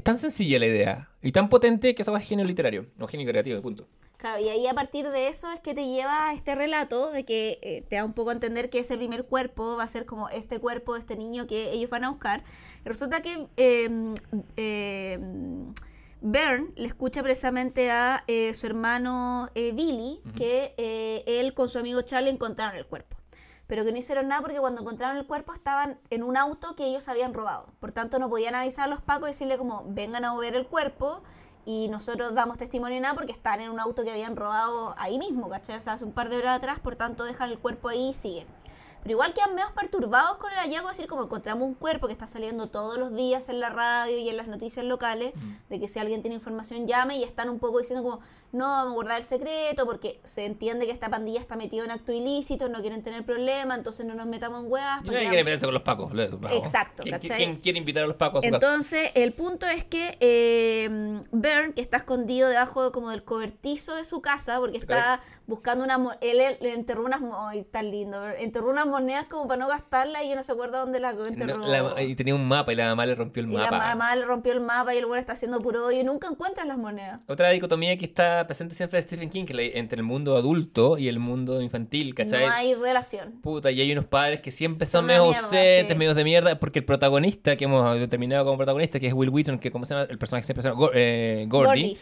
es tan sencilla la idea y tan potente que weá es genio literario, no genio creativo, punto. Claro, y ahí a partir de eso es que te lleva a este relato de que eh, te da un poco a entender que ese primer cuerpo va a ser como este cuerpo de este niño que ellos van a buscar. Resulta que eh, eh, Bern le escucha precisamente a eh, su hermano eh, Billy que eh, él con su amigo Charlie encontraron el cuerpo. Pero que no hicieron nada porque cuando encontraron el cuerpo estaban en un auto que ellos habían robado. Por tanto, no podían avisar a los pacos y decirle como, vengan a ver el cuerpo y nosotros damos testimonio de nada porque están en un auto que habían robado ahí mismo, ¿cachai? O sea, hace un par de horas atrás, por tanto dejan el cuerpo ahí y siguen. Pero igual quedan medio perturbados con el hallazgo, es decir, como encontramos un cuerpo que está saliendo todos los días en la radio y en las noticias locales, de que si alguien tiene información llame y están un poco diciendo como, no, vamos a guardar el secreto porque se entiende que esta pandilla está metida en acto ilícito, no quieren tener problema, entonces no nos metamos en huevas. Porque nadie quiere meterse con los pacos. vamos. Exacto, ¿Quién, ¿cachai? quién quiere invitar a los pacos a su casa? Entonces, el punto es que eh, Bern, que está escondido debajo de- como del cobertizo de su casa, porque está buscando una él enterró unas ay, tan lindo, enterró unas monedas como para no gastarlas y yo no se acuerda dónde las enterró. No, la- y tenía un mapa y la mamá le rompió el y la mapa. mamá le rompió el mapa y el bueno está haciendo puro hoyo y nunca encuentran las monedas. Otra dicotomía que está presente siempre de Stephen King, que la- entre el mundo adulto y el mundo infantil, ¿cachai? No hay relación. Puta, y hay unos padres que siempre Son son medio ausentes, sí. medios de mierda, porque el protagonista que hemos determinado como protagonista, que es Will Wheaton, que como se llama el personaje que siempre se llama eh, Gordy, Gordy,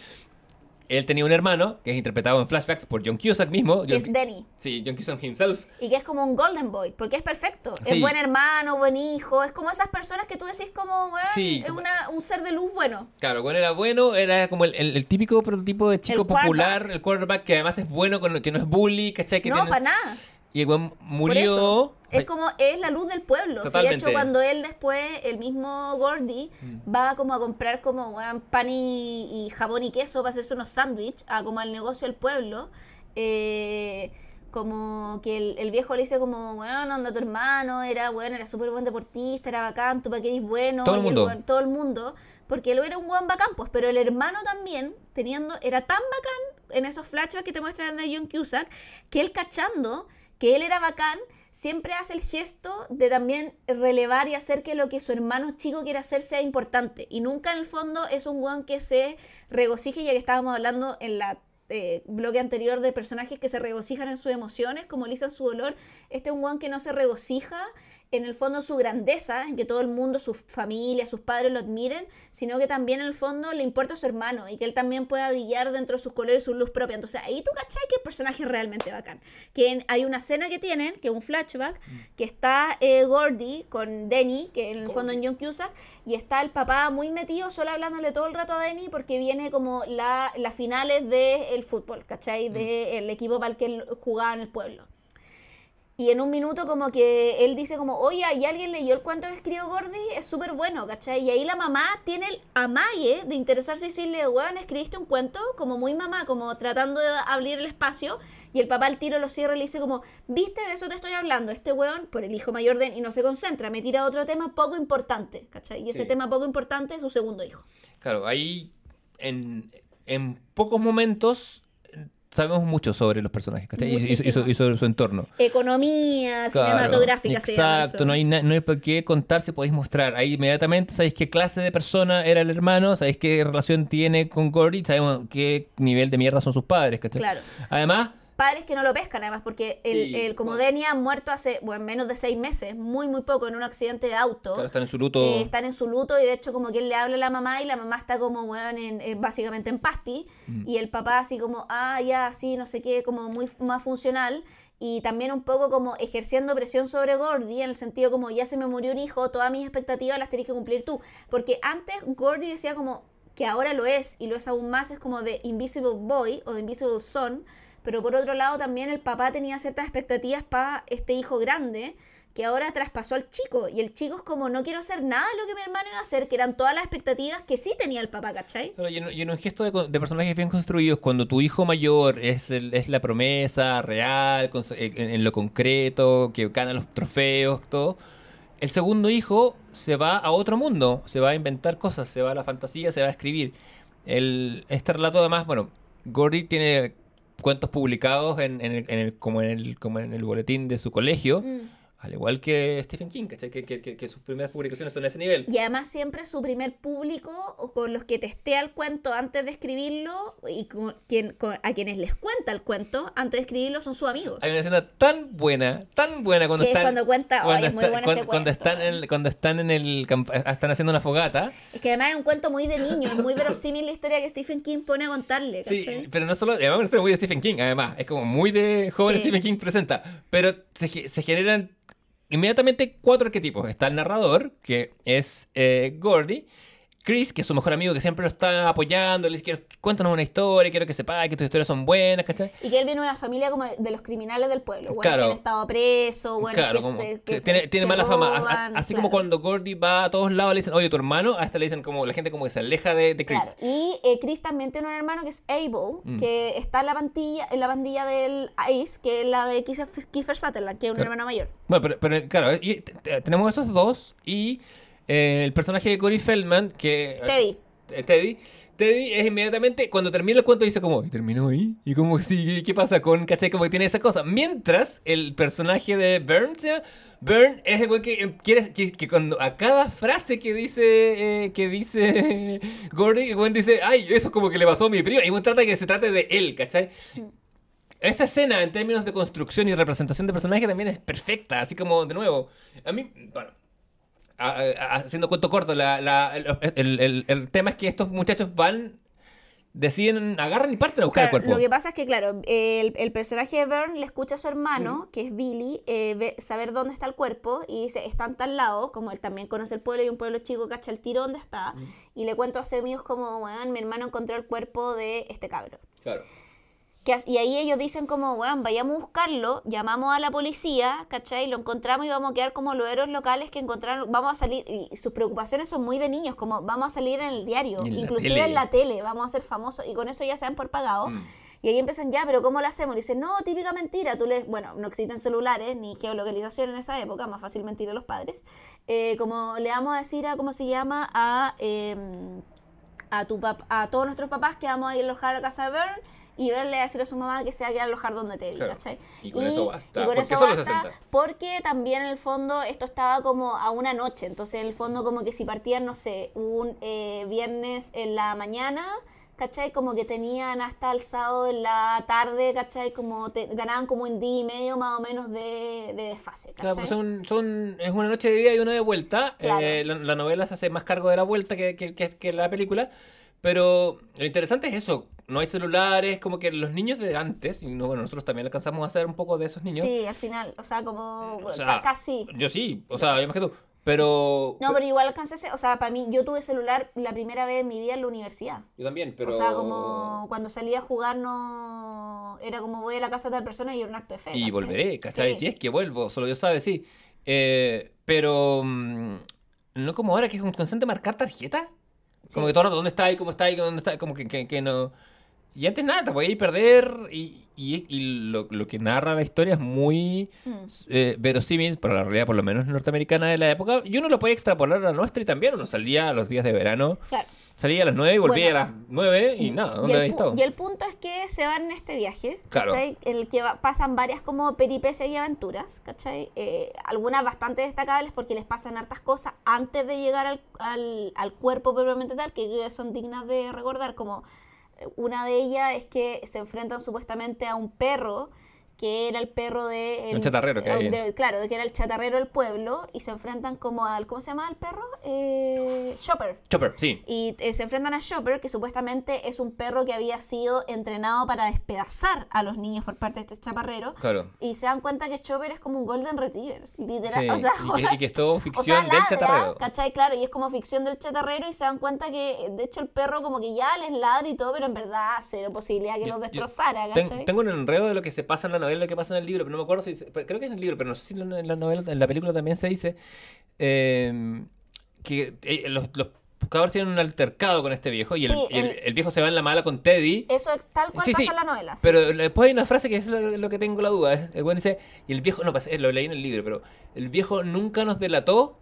él tenía un hermano que es interpretado en flashbacks por John Cusack mismo. que John- es Denny. Sí, John Cusack himself. Y que es como un golden boy, porque es perfecto. Sí. Es buen hermano, buen hijo. Es como esas personas que tú decís como, Sí, es una- un ser de luz bueno. Claro, cuando era bueno, era como el, el- el típico prototipo de chico El quarterback. popular, el quarterback que además es bueno, con- que no es bully, ¿cachai? Que no, tiene- para nada. Y el murió. Es como, es la luz del pueblo. Sí, de Totalmente. hecho, cuando él después, el mismo Gordy, Mm. va como a comprar como weón, pan y, y jabón y queso para hacerse unos sándwiches, a como al negocio del pueblo, eh, como que el, el viejo le dice como, bueno, anda tu hermano, era bueno, era súper buen deportista, era bacán, tú para qué eres bueno, Todo el mundo. todo el mundo, porque él era un buen bacán, pues, pero el hermano también, teniendo, era tan bacán en esos flashbacks que te muestran de John Cusack, que él cachando que él era bacán, siempre hace el gesto de también relevar y hacer que lo que su hermano chico quiere hacer sea importante. Y nunca en el fondo es un weón que se regocije, ya que estábamos hablando en la eh, bloque anterior de personajes que se regocijan en sus emociones, como Lisa en su dolor. Este es un weón que no se regocija en el fondo su grandeza, en que todo el mundo, su familia, sus padres lo admiren, sino que también en el fondo le importa a su hermano y que él también pueda brillar dentro de sus colores y su luz propia. Entonces ahí tú cachai que el personaje es realmente bacán. Que en- hay una escena que tienen, que es un flashback, que está eh, Gordy con Denny, que en el fondo en John Cusack, y está el papá muy metido, solo hablándole todo el rato a Denny porque viene como la, las finales del fútbol, ¿cachai? Del equipo para el que él jugaba en el pueblo. Y en un minuto como que él dice como, oye, ¿y alguien leyó el cuento que escribió Gordy? Es súper bueno, ¿cachai? Y ahí la mamá tiene el amague de interesarse y decirle, weón, escribiste un cuento como muy mamá, como tratando de abrir el espacio. Y el papá al tiro lo cierra y le dice como, viste, de eso te estoy hablando. Este weón, por el hijo mayor de y no se concentra, me tira otro tema poco importante, ¿cachai? Y ese Sí. tema poco importante es su segundo hijo. Claro, ahí en, en pocos momentos sabemos mucho sobre los personajes, ¿cachai? Y- Y, y- sobre su entorno. Economía, Claro, cinematográfica se llama Exacto, eso. no hay, no hay por qué contar si podéis mostrar. Ahí inmediatamente sabéis qué clase de persona era el hermano, sabéis qué relación tiene con Gordy, sabemos qué nivel de mierda son sus padres, ¿cachai? Claro. Además, padres que no lo pescan, además, porque el, Sí, el ha muerto hace bueno, menos de seis meses, muy, muy poco, en un accidente de auto. claro, están en su luto. Eh, están en su luto y de hecho como que él le habla a la mamá y la mamá está como, weón, en, eh, básicamente en pasti Mm. y el papá así como, ah, ya, sí, no sé qué, como muy más funcional y también un poco como ejerciendo presión sobre Gordy en el sentido como, ya se me murió un hijo, todas mis expectativas las tenés que cumplir tú. Porque antes Gordy decía como que ahora lo es y lo es aún más, es como de Invisible Boy o de Invisible Son, pero por otro lado también el papá tenía ciertas expectativas para este hijo grande que ahora traspasó al chico y el chico es como no quiero hacer nada de lo que mi hermano iba a hacer, que eran todas las expectativas que sí tenía el papá, ¿cachai? Claro, y en, un gesto de, personajes bien construidos, cuando tu hijo mayor es, el- es la promesa real, con- en, en lo concreto, que gana los trofeos, todo, el segundo hijo se va a otro mundo, se va a inventar cosas, se va a la fantasía, se va a escribir. El, este relato además, bueno, Gordy tiene cuentos publicados en, en el, en el- como, en el, como en el boletín de su colegio, Mm. Al igual que Stephen King, ¿cachai? Que, que- que- sus primeras publicaciones son a ese nivel. Y además siempre su primer público con los que testea el cuento antes de escribirlo y con quien, con- a quienes les cuenta el cuento antes de escribirlo son sus amigos. Hay una escena tan buena, tan buena cuando Que es están cuando cuenta, cuando, "Ay, es muy está- cuando- cuando cuento". están en el, cuando están en el camp- están haciendo una fogata. Es que además es un cuento muy de niño, es muy verosímil la historia que Stephen King pone a contarle, Sí, ¿cachai? pero no solo, además historia muy de Stephen King, además, es como muy de joven Sí. Stephen King presenta, pero se, se generan inmediatamente cuatro arquetipos. Está el narrador, que es eh, Gordy, Chris, que es su mejor amigo, que siempre lo está apoyando, le dice, "Quiero- cuéntanos una historia, quiero que sepa que tus historias son buenas, ¿cachai? Y que él viene de una familia como de los criminales del pueblo, bueno, Claro. que han estado presos, bueno, claro, que, como se, que tiene, mala fama. Así claro. como cuando Gordy va a todos lados le dicen, oye, tu hermano, a esta le dicen como la gente como que se aleja de, de Chris. Claro. Y eh, Chris también tiene un hermano que es Abel, Mm. que está en la pandilla, en la bandilla del Ice, que es la de Kiefer Kiefer Sutherland, que es un hermano mayor. Bueno, pero, pero, claro, y tenemos esos dos y eh, el personaje de Corey Feldman, que... Teddy. eh, Teddy. Teddy es inmediatamente, cuando termina el cuento, dice como, ¿y terminó ahí? ¿Y cómo sigue? ¿Qué pasa con, cachai? Como que tiene esa cosa. Mientras el personaje de Burns, Burn es el güey que eh, quiere, que, que cuando a cada frase que dice, eh, que dice Gordy, el güey dice, ay, eso es como que le pasó a mi primo. Y güey trata que se trate de él, ¿cachai? Esa escena, en términos de construcción y representación de personaje, también es perfecta. Así como, de nuevo, a mí, bueno, haciendo cuento corto, la- la- el, el- el- el tema es que estos muchachos van, deciden, agarran y parten a buscar el cuerpo. lo que pasa es que, claro, el, el personaje de Vern le escucha a su hermano, que es Billy, eh, ve- saber dónde está el cuerpo y dice, está en tal lado, como él también conoce el pueblo y un pueblo chico cacha el tiro dónde está, y le cuento a sus amigos como, weón, mi hermano encontró el cuerpo de este cabro. Claro. Que y ahí ellos dicen como, weón, vayamos a buscarlo, llamamos a la policía, ¿cachai? Lo encontramos y vamos a quedar como los héroes locales que encontraron, vamos a salir, y sus preocupaciones son muy de niños, como vamos a salir en el diario, En inclusive en la tele, vamos a ser famosos, y con eso ya se dan por pagado. Mm. Y ahí empiezan ya, pero ¿cómo lo hacemos? Le dicen, no, típica mentira. Tú le, bueno, no existen celulares ni geolocalización en esa época, más fácil mentir a los padres. Eh, como le vamos a decir a, ¿cómo se llama? A, em, a, tu pap- a todos nuestros papás que vamos a ir a alojar a casa de Bern y Bern le va a decir a su mamá que se va a quedar a alojar donde te Claro. ¿cachai? Y con eso basta, y con porque eso basta, 60. porque también en el fondo esto estaba como a una noche, entonces en el fondo como que si partían, no sé, un eh, viernes en la mañana, ¿cachai? Como que tenían hasta el sábado en la tarde, ¿cachai? Como te- ganaban como un día y medio más o menos de, de desfase, Claro, ¿cachai? pues son, son, es una noche de ida y una de vuelta. Claro. Eh, la, la novela se hace más cargo de la vuelta que, que, que- que la película. Pero lo interesante es eso. No hay celulares, como que los niños de antes, y no, bueno, nosotros también alcanzamos a ser un poco de esos niños. Sí, al final, o sea, como O sea, ca- casi. Yo sí, o sea, yo más que tú. Pero. No, pero igual alcancé, o sea, para mí, yo tuve celular la primera vez en mi vida en la universidad. Yo también, pero. O sea, como cuando salía a jugar no... Era como voy a la casa de tal persona y era un acto de fe. Y ¿cachai? volveré, ¿cachai? Sí. Si es que vuelvo, solo Dios sabe, sí. Eh, pero. mm, no como ahora, que es un constante marcar tarjeta. Como Sí. que todo el rato, ¿dónde está ahí? ¿Cómo está ahí? ¿Dónde está? Como que, que, que no. Y antes nada, te podías perder. Y, y, y lo, lo que narra la historia es muy Mm. eh, verosímil para la realidad, por lo menos norteamericana de la época. Y uno lo puede extrapolar a la nuestra y también uno salía a los días de verano. Claro. Salía a las 9 y volvía Bueno. a las 9 y nada, Y ¿dónde pu- estado? y el punto es que se van en este viaje, Claro. ¿cachai? En el que va- pasan varias como peripecias y aventuras, ¿cachai? Eh, algunas bastante destacables porque les pasan hartas cosas antes de llegar al, al, al cuerpo propiamente tal, que son dignas de recordar, como una de ellas es que se enfrentan supuestamente a un perro que era el perro de... Un chatarrero que hay. de- Claro, de que era el chatarrero del pueblo y se enfrentan como al... ¿Cómo se llama el perro? Eh, Chopper. Chopper, sí. Y eh, se enfrentan a Chopper, que supuestamente es un perro que había sido entrenado para despedazar a los niños por parte de este chaparrero. Claro. Y se dan cuenta que Chopper es como un Golden Retriever, literal. Sí, O sea, y, que, y que es todo o ficción sea, del ladra, chatarrero. ¿cachai? Claro, y es como ficción del chatarrero y se dan cuenta que, de hecho, el perro como que ya les ladra y todo, pero en verdad cero posibilidad que Yo- los destrozara, ten- ¿cachai? tengo un enredo de lo que se pasa en la novela y lo que pasa en el libro, pero no me acuerdo si. Creo que es en el libro, pero no sé si en la, novela, en la película también se dice. eh, que eh, los, los cabros tienen un altercado con este viejo y, el, y el- viejo se va en la mala con Teddy. Eso es tal cual Sí, pasa sí, en la novela. Pero después hay una frase que es lo, lo que tengo la duda. El güey dice, y el viejo, no, pues, lo leí en el libro, pero el viejo nunca nos delató,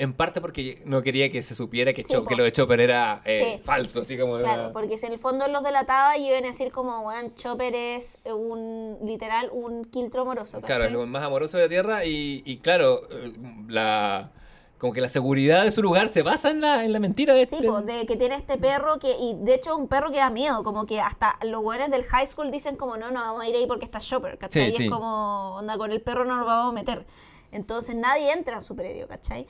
en parte porque no quería que se supiera que, Sí, Cho- que lo de Chopper era eh, Sí. falso, así como Claro, era- porque si en el fondo los delataba y iban a decir como, weón, Chopper es eh, un, literal, un quiltro amoroso, Claro, es lo más amoroso de la Tierra y, y claro, eh, la como que la seguridad de su lugar se basa en la, en la mentira de Sí, este- po, de que tiene este perro que, y de hecho es un perro que da miedo, como que hasta los güeyes del high school dicen como, no, no vamos a ir ahí porque está Chopper, ¿cachai? Sí, y sí. es como, onda, con el perro no nos vamos a meter. Entonces nadie entra a su predio, ¿cachai?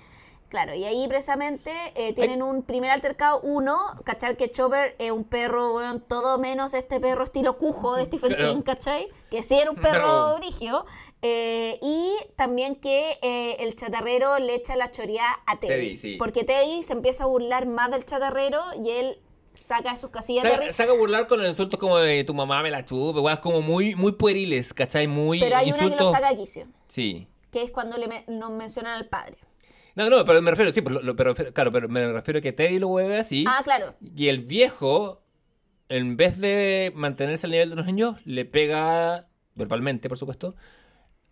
Claro, y ahí precisamente eh, tienen un primer altercado, uno, cachar que Chopper es un perro, weón, todo menos este perro estilo cujo de Stephen. King, ¿cachai? Que sí era un perro brigio. eh, y también que eh, el chatarrero le echa la choría a Teddy. Teddy, sí. Porque Teddy se empieza a burlar más del chatarrero y él saca de sus casillas de Saca, risa. saca a burlar con los insultos como de tu mamá me la chupe, weas, como muy, muy pueriles, ¿cachai? Muy Pero hay una que insultos. lo saca de quicio, Sí. que es cuando le me- nos mencionan al padre. No, no, pero me refiero, sí, pero, lo- pero, claro, pero me refiero a que Teddy lo mueve así. Ah, claro. Y el viejo, en vez de mantenerse al nivel de los niños, le pega verbalmente, por supuesto,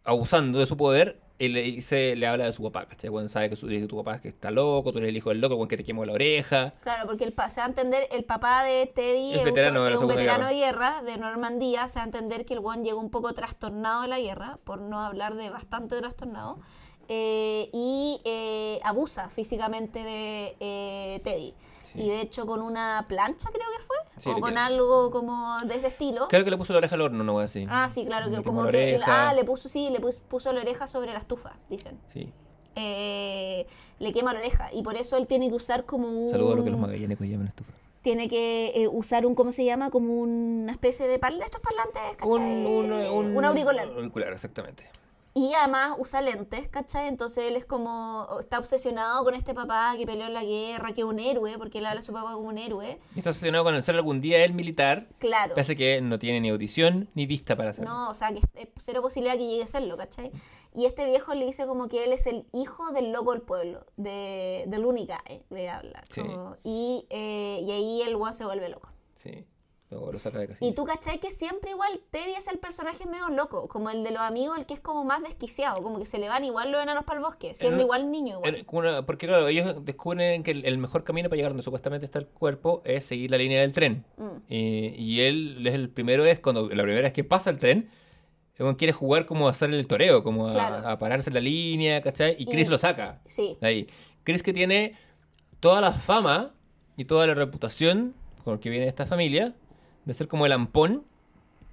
abusando de su poder, y le dice, le habla de su papá, ¿cachai? Cuando sabe que, su, que tu papá es que está loco, tú eres el hijo del loco, con que te quemó la oreja. Claro, porque el, se va a entender, el papá de Teddy Es veterano un, es veterano de guerra de Normandía, se va a entender que el guan llegó un poco trastornado de la guerra, por no hablar de bastante trastornado, eh, y eh, abusa físicamente de eh, Teddy. Sí. Y de hecho con una plancha creo que fue, Sí, o con algo como de ese estilo. Creo que le puso la oreja al horno, no voy a decir. Ah, sí, claro, que como que... Ah, le puso, sí, le puso, puso la oreja sobre la estufa, dicen. Sí. Eh, le quema la oreja y por eso él tiene que usar como un... Saludo a lo que los magallánicos llaman estufa. Tiene que eh, usar un, ¿cómo se llama? Como una especie de par de estos parlantes, Un, un, un, Un auricular. auricular, exactamente. Y además usa lentes, ¿cachai? Entonces él es como, está obsesionado con este papá que peleó en la guerra, que es un héroe, porque él habla a su papá como un héroe. Y está obsesionado con el ser algún día el militar, Claro. a que no tiene ni audición ni vista para hacerlo. No, o sea, que es cero posibilidad que llegue a serlo, ¿cachai? Y este viejo le dice como que él es el hijo del loco del pueblo, de, del Unicae, le habla. Sí. como- y, eh, y ahí el guan se vuelve loco. Sí. Luego lo saca de casilla. Y tú, ¿cachai? Que siempre igual Teddy es el personaje medio loco, como el de los amigos, el que es como más desquiciado, como que se le van igual los enanos para el bosque, siendo En- igual niño igual. En- como una- porque claro, ellos descubren que el, el mejor camino para llegar donde supuestamente está el cuerpo es seguir la línea del tren. Mm. Y, y él es el primero es cuando la primera vez que pasa el tren, quiere jugar como a hacer el toreo, como a, Claro. a pararse en la línea, ¿cachai? Y Chris Y- lo saca Sí, de ahí. Chris que tiene toda la fama y toda la reputación porque viene de esta familia, de ser como el ampón,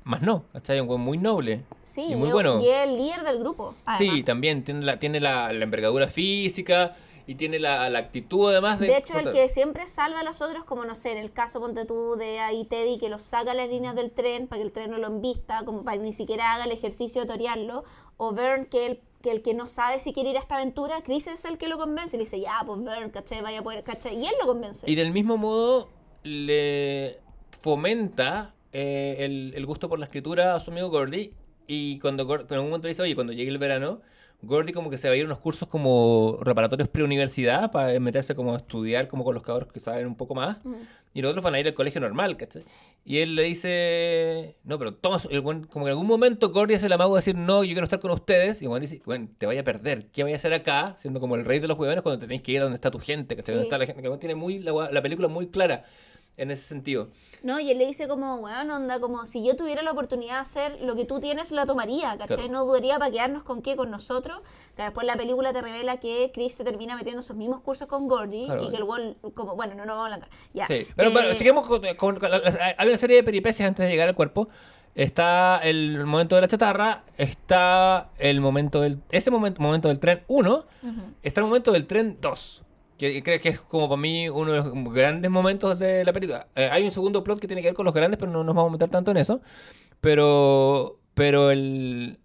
más no, ¿cachai? Un weón muy noble. Sí, y muy bueno. y es el líder del grupo. Sí, también tiene la, tiene la, la envergadura física y tiene la, la actitud además de... De hecho, el que siempre salva a los otros, como no sé, en el caso, ponte tú, de ahí Teddy, que los saca a las líneas del tren para que el tren no lo embista, como para que ni siquiera haga el ejercicio de torearlo, o Vern, que el, que el que no sabe si quiere ir a esta aventura, Chris es el que lo convence, y le dice, ya, pues Vern, ¿cachai? Vaya a poder, ¿cachai? Y él lo convence. Y del mismo modo le fomenta eh, el, el gusto por la escritura a su amigo Gordy. Y cuando Gor- en algún momento dice, oye, cuando llegue el verano, Gordy como que se va a ir a unos cursos como reparatorios preuniversidad para meterse como a estudiar como con los cabros que saben un poco más. Y los otros van a ir al colegio normal, ¿cachai? Y él le dice, no, pero toma, su-". el buen- como que en algún momento Gordy hace el amago de decir, no, yo quiero estar con ustedes. Y buen dice, bueno, te vaya a perder, ¿qué vaya a hacer acá? Siendo como el rey de los huevones cuando te tenés que ir a donde está tu gente, ¿cachai? Donde Sí. está la gente, que tiene muy, la, la película muy clara en ese sentido. No, y él le dice como, weón, onda, como si yo tuviera la oportunidad de hacer lo que tú tienes, la tomaría, ¿cachai? Claro. No dudaría para quedarnos con qué, con nosotros. Pero después la película te revela que Chris se termina metiendo esos mismos cursos con Gordy Claro. y que el weón, como, bueno, no nos vamos a hablar. Ya. Sí, pero Eh, bueno, sigamos con, con- con la- las- hay una serie de peripecias antes de llegar al cuerpo. Está el momento de la chatarra, está el momento del... Ese momento, momento del tren 1, está el momento del tren 2. Que creo que es como para mí uno de los grandes momentos de la película. Eh, hay un segundo plot que tiene que ver con los grandes, pero no nos vamos a meter tanto en eso. Pero, pero el,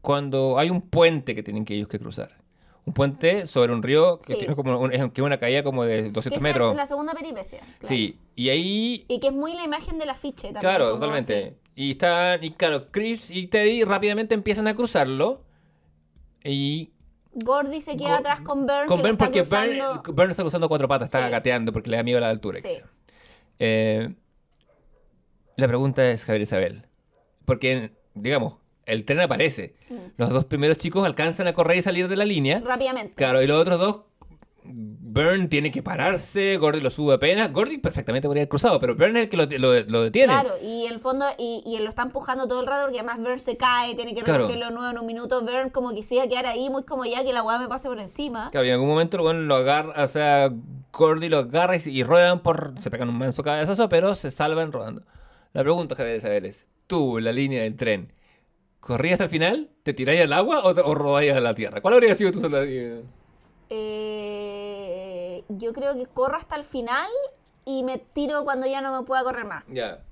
cuando hay un puente que tienen que ellos que cruzar. Un puente sobre un río que Sí. tiene como un- que una caída como de que 200 esa metros. es la segunda peripecia. claro. Sí, y ahí Y que es muy la imagen del afiche también. Claro, totalmente. Y están, y claro, Chris y Teddy rápidamente empiezan a cruzarlo. Y así. Gordy se queda Go- atrás con Bern, con está porque cruzando. Está cruzando cuatro patas, está Sí. gateando porque le da miedo a la altura. Sí. Eh, la pregunta es, Javier Isabel, porque, digamos, el tren aparece. Mm. Los dos primeros chicos alcanzan a correr y salir de la línea. Rápidamente. Claro, y los otros dos, Bern tiene que pararse, Gordy lo sube apenas. Gordy perfectamente podría haber cruzado, pero Bern es el que lo, lo- lo detiene. Claro, y en el fondo, y, y él lo está empujando todo el rato porque además Bern se cae, tiene que Claro. recogerlo nuevo en un minuto. Bern como quisiera quedar ahí, muy como ya que la weá me pase por encima. Claro, y en algún momento lo agarra, o sea, Gordy lo agarra y, y ruedan por. Se pegan un manso cabezazo, pero se salvan rodando. La pregunta, Javier Isabel, es: ¿tú, en la línea del tren, corrías hasta el final? ¿Te tiráis al agua o, te- o rodáis a la tierra? ¿Cuál habría sido tu salida? Eh, yo creo que corro hasta el final y me tiro cuando ya no me pueda correr más. Ya.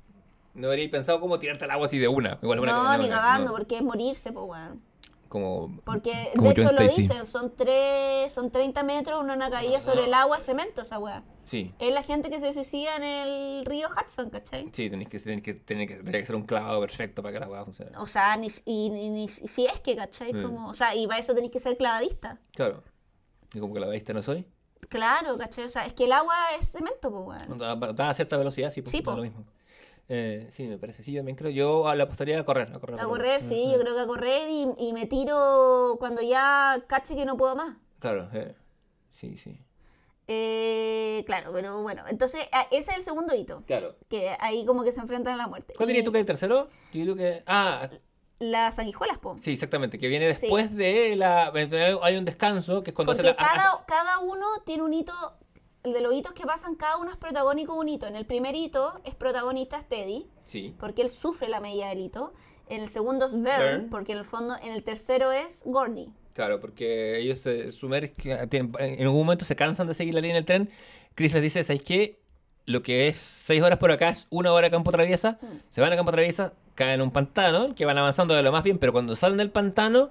No habríais pensado cómo tirarte al agua así de una. Igual una- no, una- ni cagando, no. porque es morirse, pues weón. Como. Porque como de hecho lo dicen, son tres, son 30 metros, una, caída sobre el agua, cemento esa weá. Sí. Es la gente que se suicida en el río Hudson, ¿cachai? Sí, tenéis que, tenéis que, tenéis que, tendría que ser un clavado perfecto para que la hueá funcione. O sea, ni, si- y, ni, ni si es que, ¿cachai? Mm. Como, o sea, y para eso tenéis que ser clavadista. Claro. Y como que la veiste no soy. Claro, ¿cachai? O sea, es que el agua es cemento, pues. Da, da a cierta velocidad, sí, pues, Sí, da lo mismo. Eh, sí, me parece. Sí, yo también creo. Yo le apostaría a correr. A correr, A correr, sí, yo creo que a correr y, y me tiro cuando ya cache que no puedo más. Claro, eh, sí, sí. Eh, claro, pero bueno, entonces ah, ese es el segundo hito, Claro. que ahí como que se enfrentan a la muerte. ¿Cuál dirías tú que es el tercero? Yo creo que. Ah, Las sanguijuelas, po. sí, exactamente. Que viene después de la. Hay un descanso que es cuando Porque se la. ah, cada, cada uno tiene un hito, el de los hitos que pasan, cada uno es protagónico un hito. En el primer hito es protagonista Teddy, Sí. porque él sufre la medida del hito. En el segundo es Vern, porque en el fondo, en el tercero es Gordy. Claro, porque ellos se sumergen, en algún momento se cansan de seguir la línea del tren. Chris les dice, ¿sabéis qué? Lo que es seis horas por acá es una hora a campo traviesa. Mm. Se van a campo traviesa, caen en un pantano, que van avanzando de lo más bien, pero cuando salen del pantano,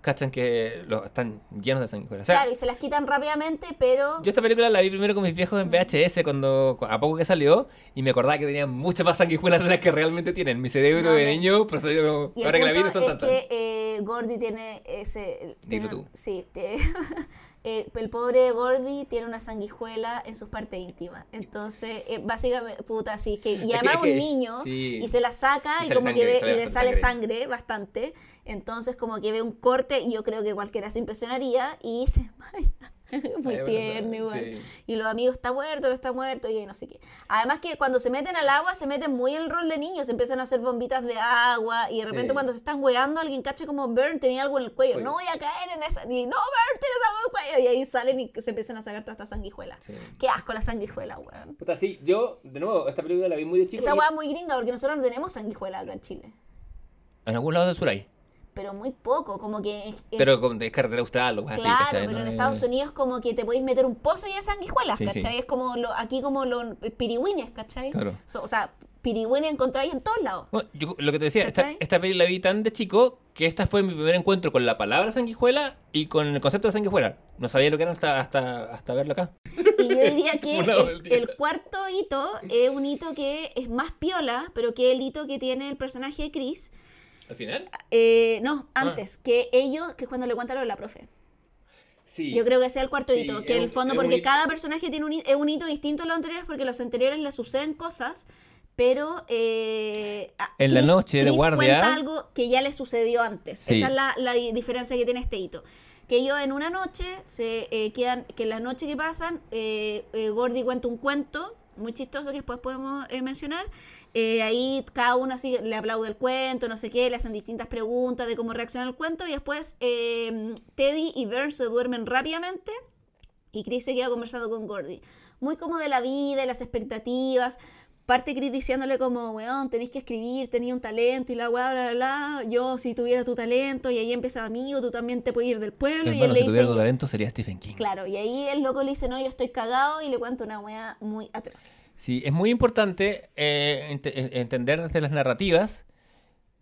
cachan que lo- están llenos de sanguijuelas. O sea, claro, y se las quitan rápidamente, pero... yo esta película la vi primero con mis viejos en VHS cuando a poco que salió y me acordaba que tenían muchas más sanguijuelas de las que realmente tienen. Mi cerebro No, de niño procedió ahora que la vi no son es tantas. que eh, Gordy tiene ese... tiene- tú. Sí, tiene- eh, el pobre Gordy tiene una sanguijuela en sus partes íntimas. Entonces, eh, básicamente, puta, sí, que, y además un niño sí. y se la saca Y como sangre, que ve, sale y le sale sangre. sangre bastante. Entonces, como que ve un corte y yo creo que cualquiera se impresionaría y se desmaya. Muy Ay, tierno verdad, igual. sí. Y los amigos, está muerto, no está muerto, y no sé qué. Además que cuando se meten al agua, se meten muy en el rol de niños, empiezan a hacer bombitas de agua, y de repente Sí. cuando se están hueando, alguien cacha como Bern tenía algo en el cuello. Cuello. No voy a caer en esa. Y no, Bern, tienes algo en el y ahí salen y se empiezan a sacar toda esta sanguijuela. Sí. Qué asco la sanguijuela, weón. Puta, sí, yo, de nuevo, esta película la vi muy de chico. Esa y- weá es muy gringa porque nosotros no tenemos sanguijuela acá en Chile. En algún lado del sur hay. Pero muy poco, como que... es- Pero con carretera austral o Claro, pero No en es- Estados Unidos como que te podéis meter un pozo y hay sanguijuelas, Sí, sí. ¿cachai? Es como lo, aquí como los pirigüines, ¿cachai? Claro. So- o sea, pirigüines encontráis en todos lados. Bueno, yo lo que te decía, esta, ¿Cachai? esta peli la vi tan de chico que esta fue mi primer encuentro con la palabra sanguijuela y con el concepto de sanguijuela. No sabía lo que era hasta, hasta, hasta verlo acá. Y yo diría que el, el cuarto hito es un hito que es más piola, pero que el hito que tiene el personaje de Chris. ¿Al final? eh, no, Ah. antes, que ellos, que es cuando le cuentan lo de la profe. Sí. Yo creo que sea el cuarto Sí, hito, que en el un- fondo, un porque hito. cada personaje tiene un, es un hito distinto a los anteriores, porque a los anteriores le suceden cosas, pero eh, En la noche de Chris guardia- cuenta algo que ya le sucedió antes. Sí. Esa es la, la di- diferencia que tiene este hito. Que ellos en una noche se eh, quedan, que en la noche que pasan, eh, eh, Gordy cuenta un cuento muy chistoso que después podemos eh, mencionar. Eh, ahí cada uno así le aplaude el cuento, no sé qué, le hacen distintas preguntas de cómo reacciona el cuento y después eh, Teddy y Vern se duermen rápidamente y Chris se queda conversando con Gordy. Muy como de la vida y las expectativas. Parte Chris diciéndole como, weón, tenéis que escribir, tenía un talento y la weá, bla, bla, bla. Yo, si tuviera tu talento, y ahí empieza, amigo, tú también te puedes ir del pueblo. y él Hermano, le si dice, tu talento sería Stephen King. claro, y ahí el loco le dice, no, yo estoy cagado y le cuento una weá muy atroz. Sí, es muy importante eh, eh, entender desde las narrativas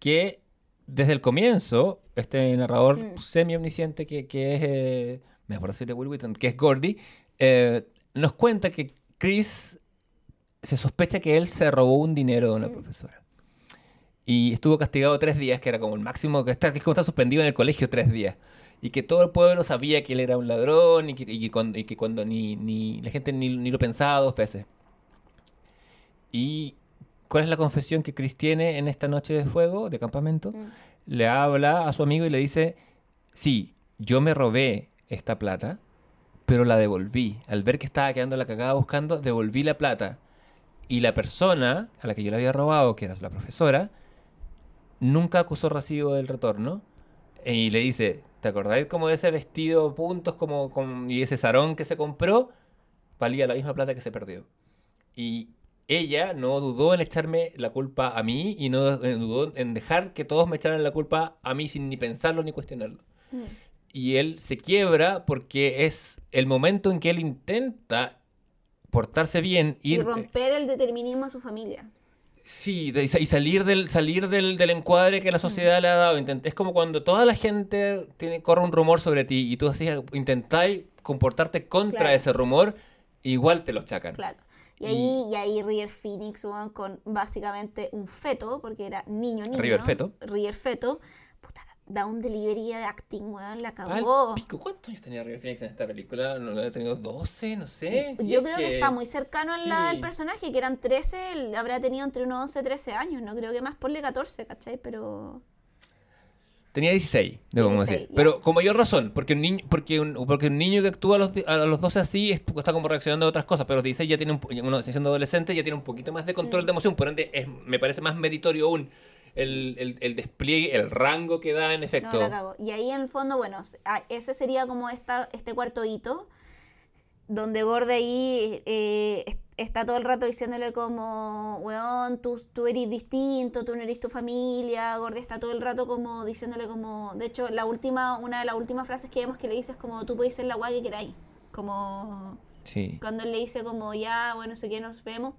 que desde el comienzo, este narrador Mm. semi-omnisciente que, que es, eh, me acuerdo de Will Wheaton, que es Gordy, eh, nos cuenta que Chris se sospecha que él se robó un dinero de una Mm. profesora. Y estuvo castigado tres días, que era como el máximo, que, está, que es como estar suspendido en el colegio tres días. Y que todo el pueblo sabía que él era un ladrón y que, y que cuando, y que cuando ni, ni la gente ni, ni lo pensaba dos veces. ¿Y cuál es la confesión que Chris tiene en esta noche de fuego, de campamento? Mm. Le habla a su amigo y le dice, sí, yo me robé esta plata, pero la devolví. Al ver que estaba quedando la cagada buscando, devolví la plata. Y la persona a la que yo le había robado, que era la profesora, nunca acusó recibo del retorno. Y le dice, ¿te acordáis como de ese vestido puntos como, con- y ese sarón que se compró? Valía la misma plata que se perdió. Y ella no dudó en echarme la culpa a mí y no eh, dudó en dejar que todos me echaran la culpa a mí sin ni pensarlo ni cuestionarlo. Mm. Y él se quiebra porque es el momento en que él intenta portarse bien Y ir, romper el determinismo a su familia. Sí, de- y sa- y salir del salir del, del encuadre que la sociedad le ha dado. Es como cuando toda la gente tiene, corre un rumor sobre ti y tú así intentáis comportarte contra Claro. ese rumor, igual te lo chacan. Claro. Y ahí, y ahí River Phoenix, weón, con básicamente un feto, porque era niño, niño. River Feto. River Feto. Puta, da un delivery de acting, weón, la cagó. pico, ¿Cuántos años tenía River Phoenix en esta película? ¿No lo había tenido 12? No sé. Si Yo creo que... está muy cercano al Sí. al personaje, que eran 13, él habrá tenido entre unos 11 y 13 años, no creo que más ponle 14, ¿cachai? Pero... Tenía 16, debo 16, decir. Pero con mayor razón, porque un niño, porque un, porque un niño que actúa a los, a los 12 así es- está como reaccionando a otras cosas, pero los 16 ya tiene un, uno siendo adolescente ya tiene un poquito más de control Mm. de emoción, por ende es- me parece más meritorio aún el, el- el despliegue, el rango que da en efecto. No, la cago. Y ahí en el fondo, bueno, ese sería como esta, este cuarto hito, donde Gorde ahí eh, está todo el rato diciéndole como, weón, tú, tú eres distinto, tú no eres tu familia, Gorde está todo el rato como diciéndole como, de hecho, la última, una de las últimas frases que vemos que le dice es como, tú puedes ser la guay que queráis, como... Sí. Cuando él le dice como, ya, bueno, sé que nos vemos,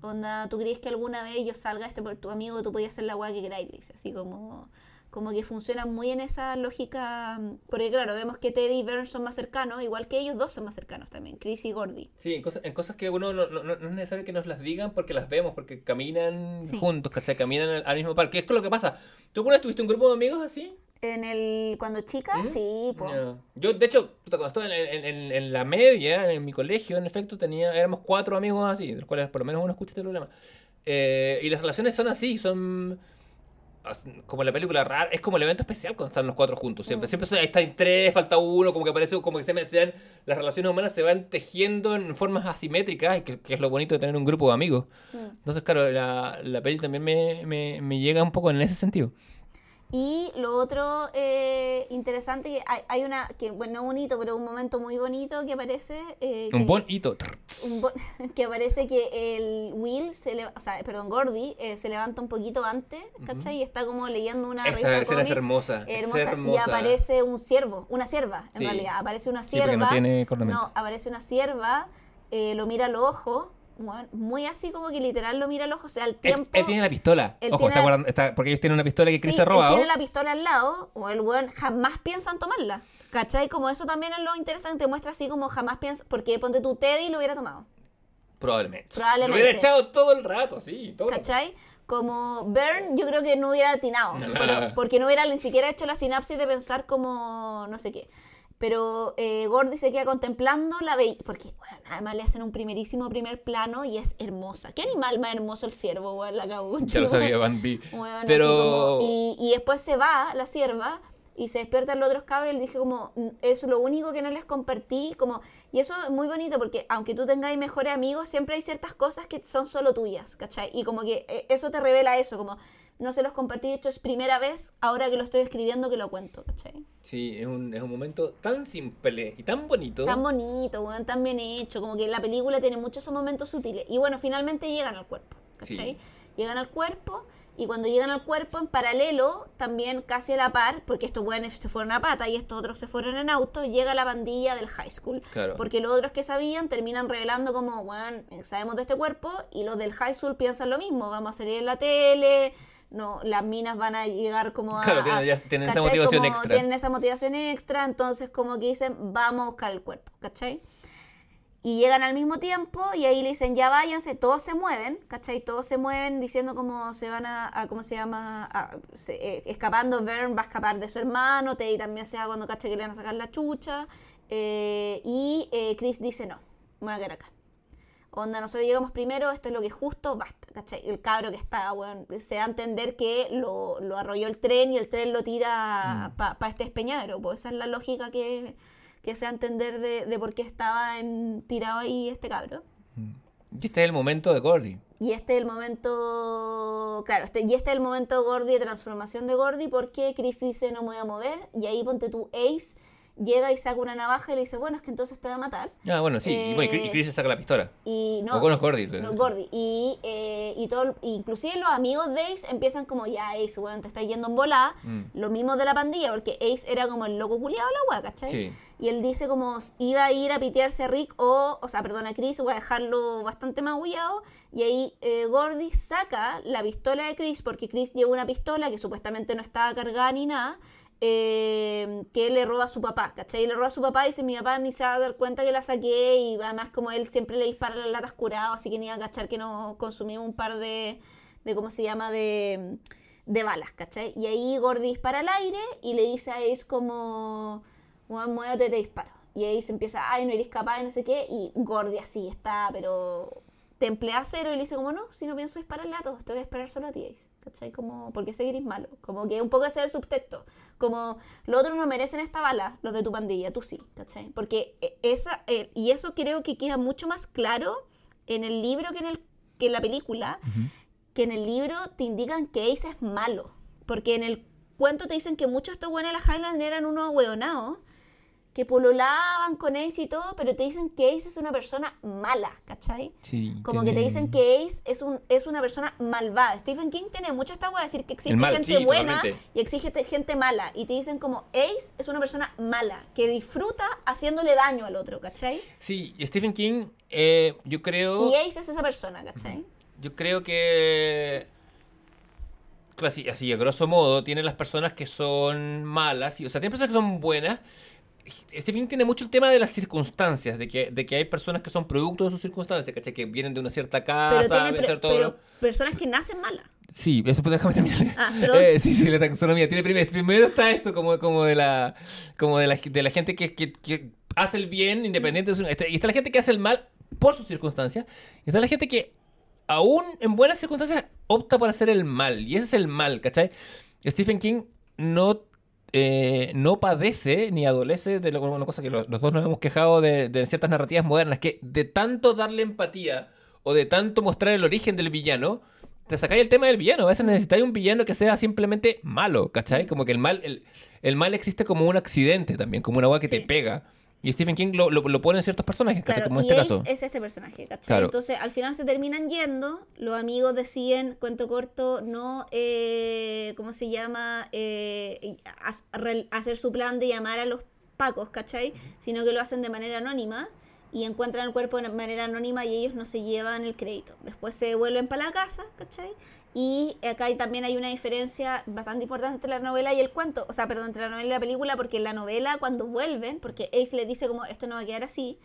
onda, ¿tú crees que alguna vez yo salga este por tu amigo, tú podías hacer la weá que queráis? Le dice, así como, como que funciona muy en esa lógica, mm, porque claro, vemos que Teddy y Vern son más cercanos, igual que ellos dos son más cercanos también, Chris y Gordy. Sí, en cosas, en cosas que uno no, no- no es necesario que nos las digan porque las vemos, porque caminan Sí. juntos, ¿cachai? Caminan al, al mismo parque. Es con lo que pasa. ¿Tú alguna vez tuviste un grupo de amigos así? En el, cuando chica, ¿Mm? sí, pues. Ya. Yo, de hecho, cuando estaba en, en- en- la media, en mi colegio, en efecto, tenía, éramos cuatro amigos así, de los cuales por lo menos uno escucha este programa. Eh, y las relaciones son así, son como la película rara, es como el evento especial cuando están los cuatro juntos. Siempre, Mm. siempre están tres, falta uno, como que parece como que se, me- se dan- las relaciones humanas se van tejiendo en formas asimétricas, que, que es lo bonito de tener un grupo de amigos. Mm. Entonces, claro, la, la peli también me, me, me llega un poco en ese sentido. Y lo otro eh, interesante, que hay, hay una, que bueno, no bonito, pero un momento muy bonito que aparece. eh, Un bon hito. un bo- que aparece que el Will, se le, o sea, perdón, Gordy, eh, se levanta un poquito antes, ¿cachai? Y está como leyendo una Esa escena es hermosa. es hermosa, Y aparece un ciervo, una sierva, en Sí. realidad. Aparece una Sí, sierva. no tiene no, aparece una sierva, eh, lo mira a los ojos, bueno, muy así como que literal lo mira a los ojos, o sea, al tiempo. él tiene la pistola. él Ojo, tiene está la- guardando- está- porque ellos tienen una pistola que Sí, Chris ha él tiene la pistola al lado, o el weón jamás piensa en tomarla. ¿Cachai? Como eso también es lo interesante, muestra así como jamás piensa, porque ponte tu Teddy lo hubiera tomado. Probablemente. Probablemente. Lo hubiera echado todo el rato, sí. Todo. ¿Cachai? Como Bern, yo creo que no hubiera atinado. No. porque no hubiera ni siquiera hecho la sinapsis de pensar como no sé qué. Pero eh, Gordy se queda contemplando la bella. Porque, bueno, además le hacen un primerísimo primer plano y es hermosa. ¿Qué animal más hermoso el ciervo, weón? La cabucha. Ya lo sabía, Van B. Weón, así Pero. como- y, y después se va la sierva y se despiertan los otros cabros y le dije como, "Mm, eso es lo único que no les compartí, como, y eso es muy bonito porque aunque tú tengáis mejores amigos, siempre hay ciertas cosas que son solo tuyas, ¿cachai? Y como que eh, eso te revela eso, como, no se los compartí, de hecho es primera vez ahora que lo estoy escribiendo que lo cuento, ¿cachai? Sí, es un, es un momento tan simple y tan bonito. Tan bonito, weón, tan bien hecho, como que la película tiene muchos esos momentos sutiles. Y bueno, finalmente llegan al cuerpo, ¿cachai? Sí. Llegan al cuerpo y cuando llegan al cuerpo, en paralelo, también casi a la par, porque estos weones se fueron a pata y estos otros se fueron en auto, llega la pandilla del high school. Claro. Porque los otros que sabían terminan revelando como, weón, sabemos de este cuerpo y los del high school piensan lo mismo, vamos a salir en la tele, no, las minas van a llegar como a... Claro, tienen- a- ya tienen esa motivación Como extra. Tienen esa motivación extra, entonces como que dicen, vamos a buscar el cuerpo, ¿cachai? Y llegan al mismo tiempo y ahí le dicen, ya váyanse, todos se mueven, ¿cachai? Todos se mueven diciendo cómo se van a, a- ¿cómo se llama? A- se- eh, escapando, Vern va a escapar de su hermano, Teddy también se va cuando cacha que le van a sacar la chucha. eh, y eh, Chris dice, no, me voy a quedar acá. Onda, nosotros llegamos primero, esto es lo que es justo, basta, ¿cachai? El cabro que está, weón, se da a entender que lo, lo arrolló el tren y el tren lo tira para este espeñadero, pues esa es la lógica que, que se da a entender de, de por qué estaba en, tirado ahí este cabro. Y este es el momento de Gordy. Y este es el momento, claro, este, y este es el momento Gordy de transformación de Gordy porque Chris dice no me voy a mover y ahí ponte tú Ace llega y saca una navaja y le dice, bueno, es que entonces te voy a matar. Ah, bueno, sí. y, bueno, y Chris- le saca la pistola. Y no, O con los Gordy. no, Gordy. Y, eh, y todo, inclusive los amigos de Ace empiezan como, ya Ace, bueno, te estás yendo en volada. Mm. Lo mismo de la pandilla, porque Ace era como el loco culiado la weá, ¿cachai? Sí. Y él dice como iba a ir a pitearse a Rick o, o sea, perdón, a Chris, o a dejarlo bastante magullado. Y ahí eh, Gordy saca la pistola de Chris, porque Chris lleva una pistola que supuestamente no estaba cargada ni nada. Eh, que le roba a su papá, ¿cachai? Y le roba a su papá y dice, mi papá ni se va a dar cuenta que la saqué y además como él siempre le dispara las latas curado, así que ni a cachar que nos consumimos un par de, de ¿cómo se llama? De, de balas, ¿cachai? Y ahí Gordy dispara al aire y le dice a Ace como, muévete, te disparo. Y ahí se empieza, ay, no eres capaz, y no sé qué, y Gordy así está, pero temple a cero y le dice como, no, si no pienso dispararle a todos, te voy a esperar solo a ti, Ace, ¿cachai? Como, porque sé que eres malo, como que un poco ese es el subtexto, como, los otros no merecen esta bala, los de tu pandilla, tú sí, ¿cachai? Porque eh, esa, eh, y eso creo que queda mucho más claro en el libro que en, el, que en la película, que en el libro te indican que Ace es malo. Porque en el cuento te dicen que muchos de estos buenos de las Highlands eran unos ahueonados, que pololaban con Ace y todo, pero te dicen que Ace es una persona mala, ¿cachai? Sí. Como que te dicen que Ace es, un, es una persona malvada. Stephen King tiene mucho esta hueá de decir que existe mal, gente sí, buena totalmente. y existe gente mala. Y te dicen como Ace es una persona mala, que disfruta haciéndole daño al otro, ¿cachai? Sí, y Stephen King, eh, yo creo... Y Ace es esa persona, ¿cachai? Yo creo que. Así, así, a grosso modo, tiene las personas que son malas, y, o sea, tiene personas que son buenas. Stephen tiene mucho el tema de las circunstancias, de que, de que hay personas que son producto de sus circunstancias, ¿cachai? Que vienen de una cierta casa, Pero tiene todo. pero personas que nacen malas. Sí, eso pues déjame terminar. Ah. Eh, sí, sí, la taxonomía. Tiene primero, primero está esto como, como de la como de la, de la gente que, que- que hace el bien independiente de su- está- y está la gente que hace el mal por sus circunstancias. Y está la gente que aún en buenas circunstancias opta por hacer el mal. Y ese es el mal, ¿cachai? Stephen King no, eh, no padece ni adolece de lo- una cosa que los, los dos nos hemos quejado de, de ciertas narrativas modernas, que de tanto darle empatía o de tanto mostrar el origen del villano, te sacáis el tema del villano. A veces necesitáis un villano que sea simplemente malo, ¿cachai? Como que el mal, el, el mal existe como un accidente también, como una weá que te pega. Y Stephen King lo, lo, lo pone en ciertos personajes, ¿cachai? Claro, como en este caso. es este personaje, ¿cachai? Claro. Entonces, al final se terminan yendo, los amigos deciden, cuento corto, no, eh, ¿cómo se llama? Eh, hacer su plan de llamar a los pacos, ¿cachai? Sino que lo hacen de manera anónima y encuentran el cuerpo de manera anónima y ellos no se llevan el crédito. Después se vuelven para la casa, ¿cachai? Y acá también hay una diferencia bastante importante entre la novela y el cuento, o sea, perdón, entre la novela y la película, porque en la novela cuando vuelven, porque Ace le dice como esto no va a quedar así,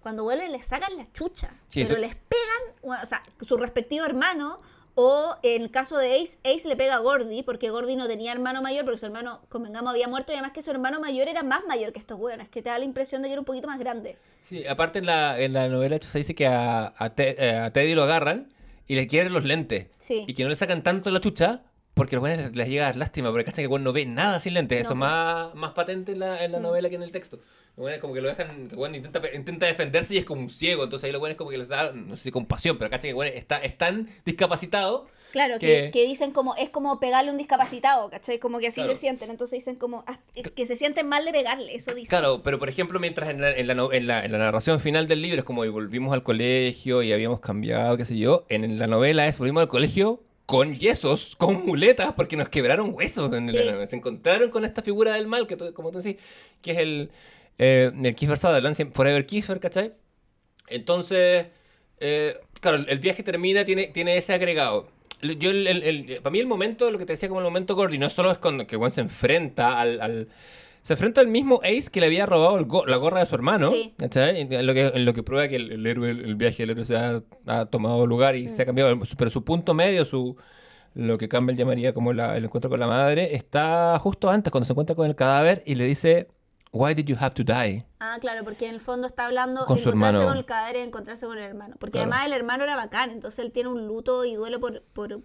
cuando vuelven les sacan la chucha, Sí, pero eso- les pegan, bueno, o sea, su respectivo hermano, o en el caso de Ace, Ace le pega a Gordy, porque Gordy no tenía hermano mayor, porque su hermano, convengamos, había muerto, y además que su hermano mayor era más mayor que estos hueones, que te da la impresión de que era un poquito más grande. Sí, aparte en la, en la novela hecho, se dice que a, a, eh, a Teddy lo agarran y le quieren los lentes. Sí. Y que no le sacan tanto la chucha porque a los buenos les, les llega a dar lástima, porque cachan que bueno, no ve nada sin lentes. No, Eso es más, más patente en la, en la Mm. novela que en el texto. Los buenos como que lo dejan, bueno, intenta, intenta defenderse y es como un ciego. Entonces ahí los buenos como que les da, no sé si compasión, pero cachan que bueno, está, es tan discapacitado. Claro, Que- que, que dicen como, es como pegarle a un discapacitado, ¿cachai? Como que así Claro. se sienten, entonces dicen como, ah, que se sienten mal de pegarle, eso dicen. Claro, pero por ejemplo, mientras en la, en la, en la- en la narración final del libro es como y volvimos al colegio y habíamos cambiado, qué sé yo, en la novela es volvimos al colegio con yesos, con muletas, porque nos quebraron huesos. en Sí. la- se encontraron con esta figura del mal, que tú- como tú decís, que es el, eh, el Kiefer Sutherland, Forever Kiefer, ¿cachai? Entonces, eh, claro, el viaje termina, tiene, tiene ese agregado. Yo, el, el- el- para mí el momento, lo que te decía como el momento Gordy, no solo es cuando que Juan se enfrenta al, al- se enfrenta al mismo Ace que le había robado el go- la gorra de su hermano, Sí. En lo que, en lo que prueba que el, el héroe, el, viaje del héroe se ha, ha tomado lugar y se ha cambiado, pero su punto medio, su lo que Campbell llamaría como la- el encuentro con la madre, está justo antes, cuando se encuentra con el cadáver y le dice, Why did you have to die? Ah, claro, porque en el fondo está hablando Con de encontrarse hermano. con el cadáver y encontrarse con el hermano. Porque Claro. además el hermano era bacán, entonces él tiene un luto y duele por... por...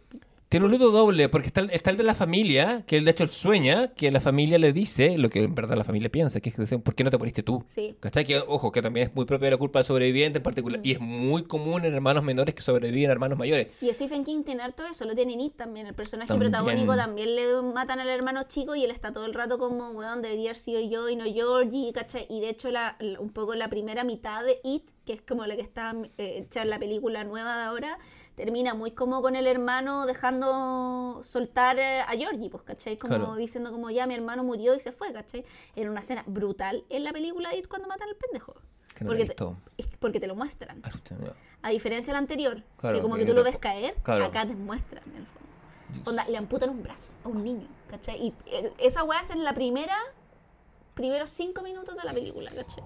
Tiene un luto doble, porque está, está el de la familia, que él de hecho él sueña, que la familia le dice lo que en verdad la familia piensa, que es que dicen, ¿por qué no te moriste tú? Sí. ¿Cachai? Que, ojo, que también es muy propia de la culpa del sobreviviente en particular, Mm. y es muy común en hermanos menores que sobreviven a hermanos mayores. Y Stephen King tiene harto eso, lo tiene Nick también. El personaje También. protagónico también le matan al hermano chico y él está todo el rato como, weón, debería haber sido yo y no Georgie, ¿cachai? Y de hecho, la, un poco la primera mitad de It, que es como la que está eh, hecha en la película nueva de ahora, termina muy como con el hermano dejando soltar eh, a Georgie, pues, ¿cachai? Como Claro. diciendo como ya mi hermano murió y se fue, ¿cachai? Era una escena brutal en la película de It cuando matan al pendejo. Que no porque, te, es porque te lo muestran. Ah. A diferencia de la anterior, Claro, que como que tú lo ves caer, claro. acá te muestran en el fondo. Onda, le amputan un brazo a un niño, ¿cachai? Y eh, esa weá es en la primera, primeros cinco minutos de la película, ¿cachai?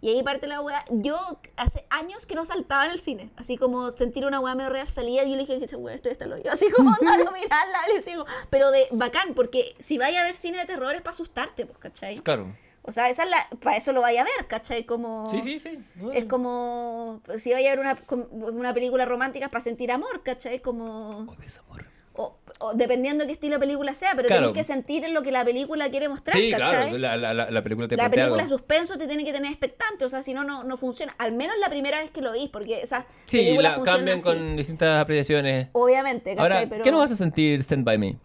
Y ahí parte la weá. Yo hace años que no saltaba en el cine, así como sentir una weá medio real salía y yo le dije que esa weá esto está lo yo, así como no lo mirarla, le digo, pero de bacán, porque si vaya a ver cine de terror es para asustarte, pues, ¿cachai? Claro. O sea, esa es la, para eso lo vaya a ver, ¿cachai? Como... Sí, sí, sí. Es como si vaya a ver una, una película romántica es para sentir amor, ¿cachai? Como O desamor. O, dependiendo de qué estilo de película sea, pero Claro. tenés que sentir en lo que la película quiere mostrar, Sí, ¿cachai? claro, la, la, la, la película te la película algo. suspenso te tiene que tener expectante, o sea, si no, no, no funciona. Al menos la primera vez que lo vi, porque esas Sí, películas la funcionan cambian así. con distintas apreciaciones. Obviamente, ¿cachai? Ahora, pero... ¿qué nos vas a sentir Stand By Me?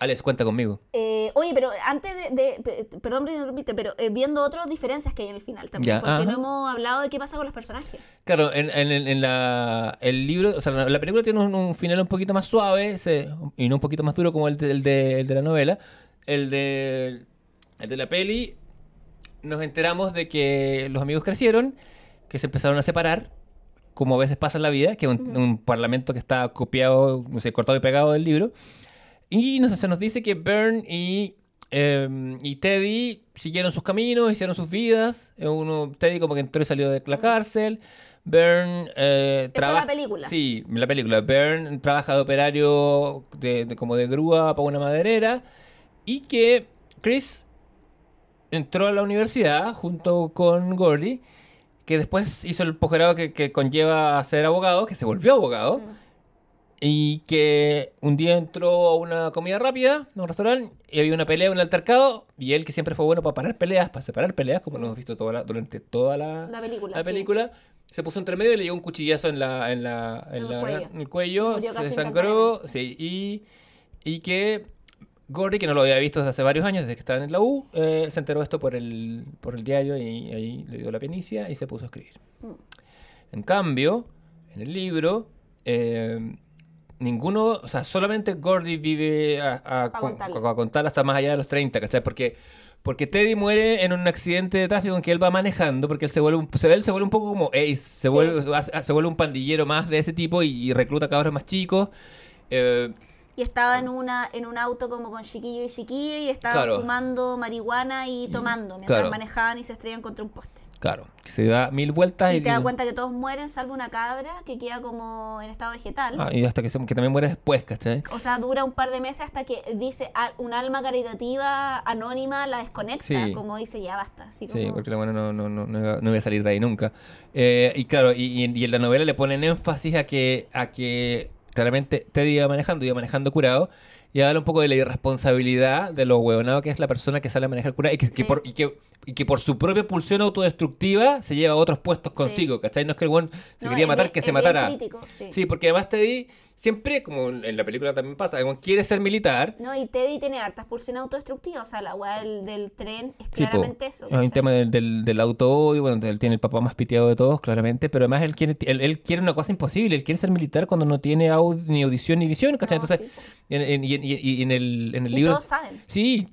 Alex, cuenta conmigo. Eh, oye, pero antes de, de- pe- perdón por interrumpirte, pero eh, viendo otras diferencias que hay en el final también, Ya, porque ajá. no hemos hablado de qué pasa con los personajes. Claro, en, en, en- la, el libro, o sea, la, la película tiene un, un final un poquito más suave se- y no un poquito más duro como el de, el de, el de la novela. El de, el de la peli, nos enteramos de que los amigos crecieron, que se empezaron a separar, como a veces pasa en la vida, que es un, un parlamento que está copiado, no sé, cortado y pegado del libro. Y nos, se nos dice que Bern y, eh, y Teddy siguieron sus caminos, hicieron sus vidas. Eh, Uno, Teddy como que entró y salió de la cárcel. Bern eh, trabaja... la película. Sí, la película. Bern trabaja de operario de, de- como de grúa para una maderera. Y que Chris entró a la universidad junto con Gordy, que después hizo el posgrado que, que conlleva a ser abogado, que se volvió abogado. Mm. Y que un día entró a una comida rápida, a un restaurante, y había una pelea, un altercado, y él, que siempre fue bueno para parar peleas, para separar peleas, como lo hemos visto toda la- durante toda la, La película, la sí. película, se puso entre medio y le dio un cuchillazo en, la, en, la, en, En el cuello. el se desangró, sí, y, y que Gordy, que no lo había visto desde hace varios años, desde que estaba en la U, eh, se enteró de esto por el, por el diario y ahí le dio la penicia y se puso a escribir. Mm. En cambio, en el libro, eh, ninguno, o sea, solamente Gordy vive a, contar hasta más allá de los 30, ¿cachai? Porque, porque Teddy muere en un accidente de tráfico en que él va manejando, porque él se vuelve un, se, él se vuelve un poco como Ace, se, Sí. vuelve, se, se vuelve un pandillero más de ese tipo y, y recluta cabros más chicos. Eh, Y estaba en una en un auto como con chiquillo y chiquilla y estaban Claro. fumando marihuana y tomando mientras claro. manejaban y se estrellan contra un poste. Claro, que se da mil vueltas Y te das cuenta que todos mueren salvo una cabra que queda como en estado vegetal. Ah, y hasta que, se- que también muere después, ¿cachai? O sea, dura un par de meses hasta que dice un alma caritativa anónima la desconecta, Sí. como dice ya basta. Así Sí, como, porque la buena no, no, no, no, no iba a salir de ahí nunca. Eh, y claro, y, y en- la novela le ponen énfasis a que, a que claramente Teddy iba manejando, iba manejando curado, y habla un poco de la irresponsabilidad de lo huevonado que es la persona que sale a manejar curado y que, que Sí. por, y, que, y que por su propia pulsión autodestructiva se lleva a otros puestos consigo, ¿cachai? No es que el buen se No, quería matar, bien- que se matara. crítico, sí. Sí, porque además Teddy siempre, como en la película también pasa, quiere ser militar, No, y Teddy tiene hartas pulsiones autodestructivas. O sea, la weá del, del tren es Sí, po. claramente eso. Hay un ¿cachai? tema del, del, del auto y bueno, él tiene el papá más piteado de todos, claramente, pero además él quiere, él, él quiere una cosa imposible, él quiere ser militar cuando no tiene aud- ni audición ni visión, ¿cachai? No, Entonces, sí, po. en, en- y, en- y- y en el, en el Y libro... todos saben. Sí,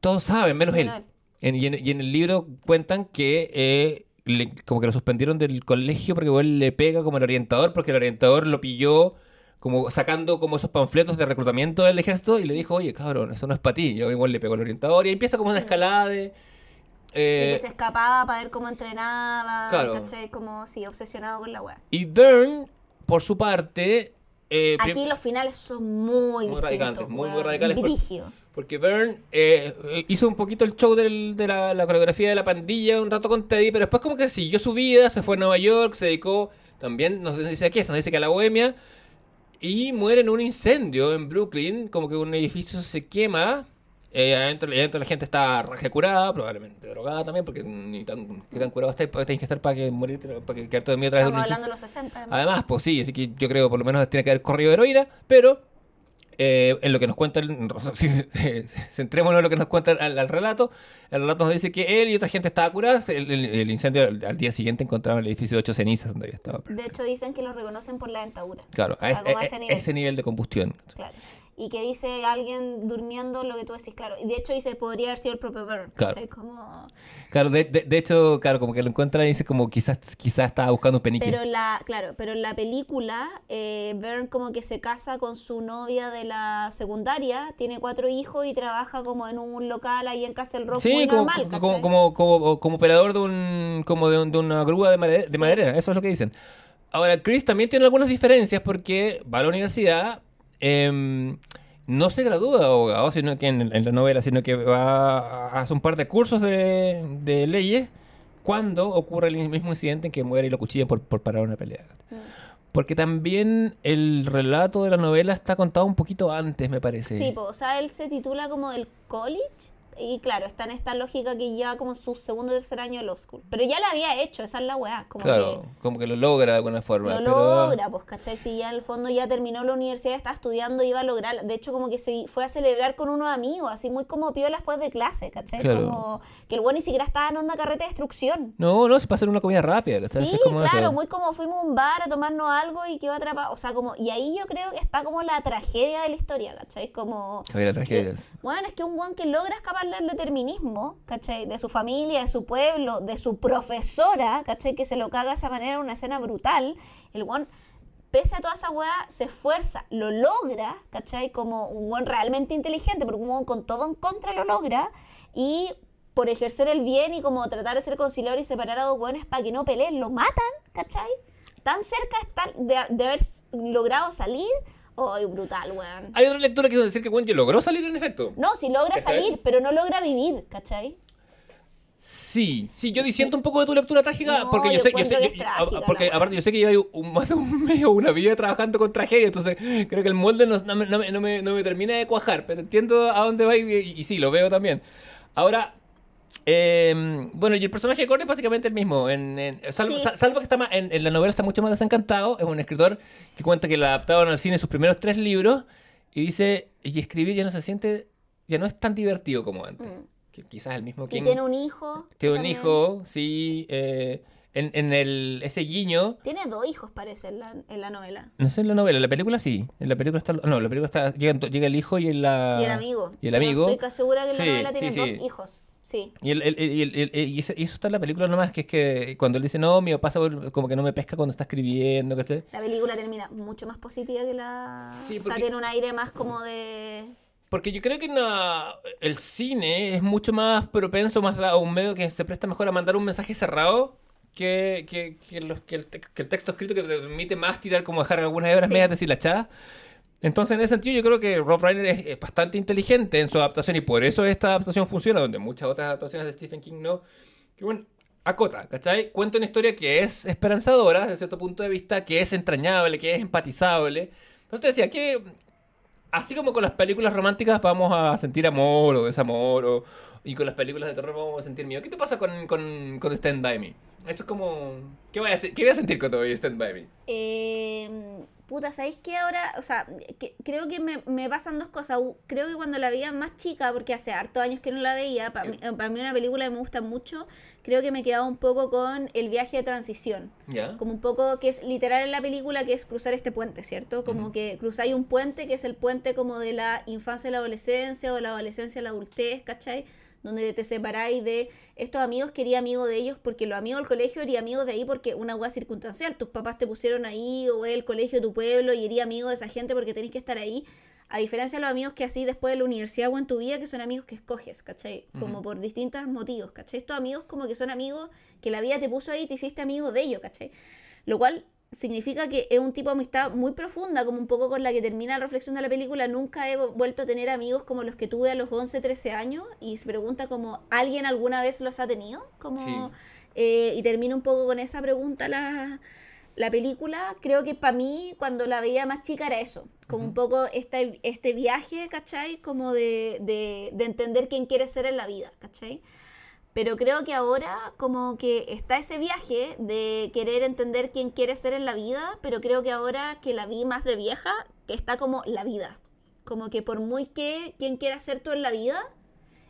todos saben, menos él. Menos él. En- y, en, y en el libro cuentan que eh, le- como que lo suspendieron del colegio porque él le pega como el orientador, porque el orientador lo pilló como sacando como esos panfletos de reclutamiento del ejército y le dijo, oye, cabrón, eso no es para ti. Y igual le pegó el orientador y empieza como una escalada de... Y eh, que se escapaba para ver cómo entrenaba. Claro. ¿cachai? Como, sí, obsesionado con la weá. Y Byrne, por su parte... eh, Aquí los finales son muy, Muy distintos. radicales, muy, radicales por-. Porque Byrne eh, hizo un poquito el show del- de la, la coreografía de la pandilla un rato con Teddy, pero después como que siguió su vida, se fue a Nueva York, se dedicó también, nos dice aquí, nos dice que a la bohemia, y muere en un incendio en Brooklyn, como que un edificio se quema, eh, adentro, adentro la gente está curada, probablemente drogada también, porque ni tan, qué tan curado está, tienes que estar para que morir, para que quedarte dormido a de un Estamos hablando de los 60. además. Además, pues sí, así que yo creo por lo menos tiene que haber corrido heroína, pero eh, en lo que nos cuenta, el, centrémonos en lo que nos cuenta al, al relato, el relato nos dice que él y otra gente estaba curada, el, el- el incendio al, al día siguiente encontraron el edificio de ocho cenizas donde había estado. De hecho, dicen que los reconocen por la dentadura. Claro, O a sea, ese, como a ese nivel. ese nivel de combustión. Claro. Y que dice alguien durmiendo lo que tú decís, claro. Y de hecho dice, podría haber sido el propio Byrne. Claro. Como... Claro, de, de- de hecho, claro, como que lo encuentra y dice como quizás, quizás estaba buscando un penique. Pero la, claro, pero en la película, eh, Byrne como que se casa con su novia de la secundaria, tiene cuatro hijos y trabaja como en un local ahí en Castle Rock Sí, muy como, normal, como, como, como, como operador de un como de, un- de una grúa de, madera, de Sí. madera, eso es lo que dicen. Ahora, Chris también tiene algunas diferencias porque va a la universidad, em, no se gradúa de abogado, sino que en, en la novela, sino que va a hacer un par de cursos de, de leyes cuando ocurre el mismo incidente en que muere y lo cuchillan por, por parar una pelea. Mm. Porque también el relato de la novela está contado un poquito antes, me parece. Sí, po, o sea, él se titula como del college y claro, está en esta lógica que ya como su segundo o tercer año de law school. Pero ya la había hecho, esa es la weá, como claro, como que lo logra de alguna que forma. lo pero- logra, pues, ¿cachai? Si ya en el fondo ya terminó la universidad, está estudiando, iba a lograr, de hecho como que se fue a celebrar con unos amigos, así muy como piola después de clase, ¿cachai? Claro. Como que el bueno ni siquiera estaba en onda carrete de destrucción. No, no, se pasa en una comida rápida. ¿cachai? Sí, como claro, eso. muy como fuimos a un bar a tomarnos algo y quedó atrapado. O sea, como, y ahí yo creo que está como la tragedia de la historia, ¿cachai? Como. Había tragedias. Bueno, es que un buen que logra escapar del determinismo, ¿cachai? De su familia, de su pueblo, de su profesora, ¿cachai? Que se lo caga de esa manera en una escena brutal. El buen, pese a toda esa weá, se esfuerza, lo logra, ¿cachai? Como un buen realmente inteligente, pero un con todo en contra lo logra. Y por ejercer el bien y como tratar de ser conciliador y separar a dos weones para que no peleen, lo matan, ¿cachai? Tan cerca de, de haber logrado salir. ¡Ay, brutal, weón! Hay otra lectura que quiere decir que Wendy logró salir en efecto. No, si logra ¿Cachai? salir, pero no logra vivir, ¿cachai? Sí, sí, yo disiento un poco de tu lectura trágica No, porque yo yo sé, yo sé, que es yo- trágica porque aparte yo sé que lleva un, más de un mes o una vida trabajando con tragedia, entonces creo que el molde no, no me, no me- no me- no me termina de cuajar, pero entiendo a dónde va y, y- y sí, lo veo también. Ahora, eh, bueno, y el personaje de Gordon es básicamente el mismo, en, en- salvo, Sí. sal- salvo que está más, en, en la novela está mucho más desencantado, es un escritor que cuenta que le adaptaron al cine sus primeros tres libros y dice, y escribir ya no se siente, ya no es tan divertido como antes. Mm. Que quizás el mismo King tiene un hijo. tiene un hijo, sí. eh, en, en el, ese guiño. Tiene dos hijos, parece, en la, en la novela. No sé en la novela, en la película sí. En la película está. No, en la película está. Llega, llega el hijo y en la. y el amigo. Y el amigo. Estoy casi segura que en la novela tiene sí. dos hijos. Sí. Y, el- el- el- y eso está en la película nomás, que es que cuando él dice, no, mi papá como que no me pesca cuando está escribiendo, ¿cachai? La película termina mucho más positiva que la. Sí, O sea, porque- tiene un aire más como de. Porque yo creo que na- el cine es mucho más propenso, más da- un medio que se presta mejor a mandar un mensaje cerrado que, que, que los- que el, que el texto escrito que te permite más tirar como dejar algunas hebras Sí. medias deshilachadas. Entonces, en ese sentido, yo creo que Rob Reiner es, es bastante inteligente en su adaptación y por eso esta adaptación funciona, donde muchas otras adaptaciones de Stephen King no. Que bueno, acota, ¿cachai? Cuenta una historia que es esperanzadora desde cierto punto de vista, que es entrañable, que es empatizable. Entonces decía que así como con las películas románticas vamos a sentir amor o desamor, o, y con las películas de terror vamos a sentir miedo. ¿Qué te pasa con, con, con Stand By Me? Eso es como... ¿Qué voy a, qué voy a sentir voy a Stand By Me? Eh, puta, ¿sabéis qué ahora? O sea, que- creo que me, me pasan dos cosas. Creo que cuando la veía más chica, porque hace hartos años que no la veía, para mí, pa' mí una película que me gusta mucho, creo que me quedaba un poco con el viaje de transición. ¿Ya? Como un poco que es literal en la película, que es cruzar este puente, ¿cierto? Como que cruzáis un puente que es el puente como de la infancia a la adolescencia o de la adolescencia a la adultez, ¿cachai? Donde te separáis de estos amigos que eres amigo de ellos porque los amigos del colegio eres amigo de ahí porque una hueá circunstancial. Tus papás te pusieron ahí o es el colegio de tu pueblo y eres amigo de esa gente porque tenés que estar ahí. A diferencia de los amigos que así después de la universidad o en tu vida, que son amigos que escoges, ¿cachai? Como por distintos motivos, ¿cachai? Estos amigos como que son amigos que la vida te puso ahí y te hiciste amigo de ellos, ¿cachai? Lo cual significa que es un tipo de amistad muy profunda, como un poco con la que termina la reflexión de la película. Nunca he vuelto a tener amigos como los que tuve a los 11, 13 años y se pregunta como, ¿alguien alguna vez los ha tenido? Como, Sí. eh, y termina un poco con esa pregunta la, la película. Creo que para mí, cuando la veía más chica, era eso. Como un poco este, este viaje, ¿cachai? Como de, de, de entender quién quiere ser en la vida, ¿cachai? Pero creo que ahora como que está ese viaje de querer entender quién quiere ser en la vida, pero creo que ahora que la vi más de vieja, que está como la vida. Como que por muy que quién quiera ser tú en la vida,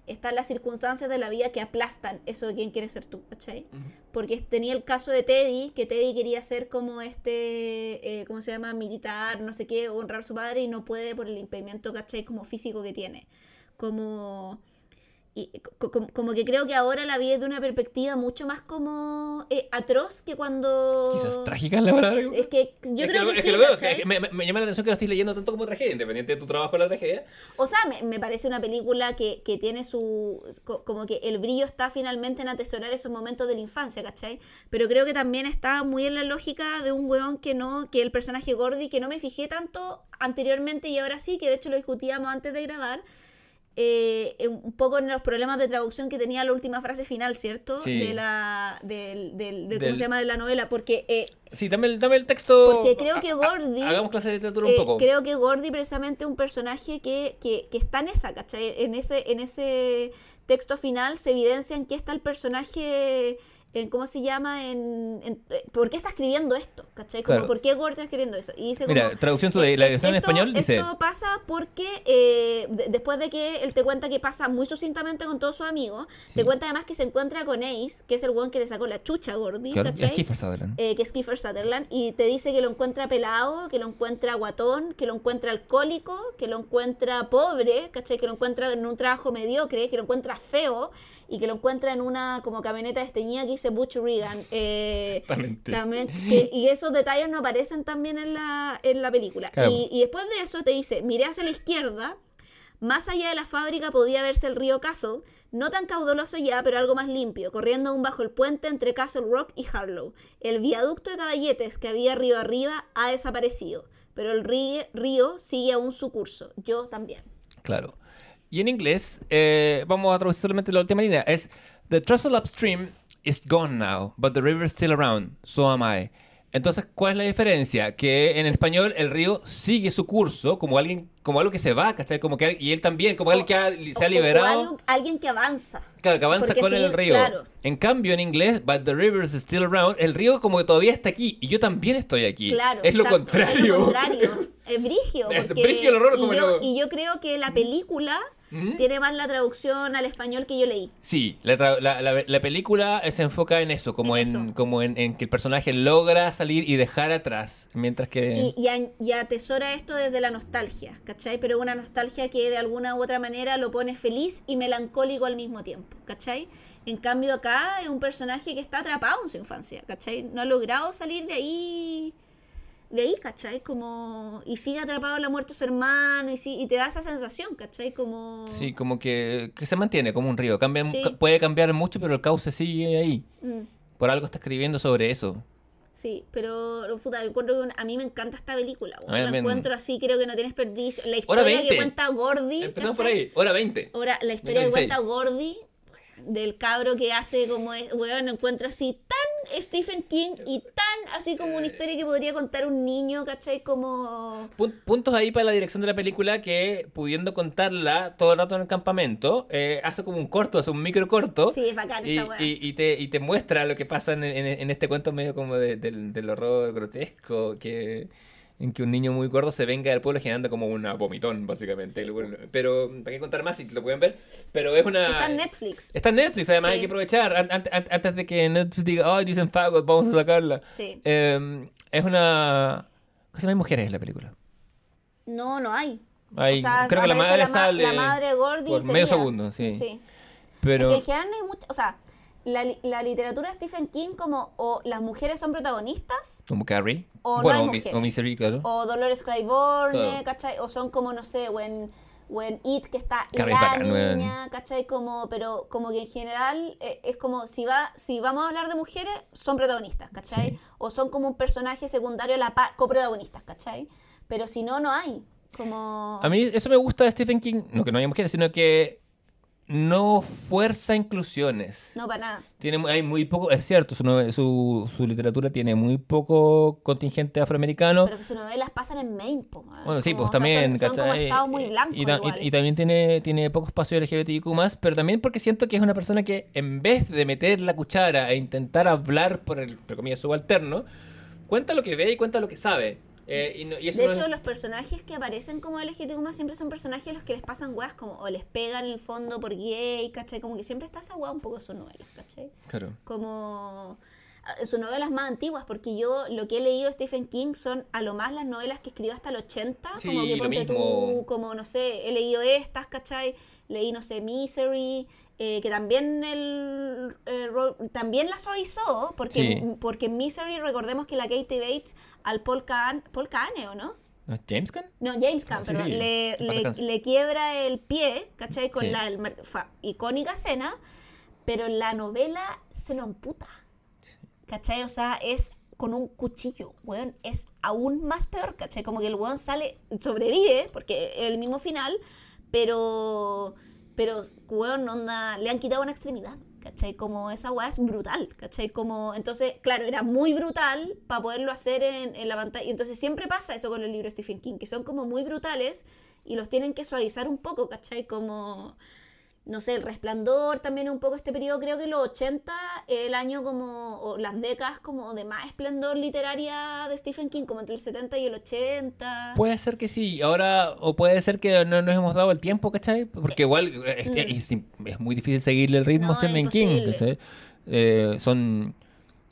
están las circunstancias de la vida que aplastan eso de quién quiere ser tú, ¿cachai? Porque tenía el caso de Teddy, que Teddy quería ser como este, eh, ¿cómo se llama? Militar, no sé qué, honrar a su padre y no puede por el impedimento, ¿cachai? Como físico que tiene. Como... Y co- co- como que creo que ahora la vi desde una perspectiva mucho más como eh, atroz que cuando... Quizás trágica es la palabra. Es que yo Es creo lo- que, es sí, lo veo, que me, me- llama la atención que lo estés leyendo tanto como tragedia, independiente de tu trabajo en la tragedia. O sea, me, me parece una película que, que tiene su... co- como que el brillo está finalmente en atesorar esos momentos de la infancia, ¿cachai? Pero creo que también está muy en la lógica de un weón que no... que el personaje Gordy, que no me fijé tanto anteriormente y ahora sí, que de hecho lo discutíamos antes de grabar, eh, un poco en los problemas de traducción que tenía la última frase final, ¿cierto? Sí. De la... del, del, ¿Cómo se llama? De la novela, porque... eh, Sí, dame el, dame el texto. Porque creo que ha- Gordy- Hagamos clase de literatura Eh, un poco. creo que Gordy precisamente es un personaje que, que, que está en esa, ¿cachai? En ese, en ese texto final se evidencia en qué está el personaje, en cómo se llama, en, en- eh, por qué está escribiendo esto, ¿cachai? Como Claro. por qué Gordy está escribiendo eso. Y dice Mira, como, traducción de eh, la edición en español dice. Esto pasa porque eh, de- después de que él te cuenta que pasa muy sucintamente con todos sus amigos, Sí. te cuenta además que se encuentra con Ace, que es el weón que le sacó la chucha a Gordy, Claro, ¿cachai? es Kiefer Sutherland. eh, que es Kiefer Sutherland, y te dice que lo encuentra pelado, que lo encuentra guatón, que lo encuentra alcohólico, que lo encuentra pobre, ¿cachai? Que lo encuentra en un trabajo mediocre, que lo encuentra feo, y que lo encuentra en una como camioneta desteñida que dice Butch Regan. eh, Exactamente. también, que- y esos detalles no aparecen también en la, en la película. Claro. Y, y después de eso te dice, miré hacia la izquierda, más allá de la fábrica podía verse el río Castle, no tan caudaloso ya, pero algo más limpio, corriendo aún bajo el puente entre Castle Rock y Harlow. El viaducto de caballetes que había río arriba ha desaparecido, pero el río, río sigue aún su curso. Yo también. Claro. Y en inglés, eh, vamos a traducir solamente la última línea. Es The trestle upstream is gone now, but the river is still around. So am I. Entonces, ¿cuál es la diferencia? Que en español el río sigue su curso como alguien, como algo que se va, ¿cachai? Como que y él también, como alguien que ha- se O- ha o liberado. algo- alguien que avanza. Claro, que avanza con sí, el río. claro. En cambio, en inglés, but the river is still around, el río como que todavía está aquí y yo también estoy aquí. Claro. es lo exacto, contrario. Es lo contrario. Es brigio. Es porque- brigio el horror, y, como yo, lo- y yo creo que la película tiene más la traducción al español que yo leí. Sí, la, tra- la- la- la película se enfoca en eso, como En en, eso. como en, en que el personaje logra salir y dejar atrás, mientras que... Y, y, a- y atesora esto desde la nostalgia, ¿cachai? Pero una nostalgia que de alguna u otra manera lo pone feliz y melancólico al mismo tiempo, ¿cachai? En cambio acá es un personaje que está atrapado en su infancia, ¿cachai? No ha logrado salir de ahí, de ahí, ¿cachai? Como, y sigue atrapado en la muerte de su hermano y, sí, y te da esa sensación, ¿cachai? Como... Sí, como que, que se mantiene como un río. Cambia, Sí. ca- Puede cambiar mucho, pero el cauce sigue ahí. Mm. Por algo está escribiendo sobre eso. Sí, pero puta, encuentro que a mí me encanta esta película. Mí La encuentro así, creo que no tiene desperdicio. La Hora historia 20. que cuenta Gordy. Empezamos por ¿cachai? ahí, hora 20. Ahora, la historia que 2016. cuenta Gordy, del cabro que hace como, es- weón, encuentra así tan Stephen King y tan así como una historia que podría contar un niño, ¿cachai? Como... Pun- Puntos ahí para la dirección de la película que, pudiendo contarla todo el rato en el campamento, eh, hace como un corto, hace un micro corto. Sí, es bacán Y, esa y- y te, y te muestra lo que pasa en, en- en este cuento medio como de- del, del horror grotesco, que, en que un niño muy gordo se venga del pueblo generando como una vomitón, básicamente. Sí. Pero, ¿para qué contar más si lo pueden ver? Pero es una... Está en Netflix. Está en Netflix, además Sí. hay que aprovechar. An- an- an- antes de que Netflix diga, ay, dicen fagos, vamos a sacarla. Sí. Eh, es una... Casi no hay mujeres en la película. No, no hay. Hay- o sea, creo que la madre la, sale la madre de Gordy por medio segundo, sí. Sí. Pero... Es que en general no hay mucho, o sea, la, la literatura de Stephen King como o las mujeres son protagonistas Como Carrie. O no bueno, hay o, Mi- mujeres. o Misery, claro. o Dolores Claiborne, Claro. ¿cachai? O son como, no sé, when, when It, que está Carrie es la bacán, niña, ¿cachai? Como, pero como que en general eh, es como, si va si vamos a hablar de mujeres, son protagonistas, ¿cachai? Sí. O son como un personaje secundario a la par, coprotagonistas, ¿cachai? Pero si no, no hay. Como... A mí eso me gusta de Stephen King, no que no haya mujeres, sino que no fuerza inclusiones. No, para nada. Tiene, hay muy poco, es cierto, su, su, su literatura tiene muy poco contingente afroamericano. Pero que sus novelas pasan en Maine, po. Bueno, sí, Como, pues o sea, también, son, son como estados muy blancos Y, ta- y- igual. y también tiene, tiene poco espacio LGBTIQ más, pero también porque siento que es una persona que en vez de meter la cuchara e intentar hablar por el, entre comillas, subalterno, cuenta lo que ve y cuenta lo que sabe. Eh, y no- y eso De no hecho, es- los personajes que aparecen como LGTB siempre son personajes a los que les pasan weas como o les pegan en el fondo por gay, ¿cachai? Como que siempre está esa wea un poco en sus novelas, ¿cachai? Claro. Como ah, sus novelas más antiguas, porque yo lo que he leído de Stephen King son a lo más las novelas que escribió hasta el 80, Sí, como que ponte tú, como no sé, he leído estas, ¿cachai? Leí, no sé, Misery, eh, que también el, eh, Ro- también la suavizó, porque, Sí. porque Misery recordemos que la Katie Bates al Paul Kahn, Paul Kahn, ¿o no? ¿No es James Gunn? No, James Caan, Ah, sí, sí, le, le, le quiebra el pie, ¿cachai? Con Sí. la el fa- icónica escena, pero en la novela se lo amputa, ¿cachai? O sea, es con un cuchillo, weón, es aún más peor, ¿cachai? Como que el weón sale, sobrevive, porque es el mismo final, pero, pero, weón, onda, le han quitado una extremidad, ¿cachai? Como esa weá es brutal, ¿cachai? Como, entonces, claro, era muy brutal para poderlo hacer en, en la pantalla. Y entonces siempre pasa eso con el libro de Stephen King, que son como muy brutales y los tienen que suavizar un poco, ¿cachai? Como, no sé, el resplandor también un poco este periodo, creo que los 80, el año como, o las décadas como de más esplendor literaria de Stephen King, como entre el 70 y el 80. Puede ser que sí, ahora, o puede ser que no nos hemos dado el tiempo, ¿cachai? Porque igual es, es- es muy difícil seguirle el ritmo No, a Stephen King. ¿cachai? Eh, son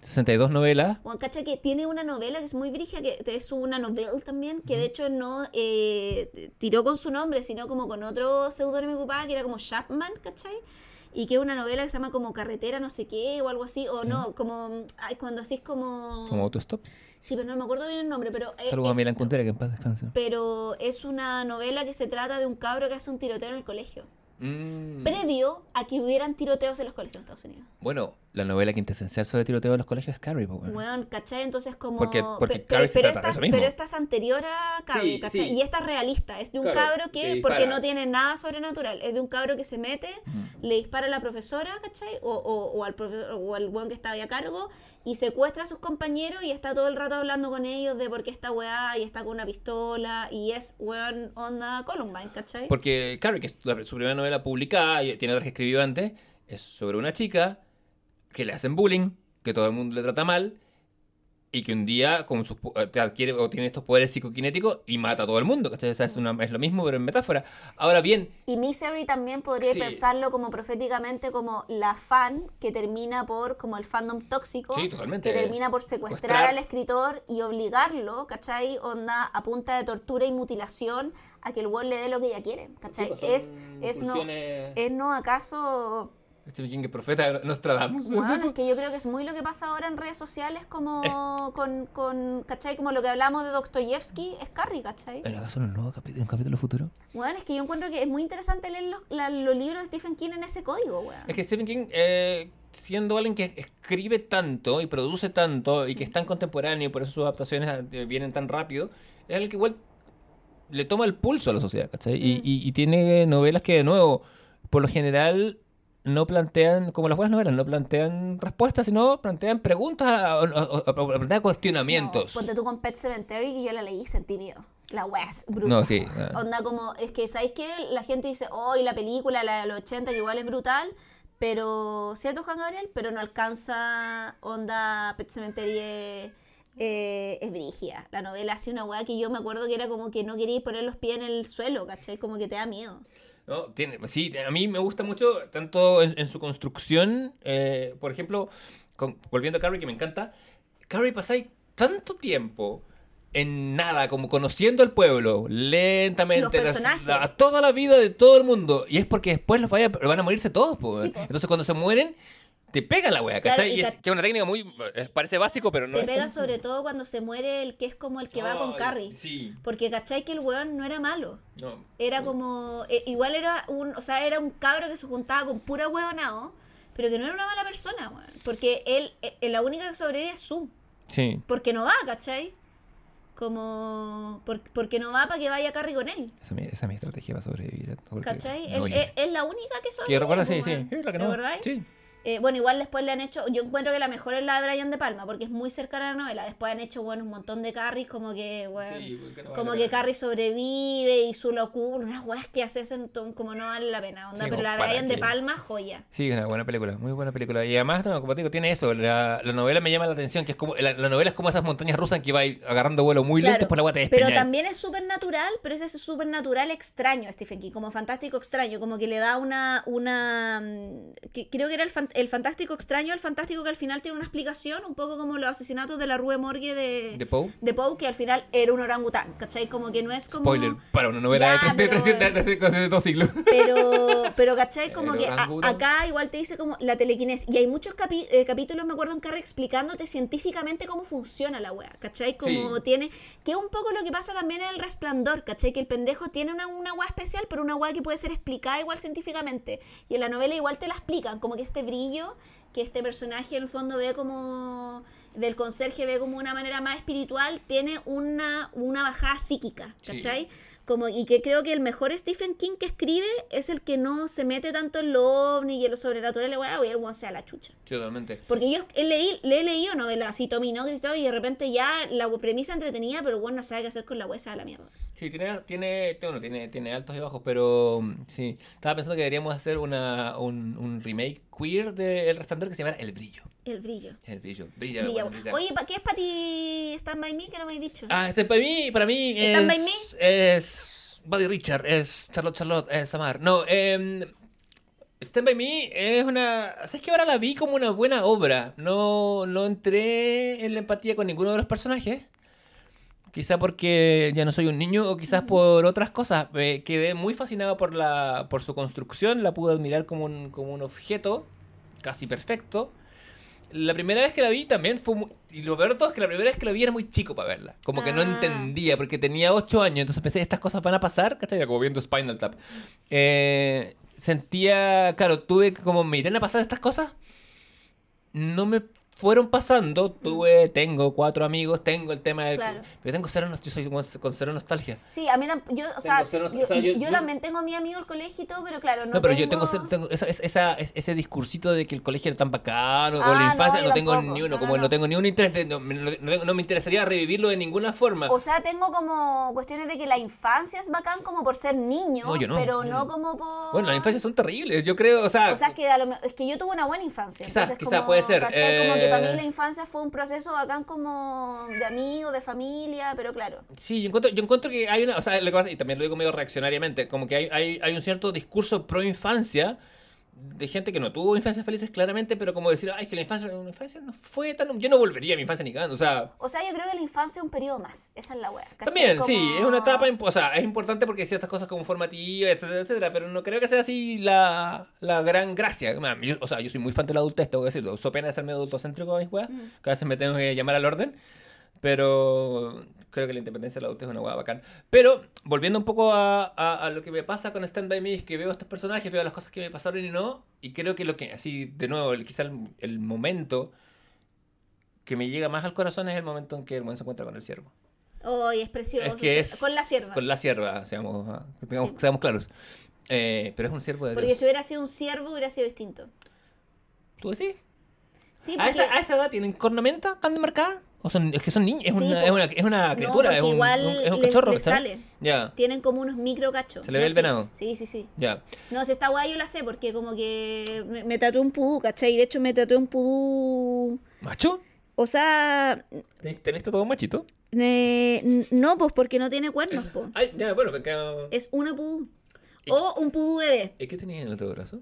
62 novelas. Juan Cacha que tiene una novela que es muy brigia, que es una novela también, que de hecho no eh, tiró con su nombre, sino como con otro seudónimo que ocupaba, que era como Chapman, ¿cachai? Y que es una novela que se llama como Carretera no sé qué, o algo así, o no, como, ay, cuando así es como... Como autostop. Sí, pero no me acuerdo bien el nombre, pero... eh, Saludos eh, a Milan Kuntera, que en paz descanse. pero es una novela que se trata de un cabro que hace un tiroteo en el colegio. Mm. previo a que hubieran tiroteos en los colegios de Estados Unidos. Bueno, la novela quintesencial sobre tiroteo en los colegios es Carrie, po, weón. Weón, ¿cachai? Entonces como... Porque- porque pe- Carrie se pero, trata de esta, eso mismo. pero esta es anterior a Carrie, Sí, ¿cachai? sí. Y esta es realista, es de un Claro, cabro que porque no tiene nada sobrenatural, es de un cabro que se mete, le dispara a la profesora, ¿cachai? O, o, o al profesor, o al weón que estaba ahí a cargo, y secuestra a sus compañeros y está todo el rato hablando con ellos de por qué está weá y está con una pistola, y es weón onda Columbine, ¿cachai? Porque Carrie, que es la- su primera novela publicada y tiene otras que escribió antes, es sobre una chica que le hacen bullying, que todo el mundo le trata mal y que un día con sus, po- te adquiere o tiene estos poderes psicoquinéticos y mata a todo el mundo. ¿cachai? O sea, es, una- es lo mismo, pero en metáfora. Ahora bien, Y Misery también podría Sí. pensarlo como proféticamente como la fan que termina por, como el fandom tóxico, Sí, que termina por secuestrar, al escritor y obligarlo, ¿cachai? Onda a punta de tortura y mutilación a que el weón le dé lo que ella quiere, ¿cachai? es, es, no, es no acaso... Stephen King, el profeta, Nostradamus. Bueno, es que yo creo que es muy lo que pasa ahora en redes sociales como con, con, ¿cachai? Como lo que hablamos de Dostoyevsky, es Carrie, ¿cachai? ¿En acaso en un nuevo capítulo, un capítulo futuro? Bueno, es que yo encuentro que es muy interesante leer los, la- los libros de Stephen King en ese código, weón. Es que Stephen King, eh, siendo alguien que escribe tanto y produce tanto y que es tan contemporáneo y por eso sus adaptaciones eh, vienen tan rápido, es el que igual le toma el pulso a la sociedad, ¿cachai? Y, y- y tiene novelas que, de nuevo, por lo general no plantean, como las buenas novelas, no plantean respuestas, sino plantean preguntas o, o- o- o plantean cuestionamientos. No, ponte tú con Pet Cemetery, que yo la leí y sentí miedo. La wea es brutal. No, sí, ah. Onda como, es que, ¿sabéis qué? La gente dice, oh, y la película, la de los 80, que igual es brutal, pero, ¿cierto, Juan Gabriel? Pero no alcanza, onda, Pet Cemetery es, eh, es brígida. La novela hace una weá que yo me acuerdo que era como que no quería poner los pies en el suelo, ¿cachai? Como que te da miedo. ¿No? Tiene, sí, a mí me gusta mucho, tanto en, en su construcción, eh, por ejemplo, con- volviendo a Carrie, que me encanta, Carrie pasáis tanto tiempo en nada, como conociendo al pueblo, lentamente, la- toda la vida de todo el mundo, y es porque después los vaya, van a morirse todos, Sí, po. entonces cuando se mueren, te pegan la wea, Claro, ¿cachai? y y es que es una técnica muy, eh, parece básico, pero no te es pega sobre todo cuando se muere el que es como el que va con Carrie. Sí, Porque, ¿cachai? Que el weón no era malo. no. Era como. eh, igual era un. O sea, era un cabro que se juntaba con pura huevonao, pero que no era una mala persona, weón. Porque él, eh, la única que sobrevive es su. Sí. Porque no va, ¿cachai? Como. por- porque no va para que vaya Carrie con él. Esa, es mi- esa es mi estrategia para sobrevivir. a todo lo que- ¿cachai? No, es, es la única que Que sobrevive. recuerda, sí, sí. sí, la que. Sí. Eh, bueno, igual después le han hecho, yo encuentro que la mejor es la de Brian De Palma, porque es muy cercana a la novela. Después han hecho, bueno, un montón de Carries, como que, bueno, Sí, porque no vale como que. Carrie sobrevive y su locura, unas weas que hacen como no vale la pena, onda. Sí, pero como la para Brian De. Palma, joya. Sí, una buena película, muy buena película. Y además, no, como te digo, tiene eso. La, la novela me llama la atención, que es como. La, la novela es como esas montañas rusas en que va agarrando vuelo muy Claro, lento por la guata de pero también es súper natural, pero es ese súper natural extraño Stephen King, como fantástico extraño, como que le da una, una mm, que creo que era el, fan- el fantástico extraño, el fantástico que al final tiene una explicación, un poco como los asesinatos de la Rue Morgue de, ¿De Poe? de Poe, que al final era un orangután, ¿cachai? Como que no es como... Spoiler para una novela Ya, de, tres- de, pero, 300 bueno. de, 300 de dos siglos. Pero, pero ¿cachai? Como que a- acá igual te dice como la telequinesis. Y hay muchos capi- eh, capítulos, me acuerdo en Carrie, explicándote científicamente cómo funciona la wea, ¿cachai? Como Sí. tiene... Que es un poco lo que pasa también en El Resplandor, ¿cachai? Que el pendejo tiene una, una wea especial, pero una wea que puede ser explicada igual científicamente. Y en la novela igual te la explican, como que este brillo que este personaje en el fondo ve como del conserje ve como una manera más espiritual tiene una, una bajada psíquica, Sí. Como, y que creo que el mejor Stephen King que escribe es el que no se mete tanto en lo ovni y en lo sobrenatural, y bueno, y el weón sea la chucha. Sí, totalmente. Porque yo he leí, le he leído novelas así, Tommy Knockers y de repente ya la premisa entretenida, pero bueno, no sabe qué hacer con la huesa de la mierda. Sí, tiene, tiene, bueno, tiene, tiene altos y bajos, pero mm, sí. Estaba pensando que deberíamos hacer una, un, un remake queer de El Resplandor que se llamara El Brillo. El brillo. El Brillo. Brilla, Brilla. bueno, brilla. Oye, ¿pa- ¿qué es para ti Stand By Me que no me has dicho? Ah, este para mí, para mí es... ¿Stand by Es Buddy Richard, es Charlotte Charlotte, es Samar. No, eh, Stand By Me es una... ¿Sabes que ahora la vi como una buena obra? No, no entré en la empatía con ninguno de los personajes. Quizá porque ya no soy un niño o quizás por otras cosas. Me quedé muy fascinado por, la, por su construcción. La pude admirar como un, como un objeto casi perfecto. La primera vez que la vi también fue muy... Y lo peor de todo es que la primera vez que la vi era muy chico para verla. Como que no Ah. entendía, porque tenía 8 años, entonces pensé, estas cosas van a pasar, ¿cachai? Como viendo Spinal Tap. Eh, sentía, claro, tuve que como me irán a pasar estas cosas. No me fueron pasando, tuve, tengo cuatro amigos, tengo el tema del... Claro. Pero tengo cero, yo soy con, cero nostalgia. Sí, a mí yo, o sea, cero- yo, o sea, yo- yo yo- también tengo a mi amigo el colegio y todo, pero claro, no, No, pero tengo... yo tengo, ese- tengo esa, esa- esa- es- ese discursito de que el colegio era tan bacano, o Ah, la no, infancia, no, tengo tampoco. ni uno, No, como no, tengo ni un interés, no, me- no- no me interesaría revivirlo de ninguna forma. O sea, tengo como cuestiones de que la infancia es bacán como por ser niño, pero no como por... bueno, las infancias son terribles, yo creo, o sea, O sea, es que, a lo es que yo tuve una buena infancia. Quizá, entonces quizá como, puede ser, ¿cachai? Como que para mí eh, la infancia fue un proceso bacán como de amigos, de familia, pero claro. sí, yo encuentro, yo encuentro que hay una, o sea, lo que pasa, y también lo digo medio reaccionariamente, como que hay, hay, hay un cierto discurso pro infancia de gente que no tuvo infancias felices claramente, pero como decir, ay, es que la infancia, la infancia no fue tan, yo no volvería a mi infancia ni cagando, o sea, O sea, yo creo que la infancia es un periodo más. Esa es la wea. ¿cachai? También, sí, Como- es una etapa, o sea, es importante porque hay ciertas cosas como formativas, etcétera, etcétera, pero no creo que sea así la, la gran gracia. Ma, yo- o sea, yo soy muy fan de la adultez, tengo que decirlo. Uso pena de ser medio adultocéntrico mis weas, Mm. cada vez me tengo que llamar al orden, pero creo que la independencia de la adultez es una wea bacán. Pero, volviendo un poco a, a- a lo que me pasa con Stand By Me, es que veo a estos personajes, veo las cosas que me pasaron y no, y creo que lo que, así, de nuevo, el, quizá el, el momento que me llega más al corazón es el momento en que el buen se encuentra con el ciervo. Hoy es precioso. Es que es. Con la sierva. Con la sierva, seamos, ah, tengamos- Sí. seamos claros. Eh, pero es un siervo de Porque Dios. si hubiera sido un ciervo, hubiera sido distinto. ¿Tú decís? Sí, ¿A porque... esa, ¿A esa edad tienen cornamenta tan demarcada? ¿O son, es que son niños? Es, Sí, una, es, una, es una No, criatura, es un, igual un- es un les- cachorro. les ¿cachai? sale. Tienen como unos micro cachos. ¿Se le ve No, el sí. venado? Sí, sí, sí. ya. No, si esta guay yo la sé porque como que me, me tatué un pudú, ¿cachai? De hecho me tatué un pudú... ¿Macho? O sea, ¿Ten- ¿Tenés todo machito? eh, n- no, pues porque no tiene cuernos, pues. Ay, ya, bueno, porque... Es una pudú. ¿Y- O un pudú bebé. ¿Y qué tenías en el otro brazo?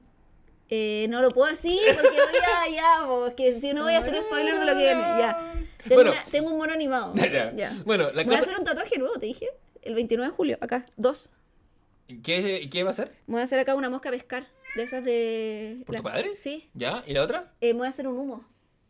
Eh, no lo puedo decir porque voy a... Ya, pues, que si no voy a hacer spoiler de lo que viene. Ya. Tengo, Bueno. una- tengo un mono animado. Ya. Ya. Bueno, la Voy a hacer un tatuaje nuevo, te dije. El 29 de julio, acá. Dos. ¿Qué, ¿Qué va a hacer? Voy a hacer acá una mosca a pescar. De esas de... ¿Por tu las- padre? Sí. ¿Ya? ¿Y la otra? Eh, voy a hacer un humo.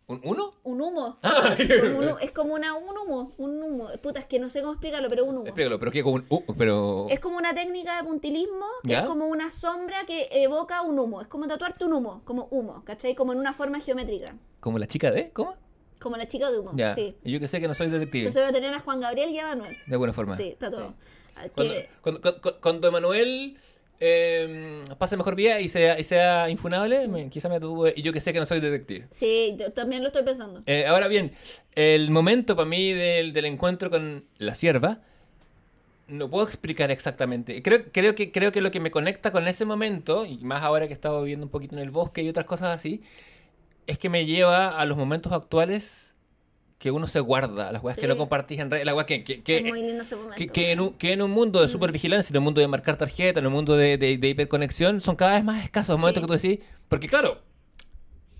¿Un uno? Un humo. Ah, Como un hu- es como una, un humo, un humo. Puta, es que no sé cómo explicarlo, pero un humo. Explícalo, pero ¿qué? Como un... uh, pero... Es como una técnica de puntilismo que ¿Ya? es como una sombra que evoca un humo. Es como tatuarte un humo, como humo, ¿cachai? Como en una forma geométrica. ¿Como la chica de? ¿Cómo? Como la chica de humo, Ya. sí. Y yo que sé que no soy detective. Entonces voy a tener a Juan Gabriel y a Manuel. de alguna forma. Sí, está todo. Ah, Cuando, que- cuando, cuando- cuando Emanuel eh, pase mejor vida y sea, y sea infunable, me- quizá me. Y yo que sé que no soy detective. Sí, yo también lo estoy pensando. Eh, ahora bien, el momento para mí del, del encuentro con la sierva, no puedo explicar exactamente. Creo, creo, que, creo que lo que me conecta con ese momento, y más ahora que he estado viviendo un poquito en el bosque y otras cosas así, es que me lleva a los momentos actuales que uno se guarda, las weas que Sí. no compartís en redes, las weas que, que, que- que, que en un, que en un mundo de supervigilancia, en un mundo de marcar tarjeta, en un mundo de, de, de hiperconexión, son cada vez más escasos los momentos Sí. que tú decís. Porque claro,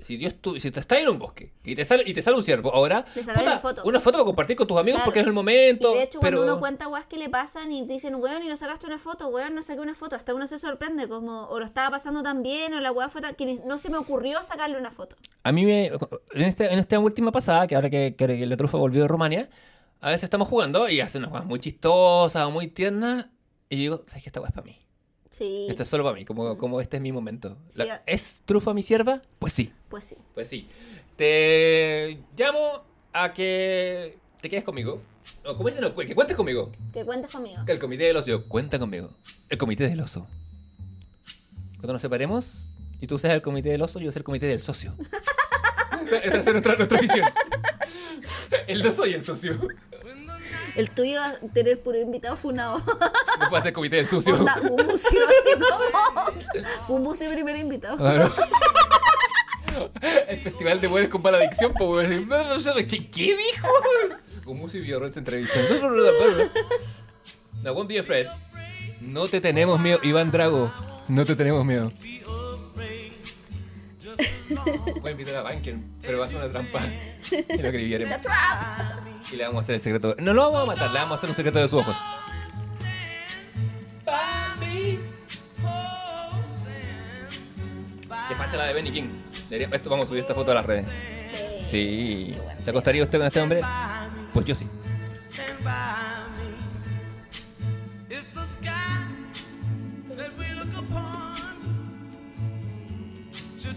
si Dios tú, si tú estás en un bosque y te sale, y te sale un ciervo, ahora Le sacáis una foto. una foto para compartir con tus amigos Claro. porque es el momento. Y de hecho, pero... cuando uno cuenta weas que le pasan y te dicen, weón, y no sacaste una foto, weón, no saqué una foto, hasta uno se sorprende, como, o lo estaba pasando tan bien, o la wea fue tan, que no se me ocurrió sacarle una foto. A mí me. En, este, en esta última pasada, que ahora que, que, que la trufa volvió de Rumania, a veces estamos jugando y hace unas cosas muy chistosas o muy tiernas. Y digo, ¿sabes qué? Esta weá es para mí. Sí, Esto es solo para mí, como, como este es mi momento. Sí, La- ¿Es trufa mi sierva? Pues sí. pues sí. Pues sí. Te llamo a que te quedes conmigo. O como dicen, no, que cuentes conmigo. Que cuentes conmigo. Que el comité del oso cuenta conmigo. El comité del oso. Cuando nos separemos y tú seas el comité del oso, yo ser el comité del socio. Esa es nuestra, nuestra visión. El oso y el socio. El tuyo va a tener puro invitado funado. No puede ser comité del sucio. Onda, un museo así como. Un museo primer invitado. Claro. El festival de mujeres con mala adicción, pues, ¿qué, ¿qué dijo? Un músico y yo se entrevista. No, won't be afraid. No te tenemos miedo, Iván Drago. No te tenemos miedo. Voy a invitar a Banken, pero va a ser una trampa. Y lo trap. Y le vamos a hacer el secreto. No lo vamos a matar, le vamos a hacer un secreto de sus ojos. Qué facha la de Benny King. Debería- esto vamos a subir esta foto a las redes. Sí. ¿Se acostaría usted con este hombre? Pues yo sí.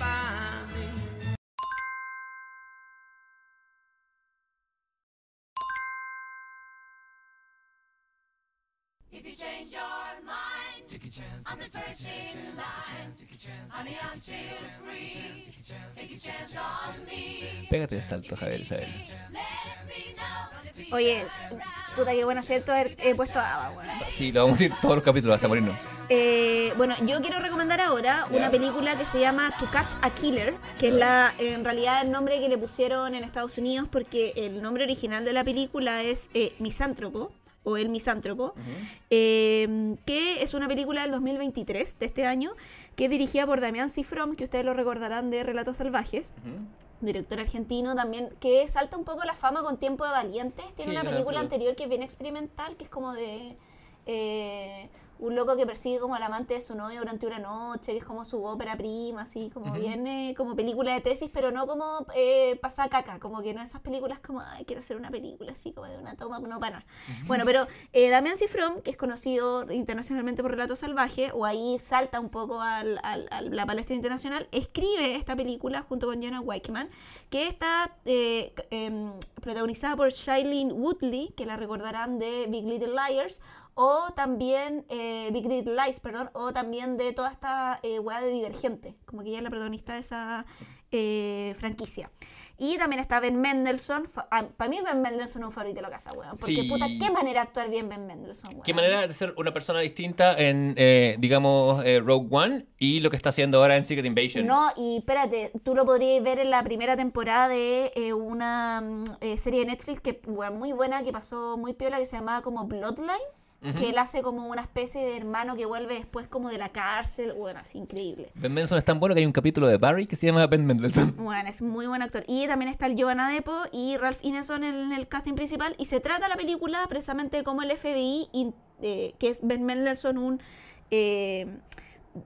by me. If you change your mind, I'm the first in line. Honey, I'm still free. Take a chance on me. Pégate el salto, Javier Isabel. Let me know if you Oye, es- puta que buen acierto haber eh, puesto a Ava, weón. Sí, lo vamos a ir todos los capítulos hasta morirnos. Eh, bueno, yo quiero recomendar ahora una película que se llama To Catch a Killer, que es la en realidad el nombre que le pusieron en Estados Unidos porque el nombre original de la película es eh, Misántropo o El Misántropo, eh, que es una película del 2023 de este año, que es dirigida por Damián Cifrón, que ustedes lo recordarán de Relatos Salvajes director argentino también, que salta un poco la fama con Tiempo de Valientes. Tiene Sí, una película anterior que es bien experimental, que es como de eh, un loco que persigue como al amante de su novio durante una noche, que es como su ópera prima, así como viene como película de tesis, pero no como eh, pasa caca, como que no esas películas como, ay, quiero hacer una película así como de una toma, no para nada. Bueno, pero eh, Damián Cifrón, que es conocido internacionalmente por Relato Salvaje, o ahí salta un poco al- al- a la palestra internacional, escribe esta película junto con Jonah Weickman, que está eh, em, protagonizada por Shailene Woodley, que la recordarán de Big Little Liars, o también eh, Big Little Lies, perdón, o también de toda esta eh, weá de Divergente, como que ella es la protagonista de esa eh, franquicia. Y también está Ben Mendelssohn, para mí Ben Mendelssohn es un favorito de la casa, weón, porque Sí. puta, qué manera de actuar bien Ben Mendelssohn, weón. ¿Qué manera de ser una persona distinta en, eh, digamos, Rogue One y lo que está haciendo ahora en Secret Invasion? No, y espérate, tú lo podrías ver en la primera temporada de una mm, serie de Netflix que bueno, muy buena, que pasó muy piola, que se llamaba como Bloodline, que él hace como una especie de hermano que vuelve después como de la cárcel, bueno, así increíble. Ben Mendelssohn es tan bueno que hay un capítulo de Barry que se llama Ben Mendelssohn. Bueno, es muy buen actor. Y también está el Giovanna Depo y Ralph Ineson en el casting principal. Y se trata la película precisamente de cómo el FBI, eh, que es Ben Mendelssohn, un eh,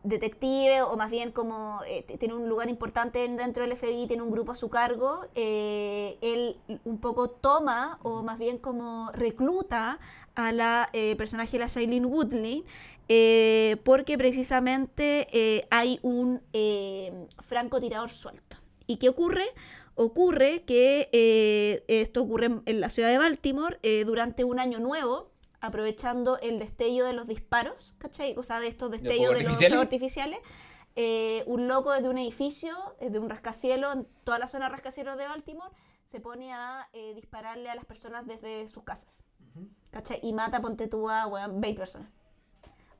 detective, o más bien como eh, tiene un lugar importante en- dentro del FBI, tiene un grupo a su cargo, eh, él un poco toma, o más bien como recluta a la eh, personaje de la Shailene Woodley, porque precisamente hay un francotirador suelto. ¿Y qué ocurre? Ocurre que esto ocurre en- la ciudad de Baltimore durante un año nuevo, aprovechando el destello de los disparos, ¿cachai? O sea, de estos destellos de los artificiales? fuegos artificiales. eh, un loco desde un edificio, eh, de un rascacielos, en toda la zona de rascacielos de Baltimore, se pone a eh, dispararle a las personas desde sus casas. ¿Cachai? Y mata, ponte tú a, weón, 20 personas.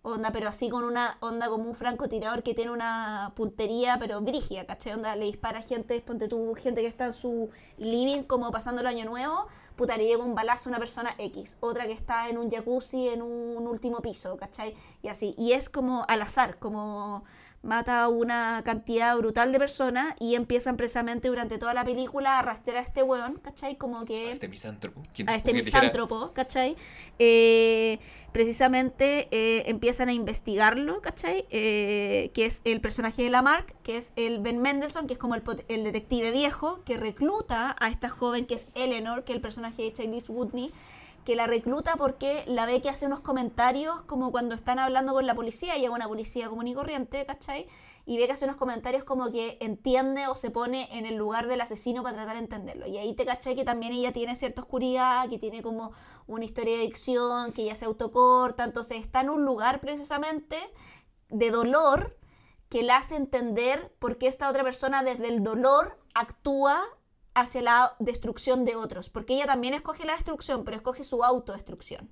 Onda, pero así con una onda como un francotirador que tiene una puntería, pero brígida, ¿cachai? Onda, le dispara gente, ponte tú, gente que está en su living como pasando el año nuevo, puta, le llega un balazo a una persona X. Otra que está en un jacuzzi en un último piso, ¿cachai? Y así. Y es como al azar, como mata a una cantidad brutal de personas y empiezan precisamente durante toda la película a rastrear a este weón, ¿cachai? Como que Este misántropo. ¿Quién- a este misántropo, ¿cachai? Eh, precisamente eh, empiezan a investigarlo, ¿cachai? Eh, que es el personaje de Lamarck, que es el Ben Mendelssohn, que es como el, el detective viejo, que recluta a esta joven que es Eleanor, que es el personaje de Charlize Woodney, que la recluta porque la ve que hace unos comentarios como cuando están hablando con la policía, llega una policía común y corriente, ¿cachai? Y ve que hace unos comentarios como que entiende o se pone en el lugar del asesino para tratar de entenderlo. Y ahí te cachai que también ella tiene cierta oscuridad, que tiene como una historia de adicción, que ella se autocorta, entonces está en un lugar precisamente de dolor que la hace entender por qué esta otra persona desde el dolor actúa hacia la destrucción de otros, porque ella también escoge la destrucción, pero escoge su autodestrucción.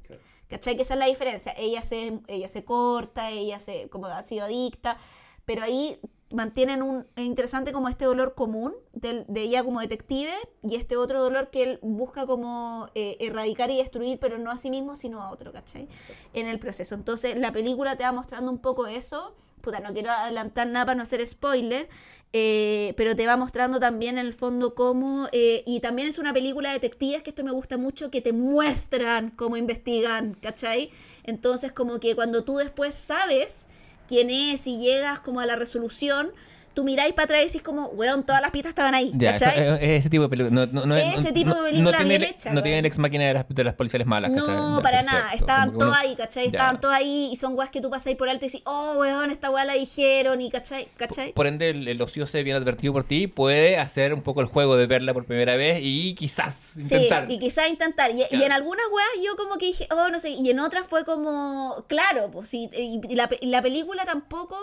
¿Cachai? Que esa es la diferencia. Ella se, ella se corta, ella se, como ha sido adicta, pero ahí mantienen un es interesante como este dolor común del- de, ella como detective y este otro dolor que él busca como eh, erradicar y destruir, pero no a sí mismo, sino a otro, ¿cachai? En el proceso. Entonces la película te va mostrando un poco eso. Puta, no quiero adelantar nada para no hacer spoiler, eh, pero te va mostrando también en el fondo cómo, eh, y también es una película de detectives, que esto me gusta mucho, que te muestran cómo investigan, ¿cachai? Entonces como que cuando tú después sabes quién es y llegas como a la resolución, tú miráis para atrás y decís como, weón, todas las pistas estaban ahí, Ya, es ese tipo de película. No, no, no, Ese no- tipo de película tiene, bien hecha, No tiene weón. el ex máquina de las, de las policiales malas. No, para nada. Estaban uno- ahí, ¿cachai? Ya. Estaban todos ahí y son weas que tú pasáis por alto y decís, oh, weón, esta wea la dijeron y, ¿cachai? ¿cachai? Por ende, el, el ocioso bien advertido por ti puede hacer un poco el juego de verla por primera vez y quizás intentar. Sí, y quizás intentar. Y, y en algunas weas yo como que dije, oh, no sé, y en otras fue como, claro, pues sí, y, y la, la película tampoco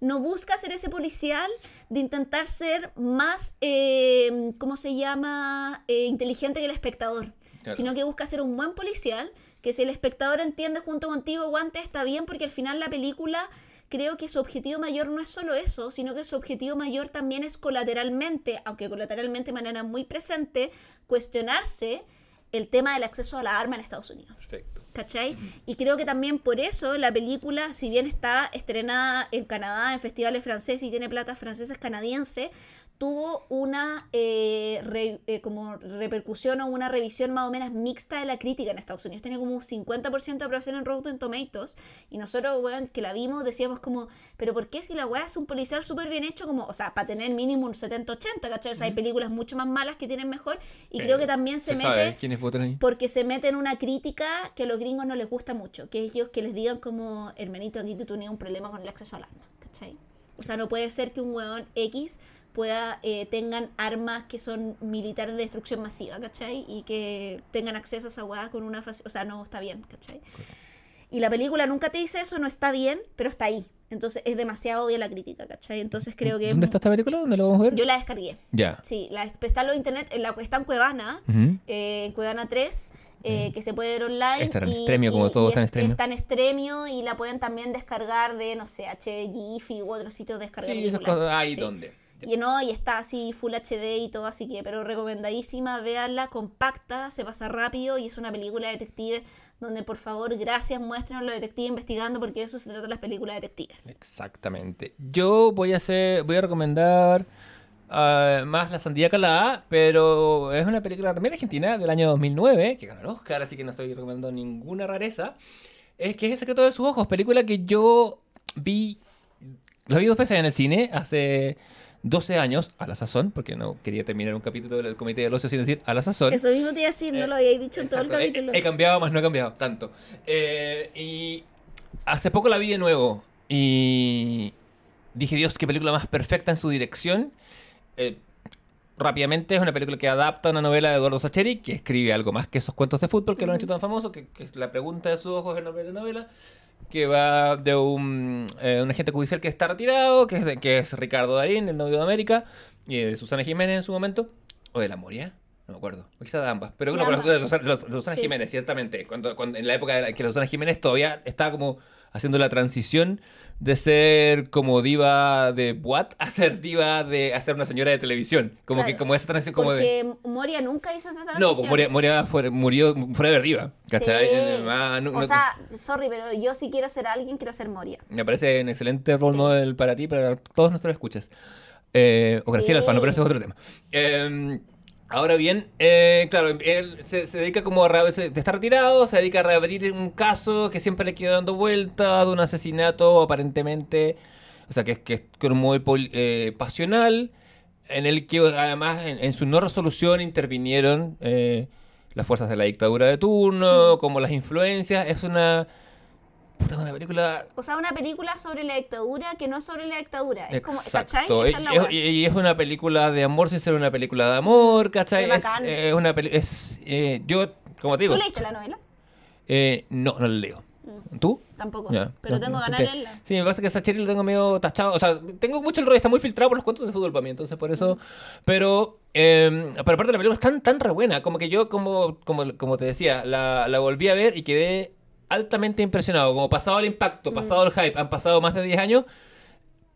no busca ser ese policial de intentar ser más, eh, ¿cómo se llama?, Eh, inteligente que el espectador, Claro. sino que busca ser un buen policial, que si el espectador entiende junto contigo, guante, está bien, porque al final la película... Creo que su objetivo mayor no es solo eso, sino que su objetivo mayor también es colateralmente, aunque colateralmente de manera muy presente, cuestionarse el tema del acceso a la arma en Estados Unidos. Perfecto. ¿Cachai? Y creo que también por eso la película, si bien está estrenada en Canadá, en festivales franceses y tiene platas francesas canadienses, tuvo una eh, re- eh, como repercusión o una revisión más o menos mixta de la crítica en Estados Unidos. Tenía como un 50% de aprobación en Rotten Tomatoes y nosotros, weón, que la vimos, decíamos como, pero ¿por qué si la weá es un policial súper bien hecho? Como, o sea, para tener mínimo un 70-80, ¿cachai? O sea, hay películas mucho más malas que tienen mejor y creo que también se, mete sabe quiénes votan ahí? porque se mete en una crítica que a los gringos no les gusta mucho, que ellos que les digan como, hermanito, aquí tú tienes un problema con el acceso al arma, ¿cachai? O sea, no puede ser que un hueón X pueda, eh, tengan armas que son militares de destrucción masiva, ¿cachai? Y que tengan acceso a esa hueá con una facilidad, o sea, no está bien, ¿cachai? Y la película nunca te dice eso, no está bien, pero está ahí. Entonces es demasiado obvia la crítica, ¿cachai? Entonces creo que... ¿Dónde está esta película? ¿Dónde la vamos a ver? Yo la descargué. Ya. Sí, la, está en los internet, en la, está en Cuevana, Ujú. eh, en Cuevana 3, eh, que se puede ver online. Estará en Stremio, como todo está en Stremio. Está en Stremio y la pueden también descargar de, no sé, HGIFI u otros sitios de descarga Sí, esas películas. cosas. Ahí Sí. donde. Y no, y está así Full HD y todo, así que, pero recomendadísima, véanla, compacta, se pasa rápido y es una película de detective donde por favor, gracias, muéstrenos a los detectives investigando porque de eso se trata las películas de detectives. Exactamente. Yo voy a hacer, voy a recomendar ah, más La Sandía Calada, pero es una película también argentina del año 2009, que ganó el Oscar, así que no estoy recomendando ninguna rareza. Es que es El secreto de sus ojos, película que yo vi, la vi dos veces en el cine hace 12 años, a la sazón, porque no quería terminar un capítulo del Comité del Ocio sin decir a la sazón. Eso mismo te iba a decir, no Eh, lo había dicho en todo el he- capítulo. He, cambiado, más no he cambiado tanto. Eh, y hace poco la vi de nuevo y dije, Dios, qué película más perfecta en su dirección. Eh, rápidamente es una película que adapta una novela de Eduardo Sacheri, que escribe algo más que esos cuentos de fútbol que lo han hecho tan famosos, que, que La pregunta de sus ojos es el nombre de la novela, que va de un, eh, un agente judicial que está retirado, que es, de- que es Ricardo Darín, el novio de América, y de Susana Jiménez en su momento, o de la Moria. No me acuerdo, o quizá de ambas, pero bueno, ambas. de Susana, de Susana Sí. Jiménez, ciertamente, cuando, cuando- en la época de la- que Susana Jiménez todavía estaba como haciendo la transición de ser como diva de boat a ser diva de a ser una señora de televisión, como Claro, que como esa transición como de Porque Moria nunca hizo esa no, transición. pues Moria, Moria fue- murió forever diva, ¿cachai? Sí. Eh, ah, no- o no- sea, sorry, pero yo si quiero ser alguien, quiero ser Moria. me parece un excelente role Sí. model para ti, para todos nuestros escuchas. Eh, o Graciela Sí. Alfano, pero ese es otro tema. Eh, ahora bien, eh, claro, él se, se dedica como a se- está retirado, se dedica a reabrir un caso que siempre le quedó dando vuelta de un asesinato aparentemente, o sea, que, es- que es muy eh, pasional, en el que además en, en su no resolución intervinieron eh, las fuerzas de la dictadura de turno, como las influencias. Es una... Puta, una película O sea, una película sobre la dictadura que no es sobre la dictadura. Es como. ¿cachai? Esa es la Y- wea. y, es una película de amor sin ser una película de amor, ¿cachai? Es, eh, una es eh, yo, como te digo, ¿Tú leíste la novela? eh, no, no la leo. ¿Tú? Tampoco. Pero No, tengo ganas de leerla. Sí, me pasa que Sacheri lo tengo medio tachado. O sea, tengo mucho el rollo, está muy filtrado por los cuentos de fútbol para mí, entonces por eso. Pero, eh, pero aparte la película es tan, tan re buena, como que yo, como, como, como te decía, la, la volví a ver y quedé altamente impresionado. Como pasado el impacto, Mm. pasado el hype, han pasado más de 10 años.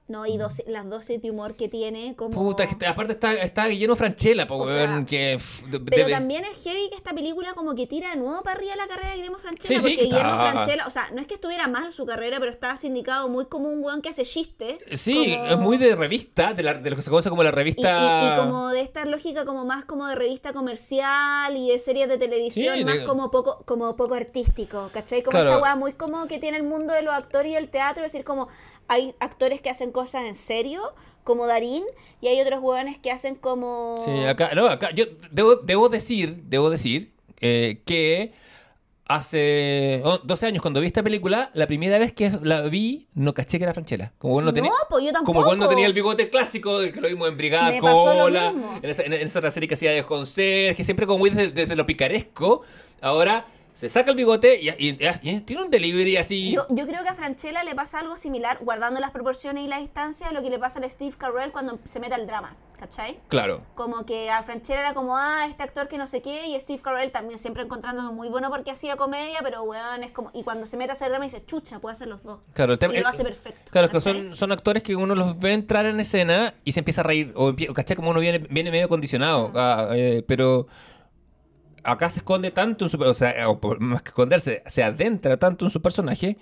No, y doce- las dosis de humor que tiene, como. Puta, que aparte está, está Guillermo Franchella, po, O sea, que... Pero debe- también es heavy que esta película como que tira de nuevo para arriba la carrera de Guillermo Franchella. Sí, sí, porque Guillermo está- Franchella, o sea, no es que estuviera mal su carrera, pero estaba sindicado muy como un weón que hace chistes. Sí, como- es muy de revista, de, la- de lo que se conoce como la Y, revista... y- y como de esta lógica como más como de revista comercial y de series de televisión, Sí, más de- como poco como poco artístico, ¿cachai? Como Claro. esta weá muy como que tiene el mundo de los actores y el teatro, es decir, como hay actores que hacen cosas en serio, como Darín, y hay otros weones que hacen como... Sí, acá, no, acá, yo debo, debo decir, debo decir eh, que hace oh, 12 años cuando vi esta película, la primera vez que la vi, no caché que era Franchella. Como cuando No, tenía, pues yo tampoco. como cuando tenía el bigote clásico, del que lo vimos en Brigada Me Cola, en esa, en esa otra serie que hacía de conserje, siempre como muy desde, desde lo picaresco. Ahora se saca el bigote y, y- y tiene un delivery así. Yo, yo creo que a Franchella le pasa algo similar, guardando las proporciones y la distancia, a lo que le pasa a Steve Carell cuando se mete al drama, ¿cachai? Claro. Como que a Franchella era como, ah, este actor que no sé qué, y Steve Carell también siempre encontrándolo muy bueno porque hacía comedia, pero weón, es como, y cuando se mete a hacer drama dice, chucha, puede hacer los dos. Claro, el tema- y lo hace perfecto. Claro, que ¿cachai? son, son actores que uno los ve entrar en escena y se empieza a reír. O ¿cachai? Como uno viene, viene medio condicionado. ah, eh, pero acá se esconde tanto en su... O sea, o por- más que esconderse, se adentra tanto en su personaje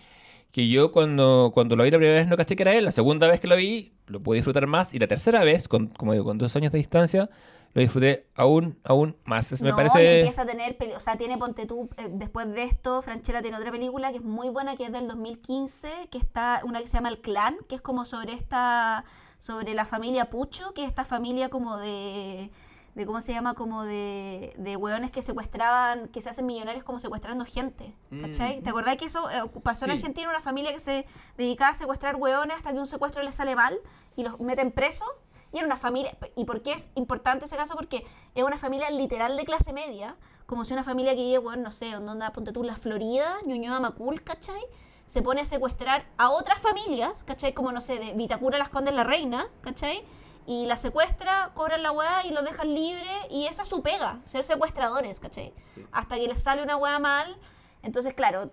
que yo cuando, cuando lo vi la primera vez no caché que era él. La segunda vez que lo vi lo pude disfrutar más. Y la tercera vez, con, como digo, con dos años de distancia, lo disfruté aún, aún más. Me no, y parece... empieza a tener, o sea, tiene Ponte tú, eh, después de esto, Franchella tiene otra película que es muy buena, que es del 2015, que está, una que se llama El Clan, que es como sobre esta, sobre la familia Pucho, que es esta familia como de, de ¿cómo se llama? Como de, de hueones que secuestraban, que se hacen millonarios como secuestrando gente, ¿cachai? ¿Te acordás que eso eh, pasó en Sí. Argentina, una familia que se dedicaba a secuestrar hueones hasta que un secuestro les sale mal y los meten presos? Y era una familia, ¿y por qué es importante ese caso? Porque es una familia literal de clase media, como si una familia que vive, bueno, no sé, donde anda, ponte tú, la Florida, Ñuñoa Macul, ¿cachai? Se pone a secuestrar a otras familias, ¿cachai? Como, no sé, de Vitacura las Condes la Reina, ¿cachai? Y la secuestra, cobran la weá y los dejan libre, y esa es su pega, ser secuestradores, ¿cachai? Hasta que les sale una weá mal, entonces, claro,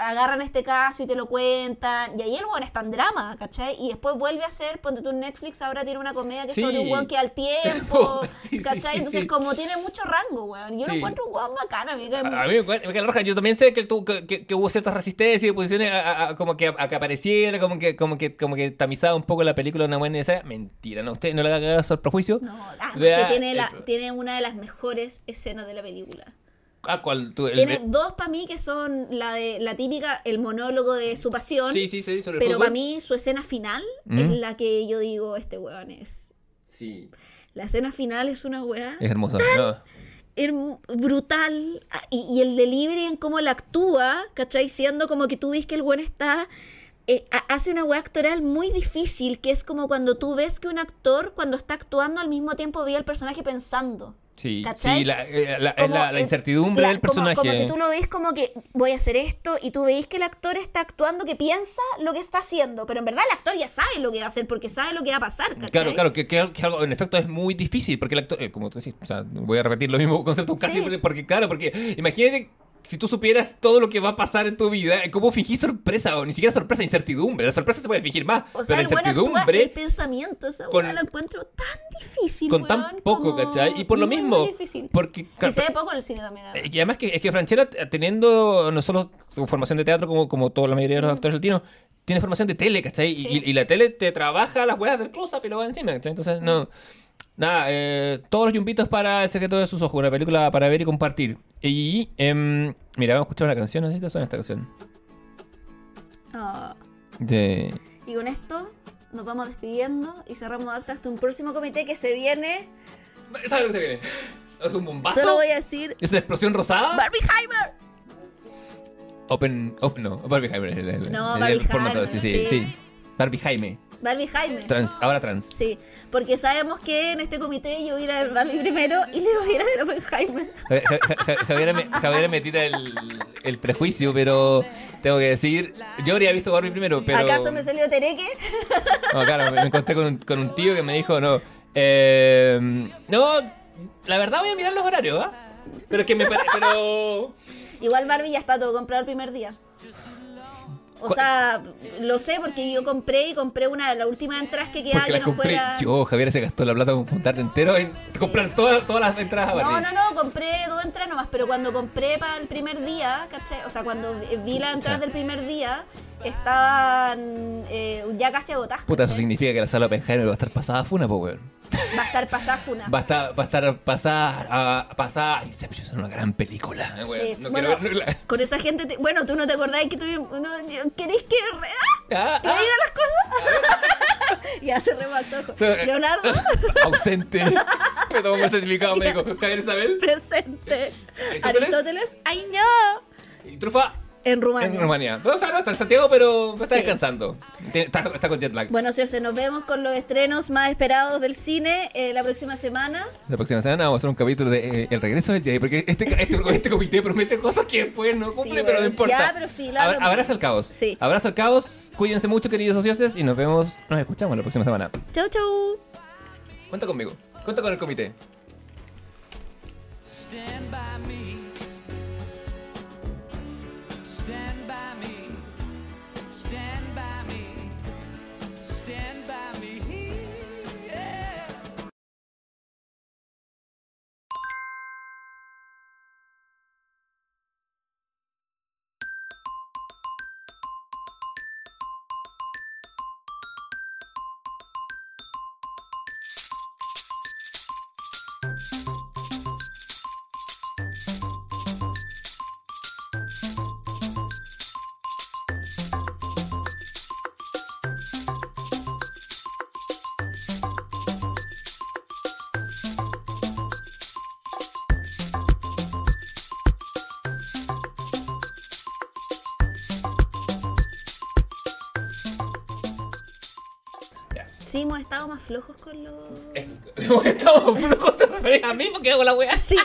agarran este caso y te lo cuentan. Y ahí el weón está en drama, ¿cachai? Y después vuelve a hacer, ponte tú Netflix, ahora tiene una comedia que es Sí. sobre un weón que al tiempo, Sí, sí, ¿cachai? sí, Entonces, como tiene mucho rango, weón. Yo lo encuentro un weón bacán, a mí me cae muy- A mí me la raja. Yo también sé que, tuvo- que, que- hubo ciertas resistencias y posiciones a, a- como que a, que apareciera, como que, como que, como que tamizaba un poco la película de una buena idea. Mentira, no, usted no le haga caso al prejuicio. No, ah, Vea es que tiene, la, el- tiene una de las mejores escenas de la película. Ah, ¿cuál? Tú, el- Tiene dos para mí que son la de la típica, el monólogo de su pasión. Sí, sí, sí, sobre Pero para mí su escena final ¿Mm? es la que yo digo, este weón es. Sí, La escena final es una weá. es hermoso. No. herm- brutal ah, y, y el delivery en cómo la actúa, ¿cachai? Siendo como que tú ves que el buen está... eh, ha- hace una weá actoral muy difícil, que es como cuando tú ves que un actor, cuando está actuando, al mismo tiempo ve al personaje pensando. Sí, sí, la, eh, la- es Como, la, la incertidumbre del como- personaje. Como, que tú lo ves como que voy a hacer esto y tú veis que el actor está actuando, que piensa lo que está haciendo, pero en verdad el actor ya sabe lo que va a hacer porque sabe lo que va a pasar, ¿cachai? Claro, claro, que, que- que algo, en efecto es muy difícil, porque el actor, eh, como tú decís, o sea, voy a repetir lo mismo concepto casi, Sí. porque claro, porque imagínate si tú supieras todo lo que va a pasar en tu vida, ¿cómo fingir sorpresa? O ni siquiera sorpresa, incertidumbre. La sorpresa se puede fingir más, O sea, pero el actúa el incertidumbre pensamiento, esa con- la encuentro tan difícil, con weón, tan poco, como ¿cachai? Y por lo mismo, muy difícil. porque y se ve poco en el cine también. Eh, Y además que, es que Franchella, eh, teniendo no solo su formación de teatro como, como toda la mayoría de los actores latinos, tiene formación de tele, ¿cachai? Mm. Sí. y- y la tele te trabaja las weas del close-up y lo va encima, ¿cachai? Entonces, no... Nada, eh, todos los yumpitos para El secreto de sus ojos, una película para ver y compartir. Y, em, mira, vamos a escuchar una canción, no sé si te suena esta canción. Ah, De... y con esto nos vamos despidiendo y cerramos acta hasta un próximo comité que se viene. ¿Sabes lo que se viene? ¿Es un bombazo? Solo voy a decir ¿Es una explosión rosada? Barbieheimer. Open... oh, no, Barbie Jaime. el- el- No, Barbie el Jaime, sí, sí, sí. sí. Barbie Jaime. Barbie Jaime. Trans, ahora trans. Sí, porque sabemos que en este comité yo voy a ir a ver Barbie primero y le voy a ir a ver Oppenheimer. Ja- Ja- Ja- Javiera me, Javiera me tira el, el prejuicio, pero tengo que decir, yo habría visto Barbie primero, pero... ¿Acaso me salió Tereque? No, claro, me encontré con un, con un tío que me dijo, no, eh, no, la verdad voy a mirar los horarios, ¿ah? Pero es que me pare- pero... Igual Barbie ya está todo comprado el primer día. O sea, lo sé porque yo compré y compré una de las últimas entradas que quedaba Porque que no compré, fuera. yo, Javier se gastó la plata con juntarte entero en comprar todas, todas las entradas No, no, no, compré dos entradas nomás, pero cuando compré para el primer día, ¿cachai? O sea, cuando vi las entradas del primer día, estaban eh, ya casi agotadas. Puta, eso significa que la sala Oppenheimer va a estar pasada a funa, po, weón. Va a estar pasada funa. Va a estar, va a estar pasada a pasada. Inception es una gran película. eh, weón. Sí, No bueno, quiero verla. con esa gente, te- bueno, tú no te acordás que tuvimos, uno, ¿queréis que, re- ah, Ah, que ah. diga las cosas? ya se remató. Leonardo, Ausente. Me tomo un certificado médico. Javier Isabel. presente. ¿Aristóteles? Aristóteles, ¡ay no! Y Trufa En Rumania. en. O sea, no está en Santiago, pero está Sí. descansando. Está, está con jet lag. Bueno, sí, nos vemos con los estrenos más esperados del cine eh, la próxima semana. La próxima semana vamos a hacer un capítulo de eh, El regreso del Jedi, porque este, este, este comité promete cosas que después no cumple, Sí, pero no importa. Ya, pero fila, Abra- abrazo al caos. Sí. Abrazo al caos. Cuídense mucho, queridos socios, y nos vemos, nos escuchamos la próxima semana. Chau, chau. Cuenta conmigo. Cuenta con el comité. Stand by me. Más flojos con los... Hemos estado flojos de referir a mí porque hago la wea. Sí,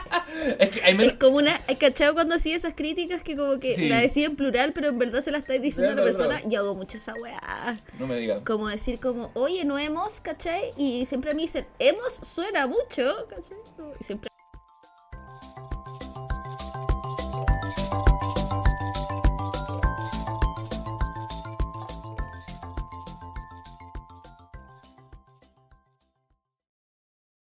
Es que hay menos. es como una... ¿Hay cachado cuando hacía esas críticas que como que Sí. la decía en plural, pero en verdad se la estáis diciendo a una no. persona? Yo hago mucho esa weá. No me digas. Como decir como, oye, no hemos, ¿cachai? Y siempre me dicen, hemos suena mucho, ¿cachai? Y siempre...